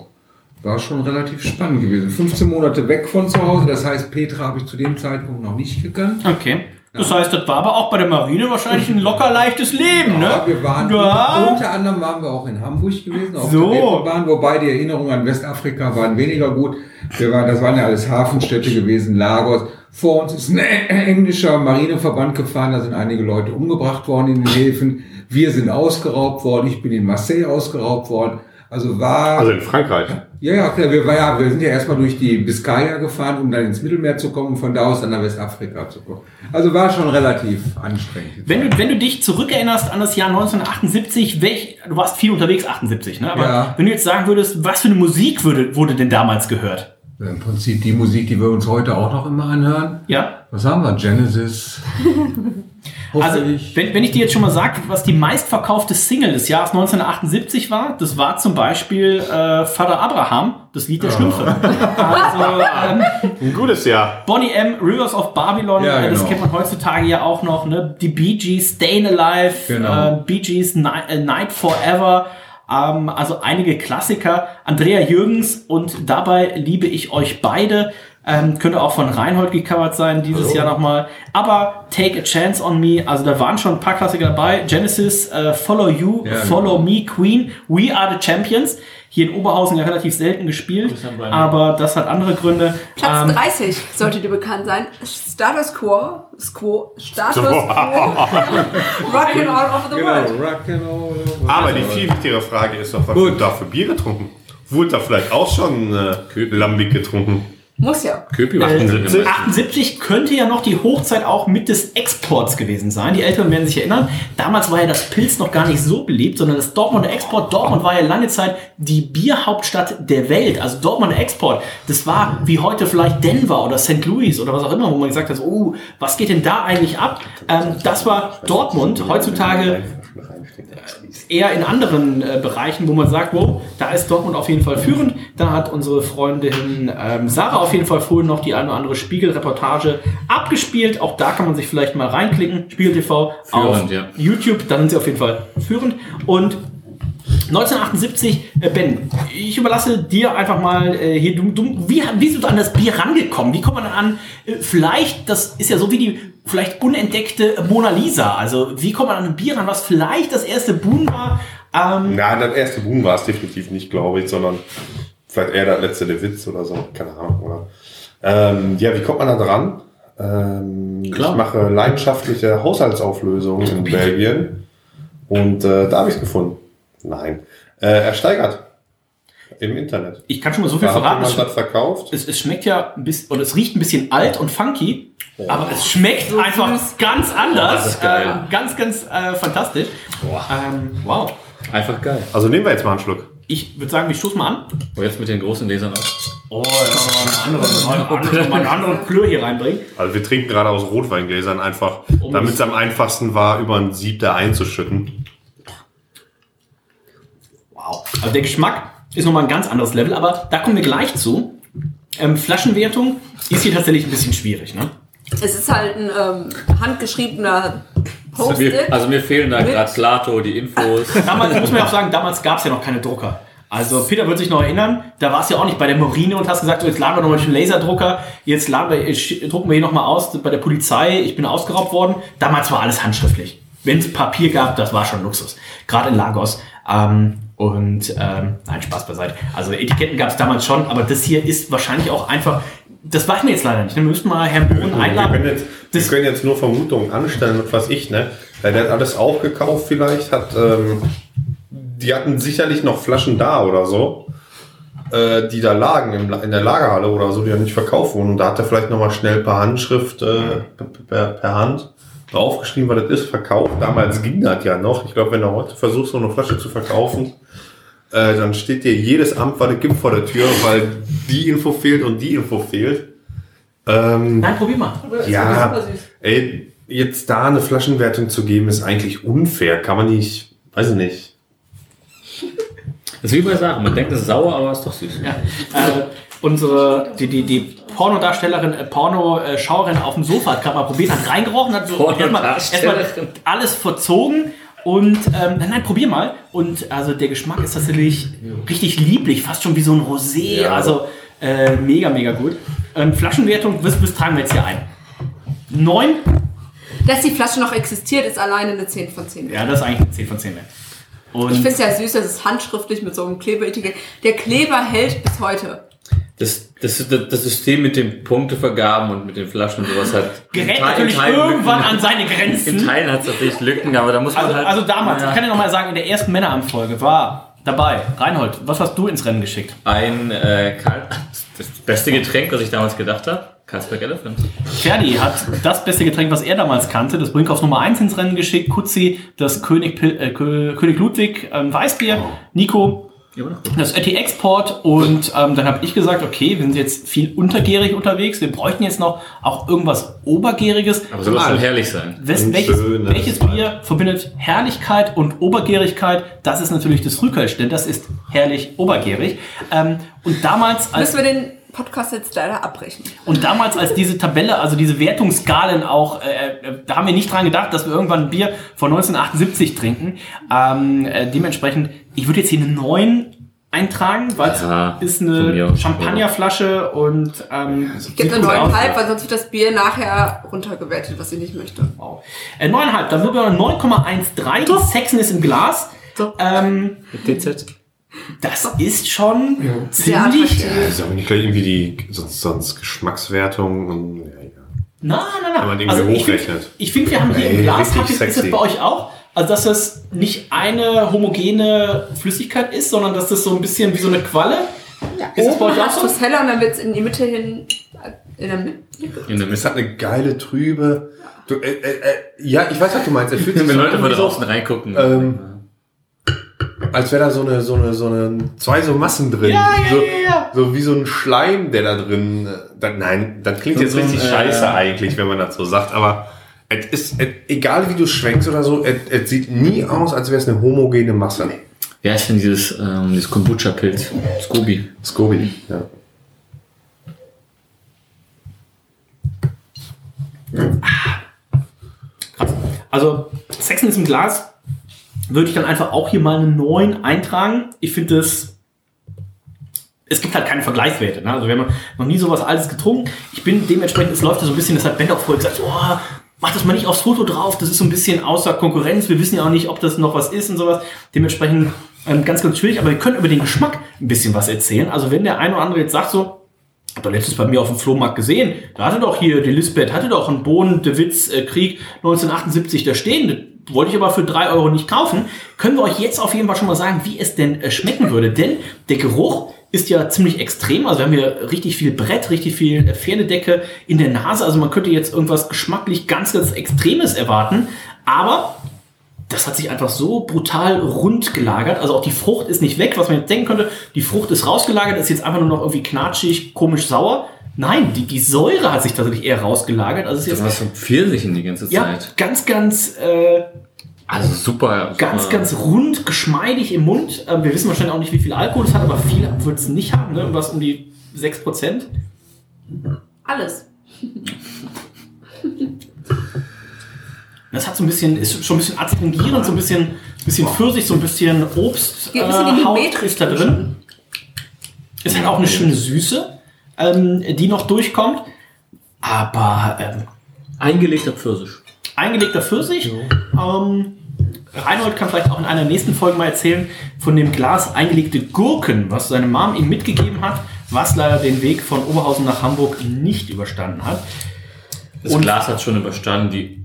War schon relativ spannend gewesen. 15 Monate weg von zu Hause, das heißt, Petra habe ich zu dem Zeitpunkt noch nicht gekannt. Okay. Das heißt, das war aber auch bei der Marine wahrscheinlich ein locker leichtes Leben, ne? Ja, wir waren Ja. unter anderem waren wir auch in Hamburg gewesen, auf So. der Reeperbahn, wobei die Erinnerungen an Westafrika waren weniger gut. Wir waren, das waren ja alles Hafenstädte gewesen, Lagos. Vor uns ist ein englischer Marineverband gefahren, da sind einige Leute umgebracht worden in den Häfen. Wir sind ausgeraubt worden, ich bin in Marseille ausgeraubt worden. Also war. Also in Frankreich. Ja, ja, klar, wir, war ja, wir sind ja erstmal durch die Biscaya gefahren, um dann ins Mittelmeer zu kommen und von da aus dann nach Westafrika zu kommen. Also war schon relativ anstrengend. Wenn du, wenn du dich zurückerinnerst an das Jahr 1978, welch, du warst viel unterwegs, 78, ne? Aber Ja. wenn du jetzt sagen würdest, was für eine Musik würde, wurde denn damals gehört? Im Prinzip die Musik, die wir uns heute auch noch immer anhören. Ja. Was haben wir? Genesis. Hoffe Also, ich. wenn, wenn ich dir jetzt schon mal sage, was die meistverkaufte Single des Jahres 1978 war, das war zum Beispiel äh, Vater Abraham, das Lied der Schlümpfe. Also, ähm, Ein gutes Jahr. Bonnie M, Rivers of Babylon, Ja, äh, das genau. kennt man heutzutage ja auch noch, ne? Die Bee Gees, Stayin' Alive, Genau. äh, Bee Gees, Night, äh, Night Forever, ähm, also einige Klassiker. Andrea Jürgens und dabei liebe ich euch beide. Ähm, könnte auch von Reinhold gecovert sein dieses Jahr nochmal. Aber Take a Chance on Me, also da waren schon ein paar Klassiker dabei. Genesis, äh, Follow You, Ja, Follow Me, Queen, We Are the Champions. Hier in Oberhausen ja relativ selten gespielt, aber das hat andere Gründe. Platz Ähm, 30 sollte dir bekannt sein. Status Quo. Quo Status Quo. Rockin' all over the Genau, world. Aber die viel wichtigere Frage ist doch, was Gut. wird da für Bier getrunken? Wurde da vielleicht auch schon äh, Lambic getrunken? Muss ja. Köpi war 78? 78 könnte ja noch die Hochzeit auch mit des Exports gewesen sein. Die Älteren werden sich erinnern. Damals war ja das Pilz noch gar nicht so beliebt, sondern das Dortmunder Export. Dortmund war ja lange Zeit die Bierhauptstadt der Welt. Also Dortmunder Export. Das war wie heute vielleicht Denver oder St. Louis oder was auch immer, wo man gesagt hat, oh, was geht denn da eigentlich ab? Ähm, das war Dortmund. Heutzutage eher in anderen äh, Bereichen, wo man sagt, wow, da ist Dortmund auf jeden Fall führend. Da hat unsere Freundin ähm, Sarah auf jeden Fall vorhin noch die eine oder andere Spiegel-Reportage abgespielt. Auch da kann man sich vielleicht mal reinklicken. Spiegel TV auf Führend, ja. YouTube, dann sind sie auf jeden Fall führend. Und 1978, äh, Ben, ich überlasse dir einfach mal äh, hier, du, du, wie, wie bist du an das Bier rangekommen? Wie kommt man an, äh, vielleicht, das ist ja so wie die vielleicht unentdeckte Mona Lisa, also wie kommt man an ein Bier ran, was vielleicht das erste Boom war? Ähm, Na, das erste Boom war es definitiv nicht, glaube ich, sondern vielleicht eher das letzte der Witz oder so, keine Ahnung. Oder? Ähm, ja, wie kommt man da dran? Ähm, Klar. Ich mache leidenschaftliche Haushaltsauflösungen in Belgien und äh, da habe ich es gefunden. Nein, äh, ersteigert im Internet. ich kann schon mal so viel Da hat verraten. Es, das verkauft. es, es schmeckt ja ein bisschen, oder es riecht ein bisschen alt und funky, aber es schmeckt einfach ganz anders. das ist geil. Äh, ganz, ganz äh, fantastisch. Ähm, wow. Einfach geil. Also nehmen wir jetzt mal einen Schluck. Ich würde sagen, wir stoßen mal an. Und jetzt mit den großen Lesern auch. Oh, ja, mal einen anderen, mal einen, mal einen anderen Klör hier reinbringen. Also wir trinken gerade aus Rotweingläsern einfach, Um damit es- es am einfachsten war, über ein Sieb da einzuschütten. Wow. Also der Geschmack ist nochmal ein ganz anderes Level, aber da kommen wir gleich zu. Ähm, Flaschenwertung ist hier tatsächlich ein bisschen schwierig. Ne? Es ist halt ein ähm, handgeschriebener Also mir, Post-it. also mir fehlen da gerade Slato, die Infos. Damals muss man ja auch sagen, damals gab es ja noch keine Drucker. Also Peter wird sich noch erinnern, da warst du ja auch nicht bei der Marine und hast gesagt, so, jetzt laden wir nochmal den Laserdrucker, jetzt laden wir, drucken wir hier nochmal aus bei der Polizei, ich bin ausgeraubt worden. Damals war alles handschriftlich. Wenn es Papier gab, das war schon Luxus. Gerade in Lagos. Ähm, und ähm, nein, Spaß beiseite. Also Etiketten gab es damals schon, aber das hier ist wahrscheinlich auch einfach. Das weiß man jetzt leider nicht. Wir müssen mal Herrn Bohlen Wir können, einladen. jetzt, Das- wir können jetzt nur Vermutungen anstellen, was ich, ne? Weil Der hat alles aufgekauft vielleicht, hat, ähm, die hatten sicherlich noch Flaschen da oder so, äh, die da lagen im, in der Lagerhalle oder so, die ja nicht verkauft wurden. Und da hat er vielleicht nochmal schnell per Handschrift, äh, per, per Hand draufgeschrieben, was das ist, verkauft. Damals ging das ja noch. Ich glaube, wenn du heute versuchst, so eine Flasche zu verkaufen, äh, dann steht dir jedes Amt, was es gibt, vor der Tür, weil die Info fehlt und die Info fehlt. Ähm, Nein, probier mal. ja, ey, jetzt da eine Flaschenwertung zu geben, ist eigentlich unfair. Kann man nicht, weiß ich nicht. Das ist wie bei Sachen. Man denkt, es ist sauer, aber es ist doch süß. Ja. Äh, unsere, die, die, die Pornodarstellerin, äh, Pornoschauerin auf dem Sofa hat gerade mal probiert, hat reingerochen, hat so erstmal Pornodarstellerin. alles verzogen und ähm, nein, nein, probier mal. Und also der Geschmack ist tatsächlich richtig lieblich, fast schon wie so ein Rosé. Ja. Also äh, mega, mega gut. Ähm, Flaschenwertung, was, was tragen wir jetzt hier ein? Neun? Dass die Flasche noch existiert, ist alleine eine 10 von 10. Ja, das ist eigentlich eine 10 von 10 wert. Und Ich finde es ja süß, dass es handschriftlich mit so einem Klebeetikett. Der Kleber hält bis heute. Das, das, das, System mit den Punktevergaben und mit den Flaschen und sowas hat. gerät natürlich irgendwann Lücken. an seine Grenzen. In Teilen hat es natürlich Lücken, aber da muss man Also, halt. also damals, Ja. ich kann dir noch mal sagen, in der ersten Männeramtfolge war dabei, Reinhold, was hast du ins Rennen geschickt? Ein äh, Karl, das beste Getränk, was ich damals gedacht habe. Carlsberg Elephant. Ferdi hat das beste Getränk, was er damals kannte, das Brinkhoffs Nummer 1 ins Rennen geschickt, Kutzi, das König, äh, Kö- König Ludwig ähm, Weißbier, Nico, das Ötti Export und ähm, dann habe ich gesagt, okay, wir sind jetzt viel untergärig unterwegs, wir bräuchten jetzt noch auch irgendwas Obergäriges. Aber soll das schon herrlich sein. Wes, welches, welches Bier verbindet Herrlichkeit und Obergärigkeit? Das ist natürlich das Frühkölsch, denn das ist herrlich obergärig. Ähm, und damals als Müssen wir den Podcast jetzt leider abbrechen. und damals als diese Tabelle, also diese Wertungsskalen auch, äh, äh, da haben wir nicht dran gedacht, dass wir irgendwann ein Bier von 1978 trinken. Ähm, äh, dementsprechend, ich würde jetzt hier eine 9 eintragen, weil es Ja, ist eine. Champagnerflasche und ähm, Ich sieht gebe eine gut aus. 9,5, weil sonst wird das Bier nachher runtergewertet, was ich nicht möchte. Wow. Äh, 9,5, dann sind wir bei 9,13. Die Sexen ist im Glas. Ähm, DZ. Das ist schon Sehr ziemlich. attraktiv. Das ist aber nicht gleich irgendwie die sonst, sonst Geschmackswertung und ja, ja. Nein, nein, nein. Wenn man irgendwie Also ich finde, hochrechnet. ich find, wir haben hier im Glas, ist das bei euch auch? Also, dass das nicht eine homogene Flüssigkeit ist, sondern dass das so ein bisschen wie so eine Qualle. Ja, Ist das bei euch auch so? es heller und dann wird es in die Mitte hin. In der Mitte. In der Es Mitte. hat eine geile Trübe. Du, äh, äh, äh, ja, ich weiß, was du meinst. Es fühlt sich Wenn Leute von draußen reingucken. ähm, als wäre da so eine, so eine, so eine, zwei so Massen drin. Ja, ja, so, ja, ja. so wie so ein Schleim, der da drin. äh, Da, nein, das klingt jetzt So ein, richtig äh, scheiße eigentlich, wenn man das so sagt. Aber es ist, es, egal wie du schwenkst oder so, es, sieht nie aus, als wäre es eine homogene Masse. Ja, ich finde dieses, ähm, dieses Kombucha-Pilz. Scooby. Scooby, ja. Also, Sexen ist im Glas. Würde ich dann einfach auch hier mal eine 9 eintragen. Ich finde es. Es gibt halt keine Vergleichswerte. Ne? Also, wir haben noch nie sowas Altes getrunken. Ich bin dementsprechend, es läuft ja so ein bisschen, das hat Ben auch vorher gesagt, oh, mach das mal nicht aufs Foto drauf, das ist so ein bisschen außer Konkurrenz. Wir wissen ja auch nicht, ob das noch was ist und sowas. Dementsprechend ähm, ganz, ganz schwierig, aber wir können über den Geschmack ein bisschen was erzählen. Also, wenn der eine oder andere jetzt sagt so, hab doch letztens bei mir auf dem Flohmarkt gesehen. Da hatte doch hier die Lisbeth, hatte doch einen Bohnen, de Witz, äh, Krieg 1978 da stehen. Wollte ich aber für drei Euro nicht kaufen. Können wir euch jetzt auf jeden Fall schon mal sagen, wie es denn äh, schmecken würde. Denn der Geruch ist ja ziemlich extrem. Also wir haben hier richtig viel Brett, richtig viel äh, Pferdedecke in der Nase. Also man könnte jetzt irgendwas geschmacklich ganz, ganz Extremes erwarten. Aber das hat sich einfach so brutal rund gelagert. Also auch die Frucht ist nicht weg, was man jetzt denken könnte. Die Frucht ist rausgelagert, ist jetzt einfach nur noch irgendwie knatschig, komisch sauer. Nein, die, die Säure hat sich tatsächlich eher rausgelagert. Also es ist Das jetzt war so Pfirsich in die ganze ja, Zeit. ganz, ganz, äh, Also super. ganz, super. ganz rund, geschmeidig im Mund. Ähm, wir wissen wahrscheinlich auch nicht, wie viel Alkohol es hat, aber viel wird es nicht haben. Ne? Irgendwas um die 6%. Alles. Das hat so ein bisschen, ist schon ein bisschen astringierend, so ein bisschen, bisschen Pfirsich, so ein bisschen Obst. Äh, Haut ist da drin. Es hat auch eine schöne Süße, ähm, die noch durchkommt. Aber ähm, Eingelegter Pfirsich. eingelegter Pfirsich. Ähm, Reinhold kann vielleicht auch in einer nächsten Folge mal erzählen von dem Glas eingelegte Gurken, was seine Mom ihm mitgegeben hat, was leider den Weg von Oberhausen nach Hamburg nicht überstanden hat. Das Und- Glas hat schon überstanden, die,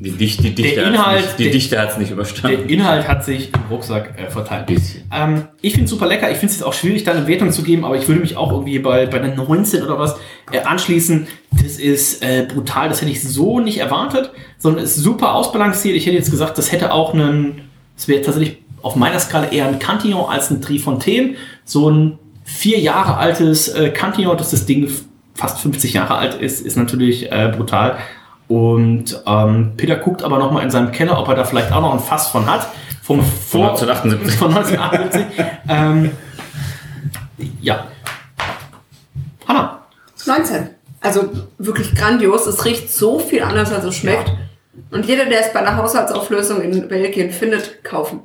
die, Dicht, die Dichte Der hat's Inhalt- nicht, die der- Dichte hat es nicht Der überstanden. Inhalt hat sich im Rucksack äh, verteilt. Bisschen. Ähm, ich finde es super lecker. Ich finde es jetzt auch schwierig, da eine Wertung zu geben, aber ich würde mich auch irgendwie bei, bei der 19 oder was äh, anschließen. Das ist äh, brutal. Das hätte ich so nicht erwartet, sondern ist super ausbalanciert. Ich hätte jetzt gesagt, das hätte auch einen, es wäre tatsächlich auf meiner Skala eher ein Cantillon als ein Trifontaine. So ein vier Jahre altes äh, Cantillon, dass das Ding fast 50 Jahre alt ist, ist natürlich äh, brutal. Und ähm, Peter guckt aber noch mal in seinem Keller, ob er da vielleicht auch noch ein Fass von hat. Vom Von 1978. Von 1978. ähm, ja. Hanna. 19. Also wirklich grandios. Es riecht so viel anders, als es schmeckt. Und jeder, der es bei einer Haushaltsauflösung in Belgien findet, kaufen.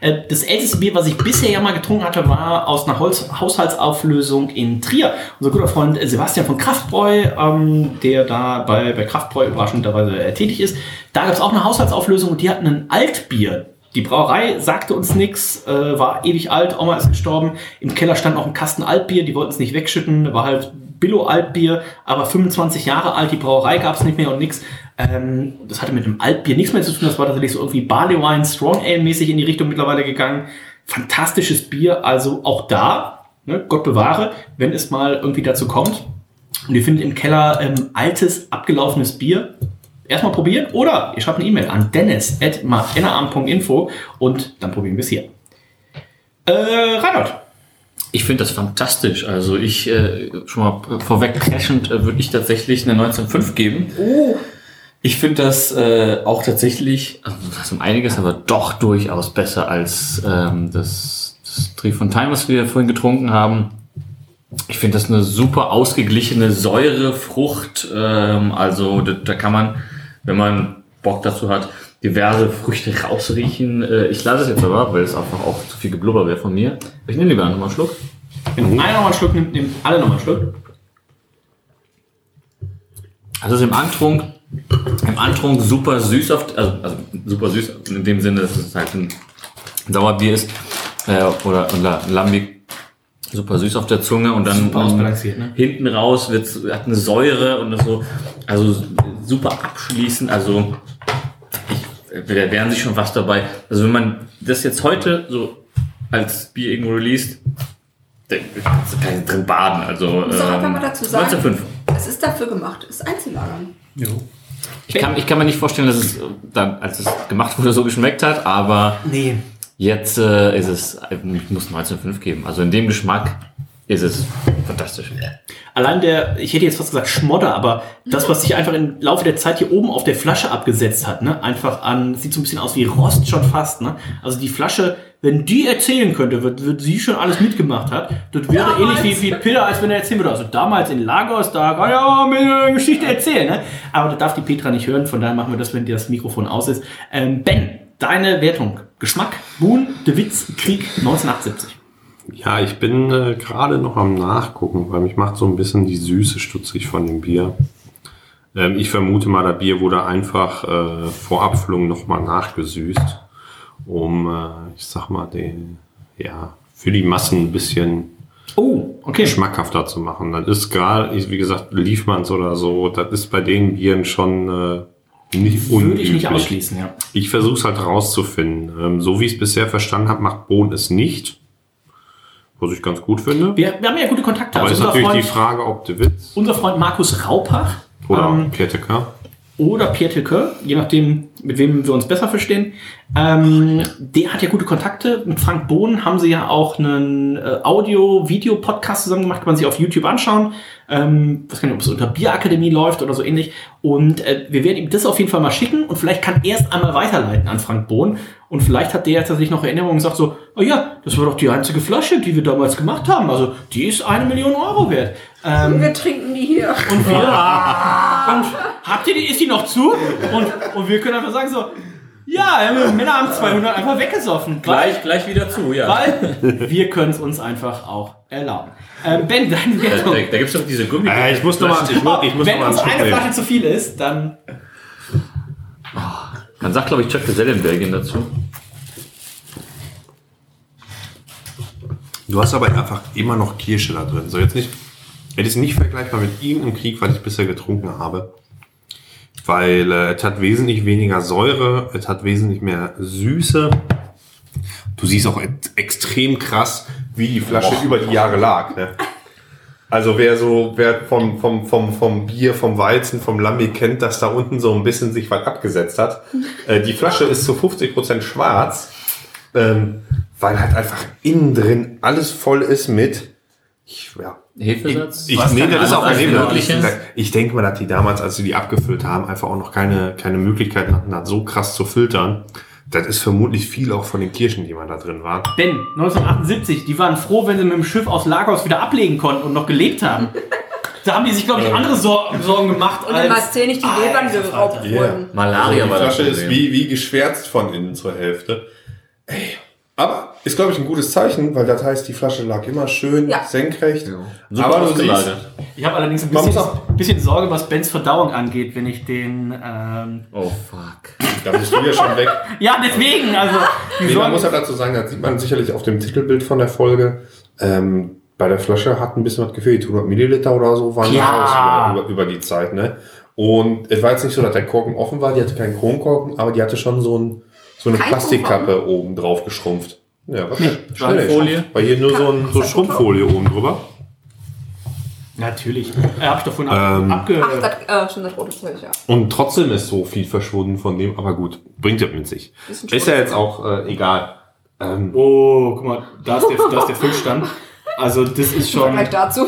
Äh, Das älteste Bier, was ich bisher ja mal getrunken hatte, war aus einer Holz Haushaltsauflösung in Trier. Unser guter Freund Sebastian von Kraftbräu, ähm, der da bei, bei Kraftbräu überraschenderweise äh, tätig ist. Da gab es auch eine Haushaltsauflösung und die hatten ein Altbier. Die Brauerei sagte uns nichts, äh, war ewig alt, Oma ist gestorben. Im Keller stand noch ein Kasten Altbier, die wollten es nicht wegschütten, war halt Billo-Altbier, aber 25 Jahre alt, die Brauerei gab es nicht mehr und nix. Ähm, das hatte mit dem Altbier nichts mehr zu tun, das war tatsächlich so irgendwie Barley Wine, Strong Ale mäßig in die Richtung mittlerweile gegangen. Fantastisches Bier, also auch da, ne, Gott bewahre, wenn es mal irgendwie dazu kommt. Und ihr findet im Keller ähm, altes, abgelaufenes Bier. Erstmal probieren oder ihr schreibt eine E-Mail an dennis.nrarm.info und dann probieren wir es hier. Äh, Reinhold. Ich finde das fantastisch. Also ich, äh, schon mal vorweg crashend, äh, würde ich tatsächlich eine 1905 geben. Oh. Ich finde das äh, auch tatsächlich, also das um einiges, aber doch durchaus besser als ähm, das, das Trifontaine, was wir vorhin getrunken haben. Ich finde das eine super ausgeglichene Säurefrucht. Ähm, also da, da kann man, wenn man Bock dazu hat, diverse Früchte rausriechen. Äh, ich lasse es jetzt aber, weil es einfach auch zu viel Geblubber wäre von mir. Ich nehme lieber nochmal einen Schluck. Wenn einer nochmal einen Schluck nimmt, nehmen alle nochmal einen Schluck. Also es ist im Antrunk, im Antrunk super süß auf, also, also super süß in dem Sinne, dass es halt ein Sauerbier ist äh, oder ein La- Lambic super süß auf der Zunge und dann ne? hinten raus wird hat eine Säure und das so also super abschließend. Also ich, da wären sich schon was dabei. Also wenn man das jetzt heute so als Bier irgendwo released, da kann ich drin baden. Also ähm, mal dazu sagen, 1905. es ist dafür gemacht, es einzulagern. Ich kann, ich kann mir nicht vorstellen, dass es dann, als es gemacht wurde, so geschmeckt hat, aber Nee. jetzt äh, ist es, ich muss 19,5 geben. Also in dem Geschmack ist es fantastisch. Allein der, ich hätte jetzt fast gesagt Schmodder, aber das, was sich einfach im Laufe der Zeit hier oben auf der Flasche abgesetzt hat, ne, einfach an, sieht so ein bisschen aus wie Rost schon fast, ne. Also die Flasche, wenn die erzählen könnte, wird, wird sie schon alles mitgemacht hat, das wäre Damals. ähnlich wie, wie Peter, als wenn er erzählen würde. Also damals in Lagos, da kann ja mir eine Geschichte erzählen, ne. Aber das darf die Petra nicht hören, von daher machen wir das, wenn dir das Mikrofon aus ist. Ähm, Ben, deine Wertung. Geschmack, Boon, De Witz, Krieg, 1978. Ja, ich bin äh, gerade noch am Nachgucken, weil mich macht so ein bisschen die Süße stutzig von dem Bier. Ähm, ich vermute mal, das Bier wurde einfach äh, vor Abfüllung nochmal nachgesüßt, um, äh, ich sag mal, den, ja, für die Massen ein bisschen Oh, okay. schmackhafter zu machen. Das ist gerade, wie gesagt, Liefmanns oder so, das ist bei den Bieren schon äh, nicht Würde unüblich. ich nicht ausschließen, ja. Ich versuche es halt rauszufinden. Ähm, so wie ich es bisher verstanden habe, macht Bohn es nicht. Was ich ganz gut finde. Wir, wir haben ja gute Kontakte. Aber Also ist natürlich die Freund, Frage, ob de Witz unser Freund Markus Raupach oder ähm, Pierre Tecker. oder Pierre Tilke, je nachdem, mit wem wir uns besser verstehen, ähm, der hat ja gute Kontakte. Mit Frank Bohn haben sie ja auch einen äh, Audio-Video-Podcast zusammen gemacht, kann man sich auf YouTube anschauen. Ähm, weiß gar nicht, ob es unter Bierakademie läuft oder so ähnlich. Und äh, wir werden ihm das auf jeden Fall mal schicken und vielleicht kann er es einmal weiterleiten an Frank Bohn. Und vielleicht hat der jetzt tatsächlich noch Erinnerungen und sagt so, oh ja, das war doch die einzige Flasche, die wir damals gemacht haben. Also die ist eine Million Euro wert. Ähm, Und wir trinken die hier. und wir, und habt ihr die, ist die noch zu? Und, und wir können einfach sagen so, ja, Männer haben 200 einfach weggesoffen. Gleich, gleich wieder zu, ja. Weil wir können es uns einfach auch erlauben. Ähm, ben, deine Da, Wertung. da, da gibt es doch diese Gummi. Äh, ich muss noch mal, ich muss, ich muss noch Wenn mal einen uns eine. Flasche zu viel ist, dann Man sagt, glaube ich, Chuck Geselle in Belgien dazu. Du hast aber einfach immer noch Kirsche da drin. So jetzt nicht, es ist nicht vergleichbar mit irgendeinem Krieg, was ich bisher getrunken habe. Weil äh, es hat wesentlich weniger Säure, es hat wesentlich mehr Süße. Du siehst auch ex- extrem krass, wie die Flasche über die Jahre lag. Ne? Also wer so, wer vom, vom, vom, vom Bier, vom Weizen, vom Lambi kennt, dass da unten so ein bisschen sich was abgesetzt hat. Äh, die Flasche ist zu 50% schwarz. Ähm, weil halt einfach innen drin alles voll ist mit. Ich, ja. Hefesatz? Ich, Was nee, das ist auch kein Nebel. Ich, ich denke mal, dass die damals, als sie die abgefüllt haben, einfach auch noch keine, keine Möglichkeiten hatten, das so krass zu filtern. Das ist vermutlich viel auch von den Kirschen, die man da drin war. Denn 1978, die waren froh, wenn sie mit dem Schiff aus Lagos wieder ablegen konnten und noch gelebt haben. Da haben die sich, glaube ich, andere Sor Sorgen gemacht Und in Marseille nicht die Lebern geraubt wurden. Malaria die war das Flasche ist wie, wie geschwärzt von innen zur Hälfte. Ey. Aber ist, glaube ich, ein gutes Zeichen, weil das heißt, die Flasche lag immer schön Ja. senkrecht. Super Aber du siehst. Ich habe allerdings ein bisschen, bisschen Sorge, was Bens Verdauung angeht, wenn ich den. Ähm Oh fuck. da bist du ja schon weg. ja, deswegen, also. Nee, man muss ja dazu sagen, das sieht man sicherlich auf dem Titelbild von der Folge. Ähm, bei der Flasche hat ein bisschen was gefehlt. 100 Milliliter oder so waren Ja. raus über, über, über die Zeit. Ne? Und es war jetzt nicht so, dass der Korken offen war. Die hatte keinen Kronkorken, aber die hatte schon so, ein, so eine Kein Plastikkappe oben drauf geschrumpft. Ja, was? Schrumpffolie? War hier nur so, ein, so Schrumpffolie oben drüber. Natürlich. Äh, hab ich doch vorhin Ähm. abge. Ach, das, äh, schon das rote Zeug, ja. Und trotzdem ist so viel verschwunden von dem, aber gut, bringt es mit sich. Ist ja jetzt auch äh, egal. Ähm, Oh, guck mal, da ist der, da ist der Füllstand. Also, das ist Im schon. Vergleich dazu.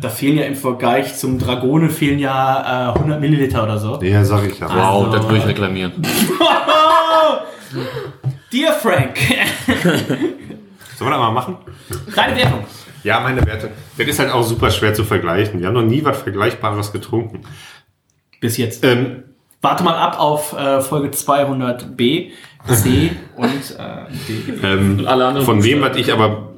Da fehlen ja im Vergleich zum Dragone fehlen ja äh, 100 Milliliter oder so. ja, sag ich ja. Wow, Also- das würde ich reklamieren. Dear Frank, Sollen wir das mal machen? deine Wertung. Ja, meine Werte. Das ist halt auch super schwer zu vergleichen. Wir haben noch nie was Vergleichbares getrunken. Bis jetzt. Ähm, Warte mal ab auf äh, Folge 200b, C und äh, D. ähm, alle anderen von wem, was ich aber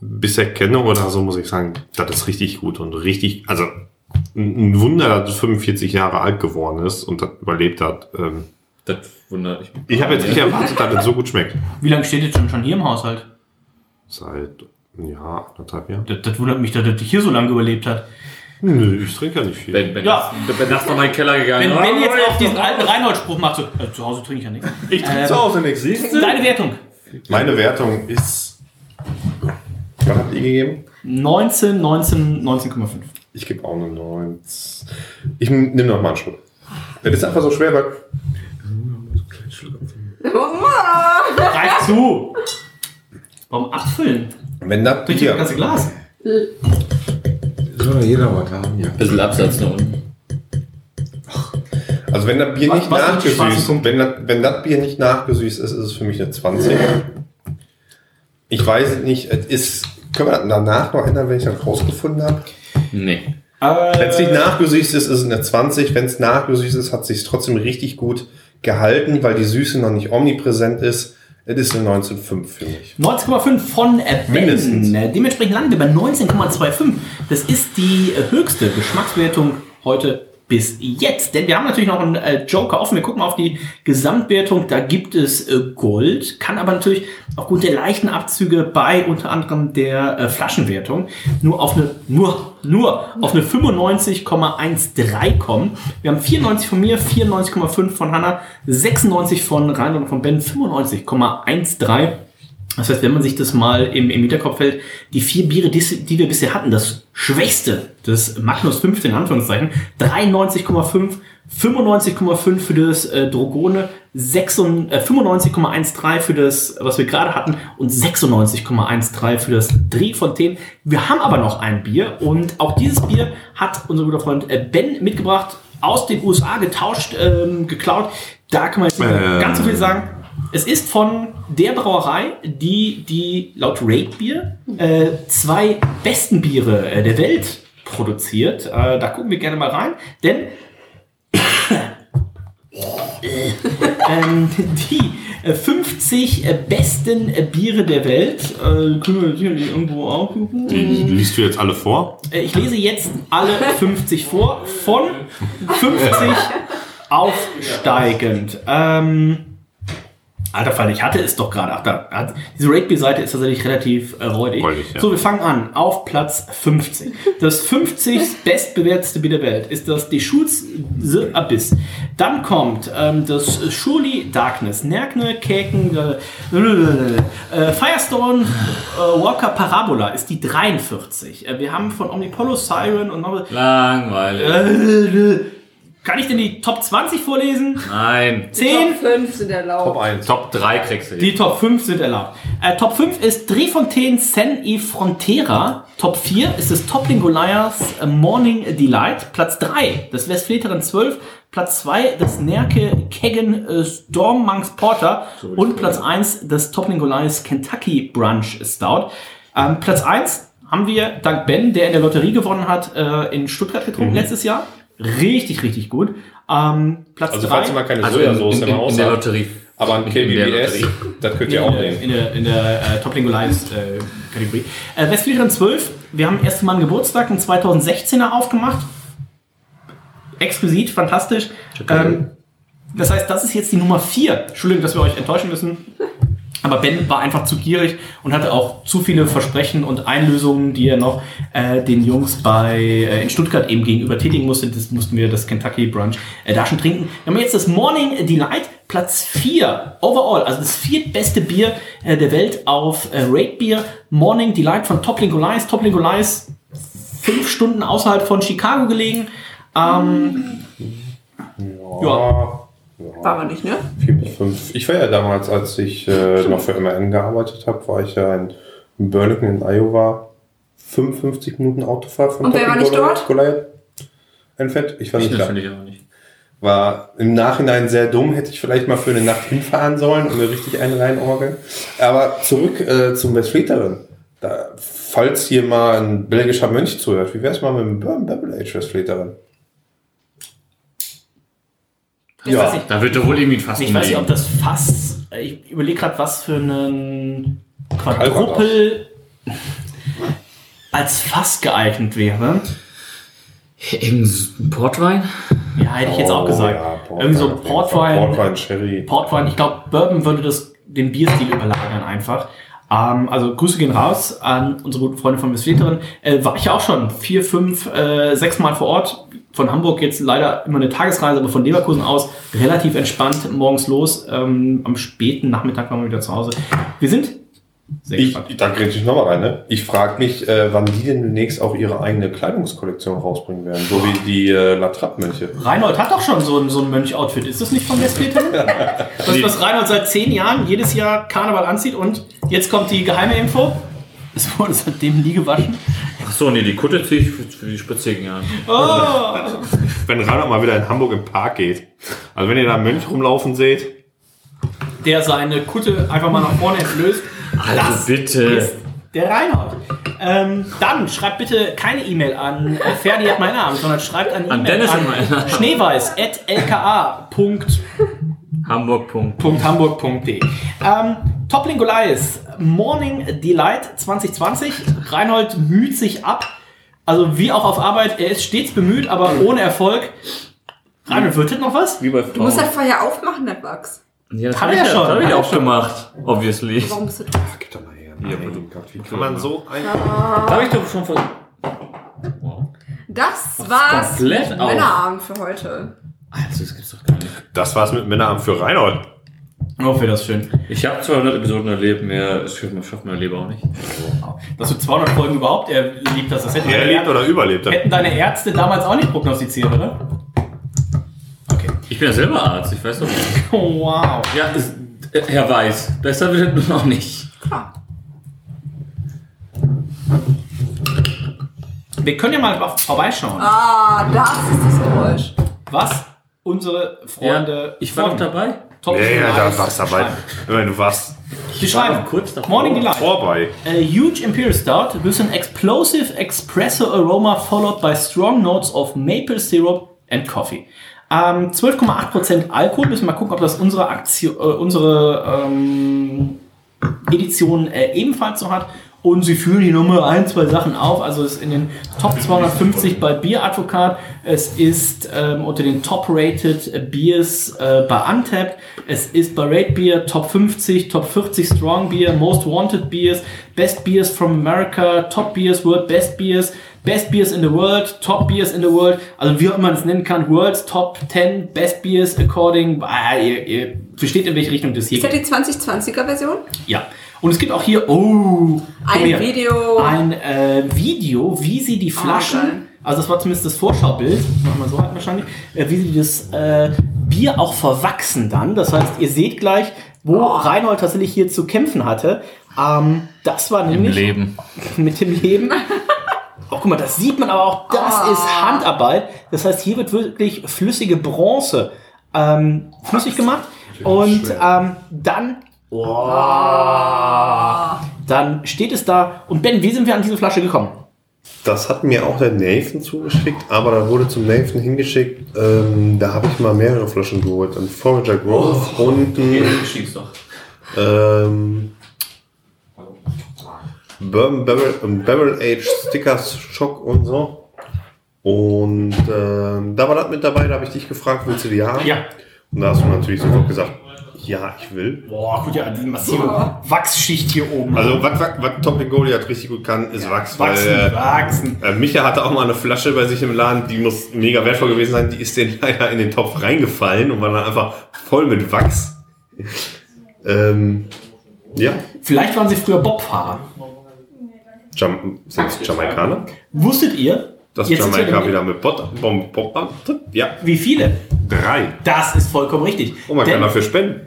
bisher kenne oder so, muss ich sagen, das ist richtig gut und richtig, also ein ein Wunder, dass es 45 Jahre alt geworden ist und das überlebt hat. Ähm, Das wundert mich. ich habe jetzt nicht erwartet, dass es so gut schmeckt. Wie lange steht jetzt schon, schon hier im Haushalt? Seit, ja, anderthalb Jahren. Das, das wundert mich, dass das hier so lange überlebt hat. Nö, ich trinke ja nicht viel. Ben, ben, Ja. ben ist noch mal in den Keller gegangen. Wenn Ben jetzt auf diesen alten Reinhold-Spruch macht, so, äh, zu Hause trinke ich ja nichts. Ich trinke Ähm, zu Hause nichts. Deine Wertung? Meine Wertung ist, was habt ihr gegeben? 19, 19, 19,5. Ich gebe auch eine 9. Ich nehme noch mal einen Schluck. Das ist einfach so schwer, weil Greif zu! Warum abfüllen? wenn das Trink das ganze Glas. Soll jeder was haben, ja. Bisschen Absatz nach unten. also wenn das Bier Was- nicht was sind die schwarzen nachgesüßt, Punkte? wenn das, wenn das Bier nicht nachgesüßt ist, ist es für mich eine 20. Ich weiß es nicht, es ist, können wir das danach noch ändern, wenn ich das rausgefunden habe? Nee. Wenn es nicht nachgesüßt ist, ist es eine 20. Wenn es nachgesüßt ist, hat es sich trotzdem richtig gut gehalten, weil die Süße noch nicht omnipräsent ist. Es ist eine 19,5 für mich. 19,5 von Ben. Mindestens. Dementsprechend landen wir bei 19,25. Das ist die höchste Geschmackswertung heute bis jetzt. Denn wir haben natürlich noch einen äh, Joker offen. Wir gucken auf die Gesamtwertung. Da gibt es äh, Gold, kann aber natürlich aufgrund der leichten Abzüge bei unter anderem der äh, Flaschenwertung nur auf eine nur nur auf eine 95,13 kommen. Wir haben 94 von mir, 94,5 von Hanna, 96 von Rainer und von Ben, 95,13. Das heißt, wenn man sich das mal im, im Hinterkopf hält, die vier Biere, die, die wir bisher hatten, das schwächste, das Magnus 15 in Anführungszeichen, 93,5, 95,5 für das äh, Drogone, 96, äh, 95,13 für das, was wir gerade hatten und 96,13 für das Drehfontaine. Wir haben aber noch ein Bier und auch dieses Bier hat unser guter Freund äh, Ben mitgebracht, aus den USA getauscht, ähm, geklaut. Da kann man jetzt nicht Äh. ganz so viel sagen. Es ist von der Brauerei, die die laut Rate Bier äh, zwei besten Biere äh, der Welt produziert. Äh, da gucken wir gerne mal rein, denn ähm, die äh, 50 äh, besten äh, Biere der Welt äh, können wir sicherlich irgendwo aufrufen. Die liest du jetzt alle vor? Äh, Ich lese jetzt alle 50 vor, von 50 aufsteigend. Ähm, alter Fall, ich hatte es doch gerade. Ach, da, diese Rate-Seite ist tatsächlich relativ äh, räudig. Räudig, ja. So, wir fangen an. Auf Platz 50. Das 50 bestbewertete Bier der Welt ist das Deschutes The Abyss. Dann kommt ähm, das Surely Darkness, Nerkne, Käken, äh, äh, Firestone äh, Walker Parabola ist die 43. Äh, wir haben von Omnipolo Siren und noch Langweilig. Kann ich denn die Top 20 vorlesen? Nein. 10? Top 5 sind erlaubt. 1. Top 3 kriegst du. Die Top 5 sind erlaubt. Äh, Top 5 ist Drefontaine Sen e Frontera. Top 4 ist das Toppling Goliaths Morning Delight. Platz 3 das Westfleteren 12. Platz 2 das Nerke Keggen äh, Storm Monks Porter. Und Platz 1 das Toppling Goliaths Kentucky Brunch Stout. Ähm, Platz 1 haben wir dank Ben, der in der Lotterie gewonnen hat, äh, in Stuttgart getrunken letztes Jahr. Richtig, richtig gut. Ähm, Platz Also 3 falls ihr mal keine Also Sojasauce im Haus in der habt, Lotterie. aber ein KBBS, das könnt ihr in auch nehmen. in der, in der äh, Toppling Goliaths äh, Kategorie. Äh, Westfliegerin 12, wir haben erst mal einen Geburtstag, einen 2016er aufgemacht. Exquisit, fantastisch. Ähm, das heißt, das ist jetzt die Nummer 4. Entschuldigung, dass wir euch enttäuschen müssen. Aber Ben war einfach zu gierig und hatte auch zu viele Versprechen und Einlösungen, die er noch äh, den Jungs bei äh, in Stuttgart eben gegenüber tätigen musste. Das mussten wir das Kentucky Brunch äh, da schon trinken. Wir haben jetzt das Morning Delight, Platz 4 overall, also das viertbeste Bier äh, der Welt auf äh, Rate Beer. Morning Delight von Toppling Goliath. Toppling Goliath fünf Stunden außerhalb von Chicago gelegen. Ähm, ja. War aber nicht, ne? 4 bis 5. Ich war ja damals, als ich äh, noch für MRN gearbeitet habe, war ich ja in Burlington in Iowa. 55 Minuten Autofahrt von Und wer war nicht dort? Goliath entfernt. Ich war Ich nicht da. natürlich auch nicht. War im Nachhinein sehr dumm, hätte ich vielleicht mal für eine Nacht hinfahren sollen und mir richtig einen reinorgeln. Aber zurück äh, zum Westfleterin. Da, falls hier mal ein belgischer Mönch zuhört, wie wär's mal mit dem Bourbon Barrel Age Westfleterin? Ich weiß nicht, Da wird doch wohl irgendwie ein Fass ich weiß nicht, ob das Fass. Ich überlege gerade, was für einen Quadruppel als Fass geeignet wäre. Irgendein Portwein? Ja, hätte ich jetzt auch Oh, gesagt. ja, Portwein Irgendwie so. Portwein. Portwein, Sherry. Portwein. Ich glaube, Bourbon würde das den Bierstil überlagern einfach. Ähm, also Grüße gehen raus an unsere guten Freunde von Westfleterin. Äh, war ich ja auch schon vier, fünf, äh, sechs Mal vor Ort. Von Hamburg jetzt leider immer eine Tagesreise, aber von Leverkusen aus relativ entspannt morgens los. Ähm, am späten Nachmittag waren wir wieder zu Hause. Wir sind sehr Ich, gespannt. da grätsch ich nochmal rein, ne? Ich frage mich, äh, wann die denn demnächst auch ihre eigene Kleidungskollektion rausbringen werden. So wie die äh, La Trappe-Mönche. Reinhold hat doch schon so ein, so ein Mönch-Outfit. Ist das nicht von Westfleterin? was, was Reinhold seit zehn Jahren jedes Jahr Karneval anzieht und jetzt kommt die geheime Info. Es wurde seitdem nie gewaschen. Achso, nee, die Kutte ziehe ich für, die Spitzigen an. Oh. Wenn Reinhard mal wieder in Hamburg im Park geht. Also wenn ihr da einen Mönch rumlaufen seht, Der seine Kutte einfach mal nach vorne entblößt. Also bitte. ist der Reinhold. Ähm, dann schreibt bitte keine E-Mail an äh, Ferdi hat meinen Namen, sondern schreibt an An E-Mail Dennis an hat meinen Namen. schneeweiß at lka. Hamburg. Punkt. hamburg.de. Ähm, Toppling Goliath, Morning Delight 2020. Reinhold müht sich ab. Also wie auch auf Arbeit, er ist stets bemüht, aber ohne Erfolg. Reinhold, wird das noch was? Wie bei Du musst das vorher aufmachen, der Bugs. Ja, das Hat hab er ich schon, Das habe ich hat er auch schon. gemacht, obviously. Warum bist du drauf? geht doch mal her. Ja, Mein aber du- Gott, wie kann man so ein... Da habe ich doch schon von. Das war's komplett auf. Männerabend für heute. Also, das gibt's doch gar nicht. Das war's mit Männerabend für Reinhold. Oh, wäre das schön. Ich habe 200 Episoden erlebt, mehr schafft man, schafft mein Leben auch nicht. Dass du 200 Folgen überhaupt erlebt hast, das hätten Er deine, lebt oder überlebt. hätten deine Ärzte damals auch nicht prognostiziert, oder? Okay. Ich bin ja selber Arzt, ich weiß doch nicht. Oh, wow. Ja, ist, äh, Herr Weiß, besser wird es auch nicht. Klar. Wir können ja mal vorbeischauen, Ah, das ist das Geräusch. was unsere Freunde. ich war von dabei. Top Ja, ja, da warst du dabei. meine, du warst Die schreiben kurz davor. Morning Delight. vorbei. A huge Imperial Stout with an explosive espresso aroma followed by strong notes of maple syrup and coffee. Ähm, 12,8% Alkohol. Müssen wir mal gucken, ob das unsere, Aktion, äh, unsere ähm, Edition äh, ebenfalls so hat. Und sie führen die Nummer ein, zwei Sachen auf. Also es ist in den Top 250 bei Beer Advocat. Es ist ähm, unter den Top-Rated Beers äh, bei Untapped. Es ist bei Rate Beer Top 50, Top 40 Strong Beer, Most Wanted Beers, Best Beers from America, Top Beers, World Best Beers, Best Beers in the World, Top Beers in the World. Also wie auch immer man es nennen kann. World's Top 10 Best Beers according. Ah, ihr, ihr versteht, in welche Richtung das hier Ist das geht. die 2020er Version? Ja. Und es gibt auch hier, oh, Ein hier, Video. ein äh, Video, wie sie die Flaschen, geil. also das war zumindest das Vorschaubild, machen wir so halt wahrscheinlich, äh, wie sie das äh, Bier auch verwachsen dann. Das heißt, ihr seht gleich, wo Reinhold tatsächlich hier zu kämpfen hatte. Ähm, das war Im nämlich Leben. mit dem Leben. Oh, guck mal, das sieht man aber auch, das Oh. ist Handarbeit. Das heißt, hier wird wirklich flüssige Bronze ähm, flüssig gemacht. Und ähm, dann, oh, dann steht es da. Und Ben, wie sind wir an diese Flasche gekommen? Das hat mir auch der Nathan zugeschickt, aber da wurde zum Nathan hingeschickt. Ähm, da habe ich mal mehrere Flaschen geholt. Ein Forager Growth und ein ähm, Bourbon Barrel, ähm, Barrel Age Stickers Shock und so. Und ähm, da war das mit dabei, da habe ich dich gefragt, willst du die haben? Ja. Und da hast du natürlich sofort gesagt, ja, ich will. Boah, gut, ja, diese massive Wachsschicht hier oben. Also, was, was, was Topping Goliath richtig gut kann, ist Wachs. Weil, wachsen, äh, wachsen. Äh, Micha hatte auch mal eine Flasche bei sich im Laden, die muss mega wertvoll gewesen sein. Die ist den leider in den Topf reingefallen und war dann einfach voll mit Wachs. ähm, ja, Vielleicht waren sie früher Bobfahrer. Jam sind es Jamaikaner? Wusstet ihr, Dass Jetzt Jamaika wieder mit Bot Bom Bom Ja, wie viele? drei. Das ist vollkommen richtig. Oh, man Denn- kann dafür spenden.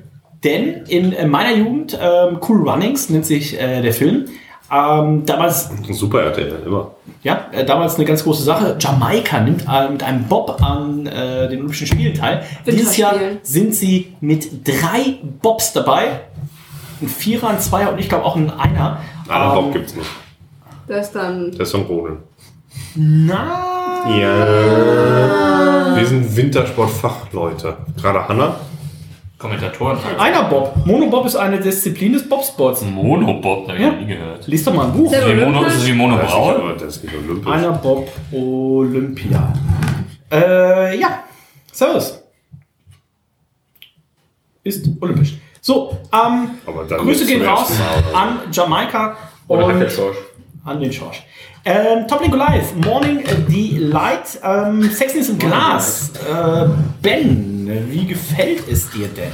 Denn in äh, meiner Jugend, ähm, Cool Runnings nennt sich äh, der Film, ähm, damals, Super RTL, immer. ja, äh, damals eine ganz große Sache. Jamaika nimmt äh, mit einem Bob an äh, den Olympischen Spielen teil. Dieses Jahr sind sie mit drei Bobs dabei. Ein Vierer, ein Zweier und ich glaube auch ein Einer. Ah, Ähm, Bob gibt's nicht. Das ist dann. Das ist ein Rodeln. Na, Ja. Wir sind Wintersportfachleute. Gerade Hanna. Kommentatoren. einer Bob. Monobob ist eine Disziplin des Bobsports. Monobob, da habe ich Ja. noch nie gehört. Lies doch mal ein Buch. Wie Mono, ist es wie Mono Das ist, Braun? aber das ist nicht olympisch. Einer Bob Olympia. Äh, ja. Servus. Ist olympisch. So, ähm, Grüße gehen raus an Jamaika Oder und an den Schorsch. Ähm, Top Link Live, Morning Delight, ähm, Sexiness im Glas. Äh, ben, wie gefällt es dir denn?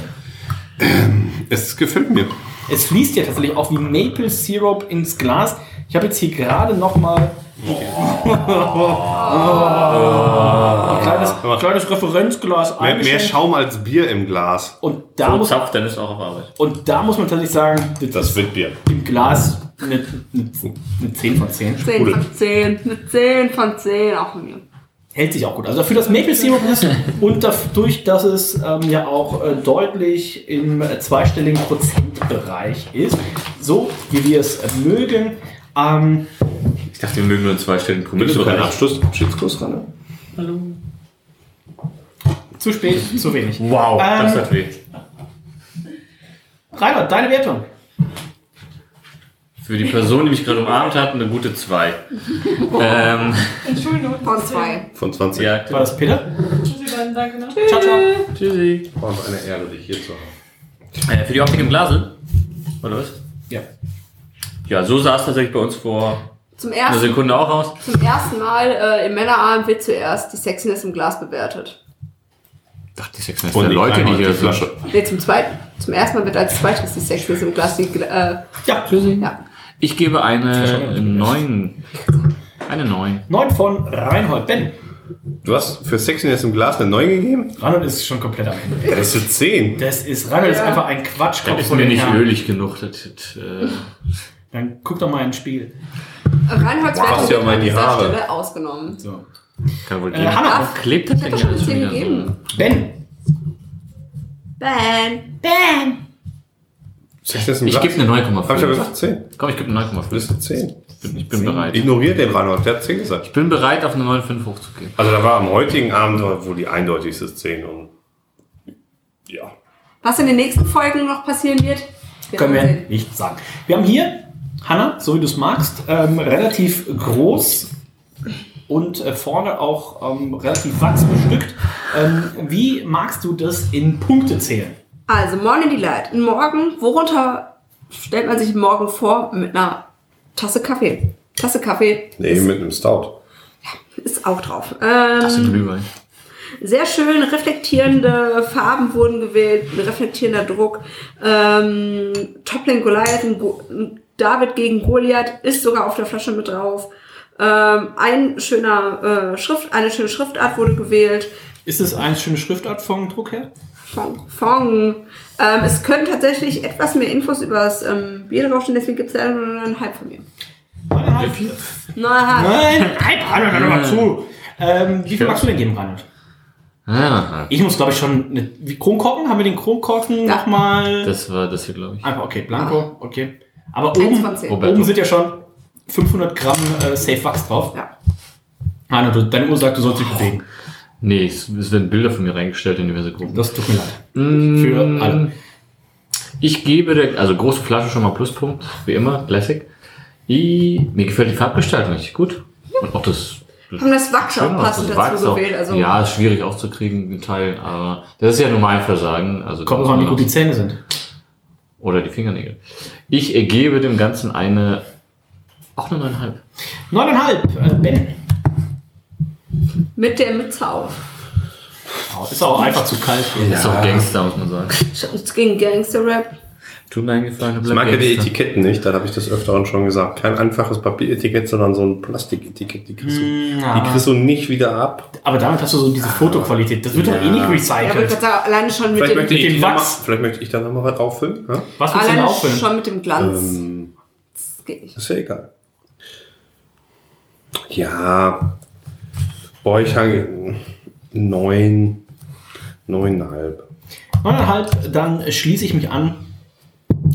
Es gefällt mir. Es fließt ja tatsächlich auch wie Maple Syrup ins Glas. Ich habe jetzt hier gerade noch mal ein kleines, kleines Referenzglas Mehr, mehr. Schaum als Bier im Glas. Und da, So muss, zapft, dann ist auch auf Arbeit. und da muss man tatsächlich sagen, das, Das wird Bier. im Glas eine, eine, eine 10 von 10. 10 von 10. Eine 10 von 10, auch von mir. Hält sich auch gut. Also dafür, dass Maple Syrup ist und dadurch, dass es ähm, ja auch äh, deutlich im zweistelligen Prozentbereich ist, so wie wir es äh, mögen. Ähm, Ich dachte, wir mögen nur in zwei Stellen Willst du keinen Promille. Abschluss, Abschiedskuss ran? zu spät, zu wenig. Wow, Ähm, das hat weh. Reinhard, deine Wertung. Für die Person, die mich gerade umarmt hat, eine gute 2. ähm, Von 2. Von 20. ja, War das Peter? Tschüssi, dann danke. Ne? Ciao, ciao. tschüssi. Und eine Ehre, dich hier zu haben. Äh, für die Optik im Glase? Oder was? Ja. Ja, so sah es tatsächlich bei uns vor Zum einer ersten, Sekunde auch aus. zum ersten Mal äh, im Männerabend wird zuerst die Sexiness im Glas bewertet. Dachte, die Sexiness Und der die Leute, die hier die sind. Flasche. Nee, zum zweiten. Zum ersten Mal wird als zweites die Sexiness im Glas. Die, äh, Ja, ja. Ich gebe eine 9. Eine 9. 9 von Reinhold. Ben. Du hast für Sexiness im Glas eine 9 gegeben? Reinhold ist schon komplett am Ende. Das ist 10. Das ist, Reinhold ist Ja. einfach ein Quatschkopf Das ist mir nicht Herren. ölig genug. Das, das, äh, Dann guck doch mal ins Spiel. Reinholds Wow, hast ja mal an in die Haare. Stelle ausgenommen. So. kann wohl Äh, gehen. Hannah. Ach, Klebt Ich das hab denn doch hier schon eine alles 10 wieder gegeben. Ben. Ben. Ich gebe eine Hab ich ja 9,5. gesagt 10. Komm, ich gebe eine 9,5. Das ist 10. Ich bin, ich bin bereit. Ignoriert den Reinhold, der hat 10 gesagt. Ich bin bereit, auf eine 9,5 hochzugehen. Also da war am heutigen Abend wohl die eindeutigste 10 und ja. Was in den nächsten Folgen noch passieren wird, wird Können wir sehen. nicht sagen. Wir haben hier, Hanna, so wie du es magst, ähm, relativ groß und äh, vorne auch ähm, relativ wachsbestückt. Ähm, wie magst du das in Punkte zählen? Also, Morning Delight. Morgen, worunter stellt man sich morgen vor mit einer Tasse Kaffee? Tasse Kaffee Nee, ist, mit einem Stout. ist auch drauf. Ähm, sind Glühwein. sehr schön reflektierende Farben wurden gewählt, ein reflektierender Druck. Ähm, Toppling Goliath, ein Go ein David gegen Goliath ist sogar auf der Flasche mit drauf. Ähm, ein schöner äh, Schrift, eine schöne Schriftart wurde gewählt. Ist es eine schöne Schriftart vom Druck her? Fong. Fong. Ähm, es können tatsächlich etwas mehr Infos über das ähm, Bier draufstehen, deswegen gibt es leider nur einen Halb von mir. Nein, Nein, halb, Reinhold, hör doch mal zu. Ähm, wie viel magst du denn geben, Reinhold? Ah, Ich muss, glaube ich, schon. Eine, wie Kronkorken? Haben wir den Kronkorken Ja. nochmal? das war das hier, glaube ich. Einfach, okay, Blanco, okay. Aber oben, oben sind ja schon 500 Gramm äh, Safe Wachs drauf. Ja. Reinhold, du- deine Uhr sagt, du sollst dich bewegen. Nee, es, es werden Bilder von mir reingestellt in diverse Gruppen. Das tut mir leid. Mm, Für alle. Ich gebe der, also große Flasche schon mal Pluspunkt, wie immer, Classic. I, mir gefällt die Farbgestaltung richtig gut. Und auch das. Haben das Wachs auch passend das dazu gewählt. Also Ja, ist schwierig auszukriegen, den Teil, aber das ist ja nur mein Versagen. Also Kommt drauf an, wie gut die Zähne sind. Oder die Fingernägel. Ich ergebe dem Ganzen eine, auch eine 9,5. Neuneinhalb. Äh, ben. Mit der Mütze auf. Oh, ist auch einfach zu kalt. Ist auch Gangster, muss man sagen. Es ging Gangster-Rap. Tut mir einen Gefallen, Ich mag ja die Etiketten nicht, da habe ich das öfteren schon gesagt. Kein einfaches Papieretikett, sondern so ein Plastiketikett. Die kriegst, du, Ja. die kriegst du nicht wieder ab. Aber damit hast du so diese Fotoqualität. Das wird doch eh nicht Ja, aber ich recycelt. würde sagen, alleine schon mit Vielleicht dem, möchte, ich dem noch mal, Wachs. vielleicht möchte ich da nochmal was auffüllen. Ja? Was willst du denn alleine auffüllen? schon mit dem Glanz. Ähm, Das geht nicht. ist ja egal. Ja. Boah, ich sage neun, neuneinhalb. Neuneinhalb, dann schließe ich mich an.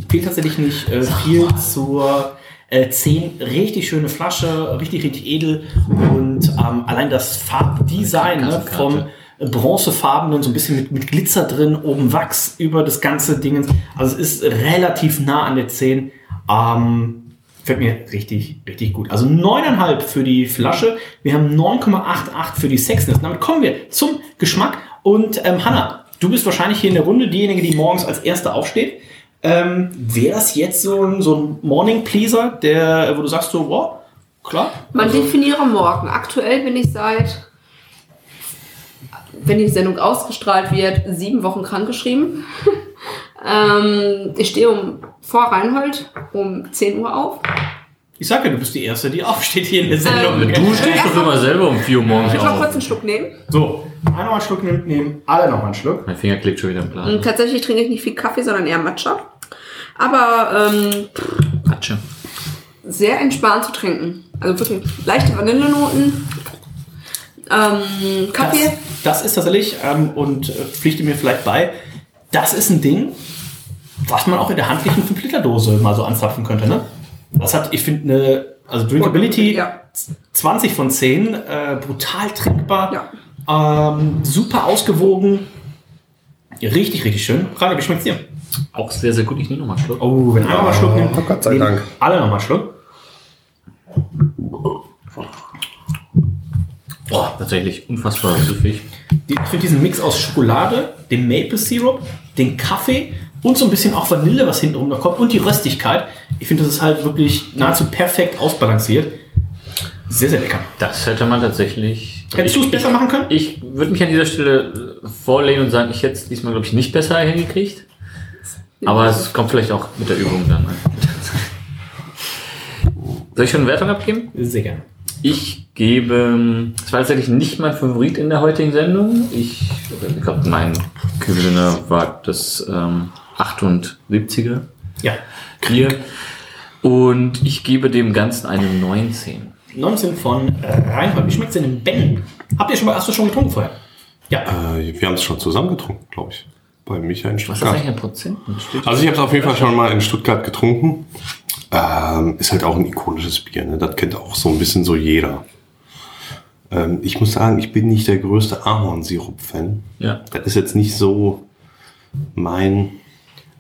Fehlt tatsächlich nicht äh, viel zur äh, 10. Richtig schöne Flasche, richtig, richtig edel. Und ähm, allein das Farbdesign ne, vom bronzefarbenen, so ein bisschen mit, mit Glitzer drin, oben Wachs über das ganze Ding. Also es ist relativ nah an der 10. Ähm, Fällt mir richtig, richtig gut. Also 9,5 für die Flasche. Wir haben 9,88 für die Sexness. Damit kommen wir zum Geschmack. Und ähm, Hanna, du bist wahrscheinlich hier in der Runde diejenige, die morgens als Erste aufsteht. Ähm, Wäre das jetzt so ein, so ein Morning Pleaser, der, wo du sagst so, wow, klar? Man definiere morgen. Aktuell bin ich seit, wenn die Sendung ausgestrahlt wird, sieben Wochen krankgeschrieben. ähm, ich stehe um, vor Reinhold um 10 Uhr auf. Ich sag ja, du bist die Erste, die aufsteht hier in der Sendung. Ähm, Du stehst doch immer selber um 4 Uhr morgens Ich will noch auf. kurz einen Schluck nehmen. So, einer mal einen Schluck nehmen, nehmen alle noch mal einen Schluck. Mein Finger klickt schon wieder im Und Plan. tatsächlich trinke ich nicht viel Kaffee, sondern eher Matcha. Aber ähm, Atsche. sehr entspannt zu trinken. Also wirklich leichte Vanillenoten. Ähm, Kaffee. Das, das ist tatsächlich, ähm, und äh, pflichte mir vielleicht bei, das ist ein Ding, was man auch in der handlichen 5-Liter-Dose mal so anzapfen könnte. Ne? Das hat, ich finde, eine, also Drinkability Ja. 20 von 10, äh, brutal trinkbar, Ja. ähm, super ausgewogen, richtig, richtig schön. Frage, wie schmeckt's dir? Auch sehr, sehr gut. Ich nehme nochmal einen Schluck. Oh, wenn einer mal einen Schluck nimmt, Oh, Gott sei nehmen Dank. alle noch mal einen Schluck. Boah, tatsächlich unfassbar süffig. Die- Ich finde diesen Mix aus Schokolade, dem Maple Syrup, den Kaffee und so ein bisschen auch Vanille, was hinten rum noch kommt und die Röstigkeit. Ich finde, das ist halt wirklich nahezu perfekt ausbalanciert. Sehr, sehr lecker. Das hätte man tatsächlich. Hättest du es besser machen können? Ich würde mich an dieser Stelle äh, vorlehnen und sagen, ich hätte es diesmal, glaube ich, nicht besser hingekriegt. Aber es kommt vielleicht auch mit der Übung dann. Soll ich schon eine Wertung abgeben? Sehr gerne. Ich gebe, es war tatsächlich nicht mein Favorit in der heutigen Sendung. Ich, ich glaube, mein Kübelner war das ähm, 78er Ja. Bier. Und ich gebe dem Ganzen eine 19. 19 von äh, Reinhold. Wie schmeckt es denn im Ben? Habt ihr schon mal, hast du schon getrunken vorher? Ja. Äh, wir haben es schon zusammen getrunken, glaube ich. Bei Michael in Was ist Stuttgart. eigentlich ein Prozent? Also ich habe es auf jeden Fall schon mal in Stuttgart getrunken. Ähm, ist halt auch ein ikonisches Bier. Ne? Das kennt auch so ein bisschen so jeder. Ähm, ich muss sagen, ich bin nicht der größte Ahornsirup-Fan. Ja. Das ist jetzt nicht so mein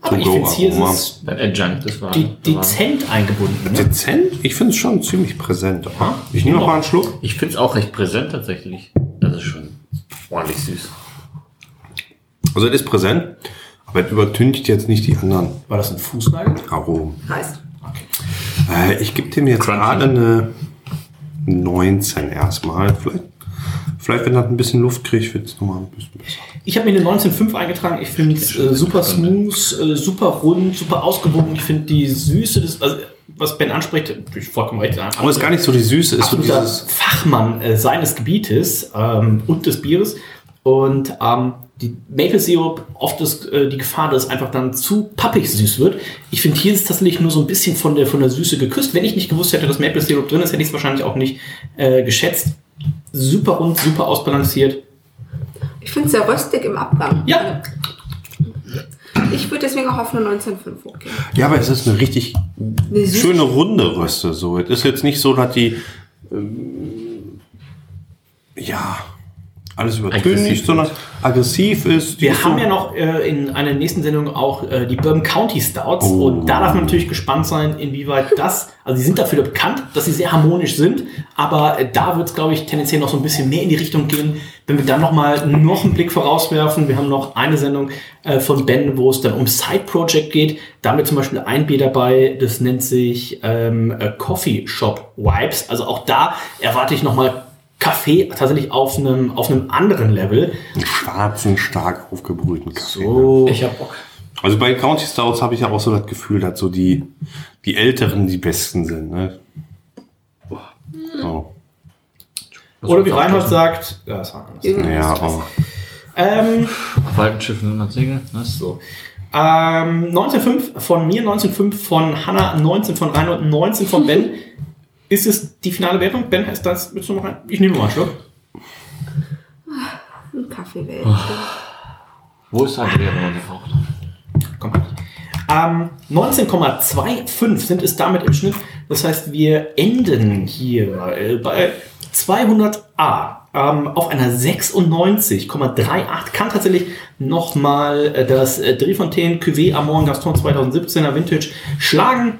Aber ich finde, hier ist es Beim Adjunct, das war. de das war- dezent eingebunden. Ne? Dezent? Ich finde es schon ziemlich präsent. Aha. Ich nehme noch mal einen Schluck. Ich finde es auch recht präsent tatsächlich. Das ist schon ordentlich süß. Also es ist präsent, aber es übertüncht jetzt nicht die anderen War das ein Fußnagel? Aromen. Heißt. Äh, ich gebe dem jetzt Crunchy. gerade eine 19 erstmal. Vielleicht, vielleicht wenn das ein bisschen Luft kriegt, wird es nochmal ein bisschen besser. Ich habe mir eine 19,5 eingetragen. Ich finde es äh, super smooth, äh, super rund, super ausgewogen. Ich finde die Süße des, also was Ben anspricht, natürlich vollkommen recht. Aber es ist gar nicht so die Süße, ist so dieses. Fachmann äh, seines Gebietes ähm, und des Bieres. Und ähm, die Maple Syrup, oft ist äh, die Gefahr, dass es einfach dann zu pappig süß wird. Ich finde, hier ist tatsächlich nur so ein bisschen von der, von der Süße geküsst. Wenn ich nicht gewusst hätte, dass Maple Syrup drin ist, hätte ich es wahrscheinlich auch nicht äh, geschätzt. Super rund, super ausbalanciert. Ich finde es sehr röstig im Abgang. Ja. Ich würde deswegen auch auf eine 19,5 hochgehen. Ja, aber es ist eine richtig Eine schöne runde Röste. So, es ist jetzt nicht so, dass die ähm, ja alles nicht, sondern aggressiv ist. Wir ist haben so- ja noch äh, in einer nächsten Sendung auch äh, die Bourbon County Stouts Oh. und da darf man natürlich gespannt sein, inwieweit das, also sie sind dafür bekannt, dass sie sehr harmonisch sind, aber äh, da wird es, glaube ich, tendenziell noch so ein bisschen mehr in die Richtung gehen, wenn wir dann noch mal noch einen Blick vorauswerfen. Wir haben noch eine Sendung äh, von Ben, wo es dann um Side Project geht. Da haben wir zum Beispiel ein Bier dabei, das nennt sich ähm, äh, Coffee Shop Vibes. Also auch da erwarte ich noch mal Kaffee tatsächlich auf einem, auf einem anderen Level. einen schwarzen, stark aufgebrühten Kaffee. So. Ich hab Bock. Also bei County Stouts habe ich ja auch so das Gefühl, dass so die, die Älteren die Besten sind. Ne? So. Oder wie Reinhold sagt, ja, das war anders. Ja, oh. Ähm, Walkenschiff 100 Segel. Ne? So. ähm, 1905 von mir, 1905 von Hanna, 19 von Reinhold, 19 von Ben. Ist es die finale Wertung? Ben, ist das, willst du noch rein? Ich nehme mal einen Schluck. Ein Kaffeewelt. Wo ist Andrea, wenn man die braucht? Komm. Ähm, 19,25 sind es damit im Schnitt. Das heißt, wir enden hier äh, bei 200a ähm, auf einer 96,38. Kann tatsächlich nochmal äh, das äh, Driefontaine Cuvée Amon Gaston 2017er Vintage schlagen.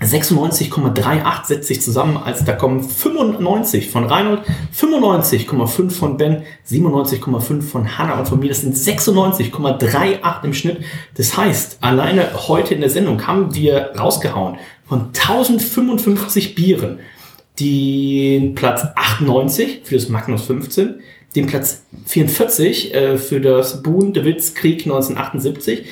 96,38 setzt sich zusammen, als da kommen 95 von Reinhold, 95,5 von Ben, 97,5 von Hanna und von mir. Das sind 96,38 im Schnitt. Das heißt, alleine heute in der Sendung haben wir rausgehauen von 1055 Bieren den Platz 98 für das Magnus 15, den Platz 44 äh, für das Boon de Witz Krieg 1978,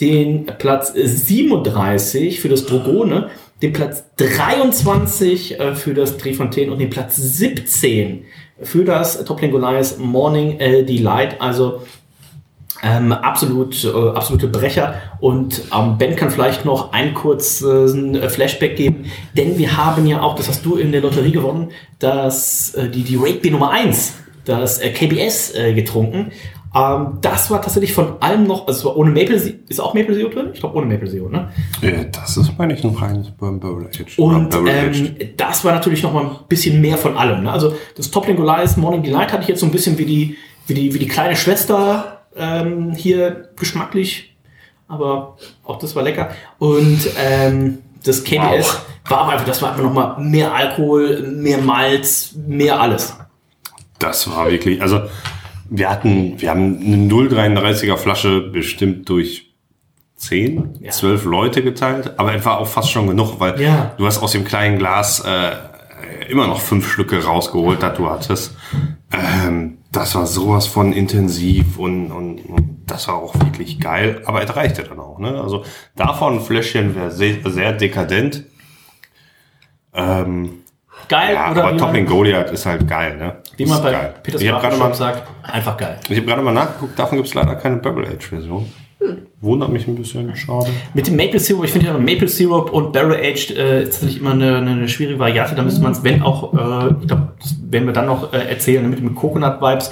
den Platz 37 für das Drogone, den Platz 23 äh, für das Trifontaine und den Platz 17 für das Toppling Goliath Morning äh, Delight. Also ähm, absolut, äh, absolute Brecher. Und ähm, Ben kann vielleicht noch einen kurzen äh, Flashback geben, denn wir haben ja auch, das hast du in der Lotterie gewonnen, das, äh, die, die Rate Beer Nummer 1, das äh, KBS äh, getrunken. Ähm, das war tatsächlich von allem noch, also es war ohne Maple ist auch Maple Syrup drin? Ich glaube ohne Maple Syrup, ne? Äh, das ist, meine ich, ein reines Barrel Aged. Und ähm, das war natürlich noch mal ein bisschen mehr von allem. Ne? Also das Toppling Goliath Morning Delight hatte ich jetzt so ein bisschen wie die, wie die, wie die kleine Schwester ähm, hier geschmacklich. Aber auch das war lecker. Und ähm, das KBS war aber einfach, das war einfach noch mal mehr Alkohol, mehr Malz, mehr alles. Das war wirklich, also wir hatten, wir haben eine 0,33er Flasche bestimmt durch 10, 12 Leute geteilt, aber es war auch fast schon genug, weil Ja. du hast aus dem kleinen Glas äh, immer noch fünf Schlücke rausgeholt, das du hattest. Ähm, das war sowas von intensiv und, und, und das war auch wirklich geil, aber es reichte dann auch. Ne? Also davon ein Fläschchen wäre sehr, sehr dekadent. Ähm, Geil, ja, oder aber man, Goliath ist halt geil, ne? Wie man bei geil. Peters Ich habe gerade mal, sagt, einfach geil. ich hab gerade mal nachgeguckt, davon gibt es leider keine Barrel Age Version. Wundert mich ein bisschen, schade. Mit dem Maple Syrup, ich finde ja Maple Syrup und Barrel Aged äh, ist natürlich immer eine, eine schwierige Variante. Da müsste man es, wenn auch, äh, ich glaube, das werden wir dann noch äh, erzählen, mit dem Coconut Vibes.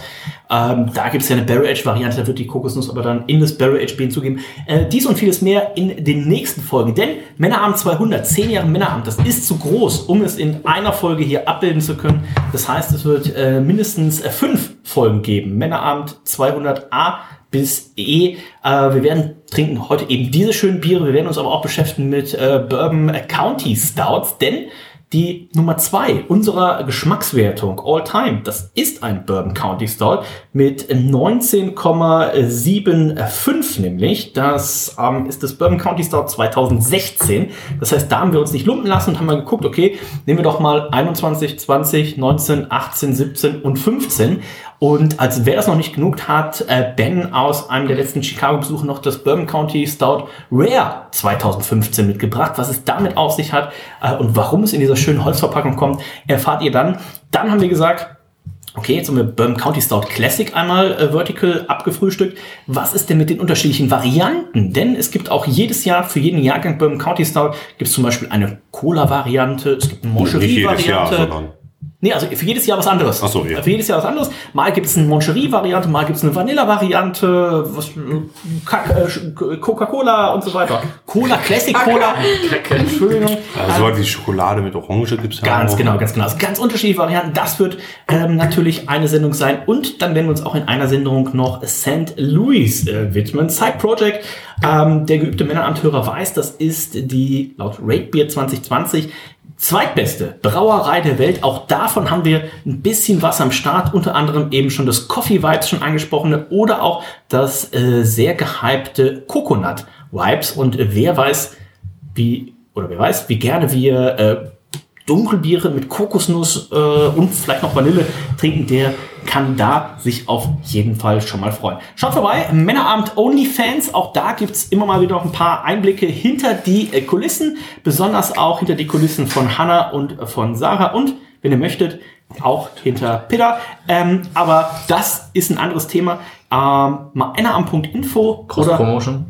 Ähm, da gibt es ja eine Barrel Aged Variante, da wird die Kokosnuss aber dann in das Barrel Aged Bean zugeben. Äh, dies und vieles mehr in den nächsten Folgen. Denn Männerabend 200, 10 Jahre Männerabend, das ist zu groß, um es in einer Folge hier abbilden zu können. Das heißt, es wird äh, mindestens äh, fünf Folgen geben. Männerabend 200a bis E. Äh, wir werden trinken heute eben diese schönen Biere. Wir werden uns aber auch beschäftigen mit äh, Bourbon County Stouts, denn die Nummer zwei unserer Geschmackswertung All Time, das ist ein Bourbon County Stout mit 19,75 nämlich. Das ähm, ist das Bourbon County Stout 2016. Das heißt, da haben wir uns nicht lumpen lassen und haben mal geguckt, okay, nehmen wir doch mal 21, 20, 19, 18, 17 und 15. Und als wer das noch nicht genug hat, äh, Ben aus einem der letzten Chicago-Besuche noch das Bourbon County Stout Rare 2015 mitgebracht. Was es damit auf sich hat äh, und warum es in dieser schönen Holzverpackung kommt, erfahrt ihr dann. Dann haben wir gesagt, Okay, jetzt haben wir Bourbon County Stout Classic einmal äh, vertical abgefrühstückt. Was ist denn mit den unterschiedlichen Varianten? Denn es gibt auch jedes Jahr für jeden Jahrgang Bourbon County Stout gibt es zum Beispiel eine Cola-Variante, es gibt eine Nicht Nee, also für jedes Jahr was anderes. Ach so, ja. Für jedes Jahr was anderes. Mal gibt es eine Moncherie-Variante, mal gibt es eine Vanilla-Variante, äh, Coca-Cola und so weiter. Cola, Classic Cola. Entschuldigung. also die Schokolade mit Orange gibt's ja Ganz auch. genau, ganz genau. Also ganz unterschiedliche Varianten. Das wird ähm, natürlich eine Sendung sein. Und dann werden wir uns auch in einer Sendung noch St. Louis äh, widmen. Side Project. Ähm, der geübte Männeramthörer weiß, das ist die laut Rate Beer 2020 zweitbeste Brauerei der Welt. Auch davon haben wir ein bisschen was am Start. Unter anderem eben schon das Coffee Vibes schon angesprochene oder auch das äh, sehr gehypte Coconut Vibes. Und äh, wer weiß, wie, oder wer weiß, wie gerne wir äh, Dunkelbiere mit Kokosnuss äh, und vielleicht noch Vanille trinken, der kann da sich auf jeden Fall schon mal freuen. Schaut vorbei, Männerabend OnlyFans, auch da gibt's immer mal wieder noch ein paar Einblicke hinter die äh, Kulissen, besonders auch hinter die Kulissen von Hannah und äh, von Sarah und, wenn ihr möchtet, auch hinter Peter. Ähm, aber das ist ein anderes Thema. Ähm, Männerabend.info oder Promotion.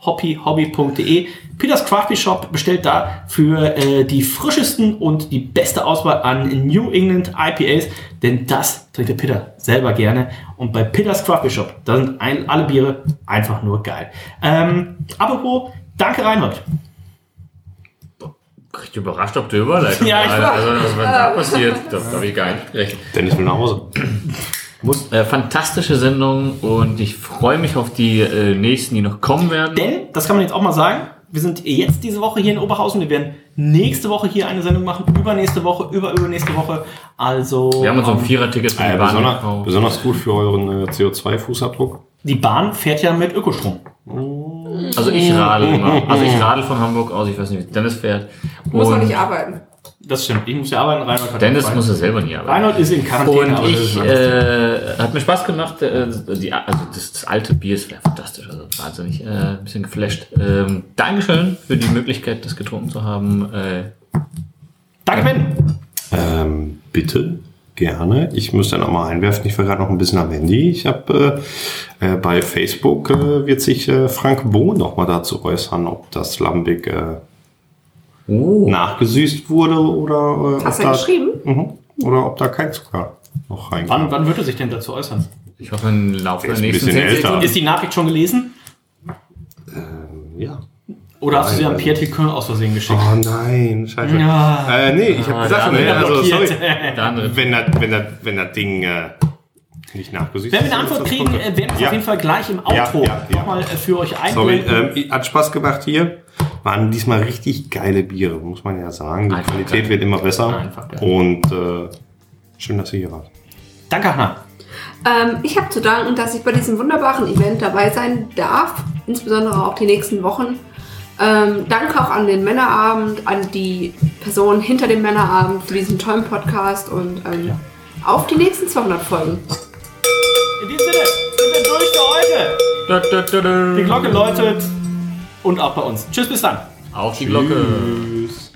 myhobbyhobby.de. Peters Crafty Shop bestellt da für äh, die frischesten und die beste Auswahl an New England IPAs, denn das trinkt der Peter selber gerne. Und bei Peters Crafty Shop, da sind ein, alle Biere einfach nur geil. Ähm, apropos, danke Reinhold. Ich bin überrascht, ob du Überleitung Ja, ich war. Also, was da passiert, das habe ich gar nicht gerechnet. Dennis will nach Hause. Muss, äh, fantastische Sendung und ich freue mich auf die äh, nächsten, die noch kommen werden. Denn, das kann man jetzt auch mal sagen, wir sind jetzt diese Woche hier in Oberhausen. Wir werden nächste Woche hier eine Sendung machen, übernächste Woche, über übernächste Woche. Also Wir haben uns um ähm, Vierer-Tickets für Äh, die Bahn besonders, besonders gut für euren äh, CO2-Fußabdruck. die Bahn fährt ja mit Ökostrom. Also ich radel immer. Also ich radel von Hamburg aus, ich weiß nicht, wie Dennis fährt. Muss man Und nicht arbeiten. Das stimmt. Ich muss ja arbeiten. Reinhold hat Dennis muss er selber nie arbeiten. Reinhold ist in Quarantäne. Und ich, äh, hat mir Spaß gemacht. Äh, die, also das, das alte Bier ist fantastisch, also wahnsinnig, äh, ein bisschen geflasht. Ähm, Dankeschön für die Möglichkeit, das getrunken zu haben. Äh, Danke, Ben. Ähm, bitte, gerne. Ich müsste noch mal einwerfen, ich war gerade noch ein bisschen am Handy. Ich habe äh, äh, bei Facebook äh, wird sich äh, Frank Bohn noch mal dazu äußern, ob das Lambic äh, nachgesüßt wurde oder äh, Hast ob du da, geschrieben? Mhm. oder ob da kein Zucker noch reinkam. Wann, wann wird er sich denn dazu äußern? ich hoffe, im Laufe Der ist ein nächsten bisschen 10 älter. Ist die Nachricht schon gelesen? Ja. Oder hast du sie an Pierre Tiquin aus Versehen geschickt? Oh nein, scheiße. Ja. Äh, nee, ich habe Ah, gesagt, nee, also, sorry, wenn das wenn das wenn das Ding äh, nicht nachgesüßt Wenn wir eine Antwort kriegen, äh, werden wir es Ja. auf jeden Fall gleich im Ja, Outro ja, ja. nochmal äh, für euch Sorry, einblenden. ähm, hat Spaß gemacht hier. Waren diesmal richtig geile Biere, muss man ja sagen. Die Einfach Qualität geil. wird immer besser. Einfach geil. Und äh, schön, dass ihr hier wart. Danke, Hannah. Ähm, ich habe zu danken, dass ich bei diesem wunderbaren Event dabei sein darf, insbesondere auch die nächsten Wochen. Ähm, danke auch an den Männerabend, an die Person hinter dem Männerabend für diesen tollen Podcast und ähm, auf die nächsten 200 Folgen. In diesem Sinne sind wir durch für heute. Die Glocke läutet und auch bei uns. Tschüss, bis dann. Auf die Glocke. Tschüss.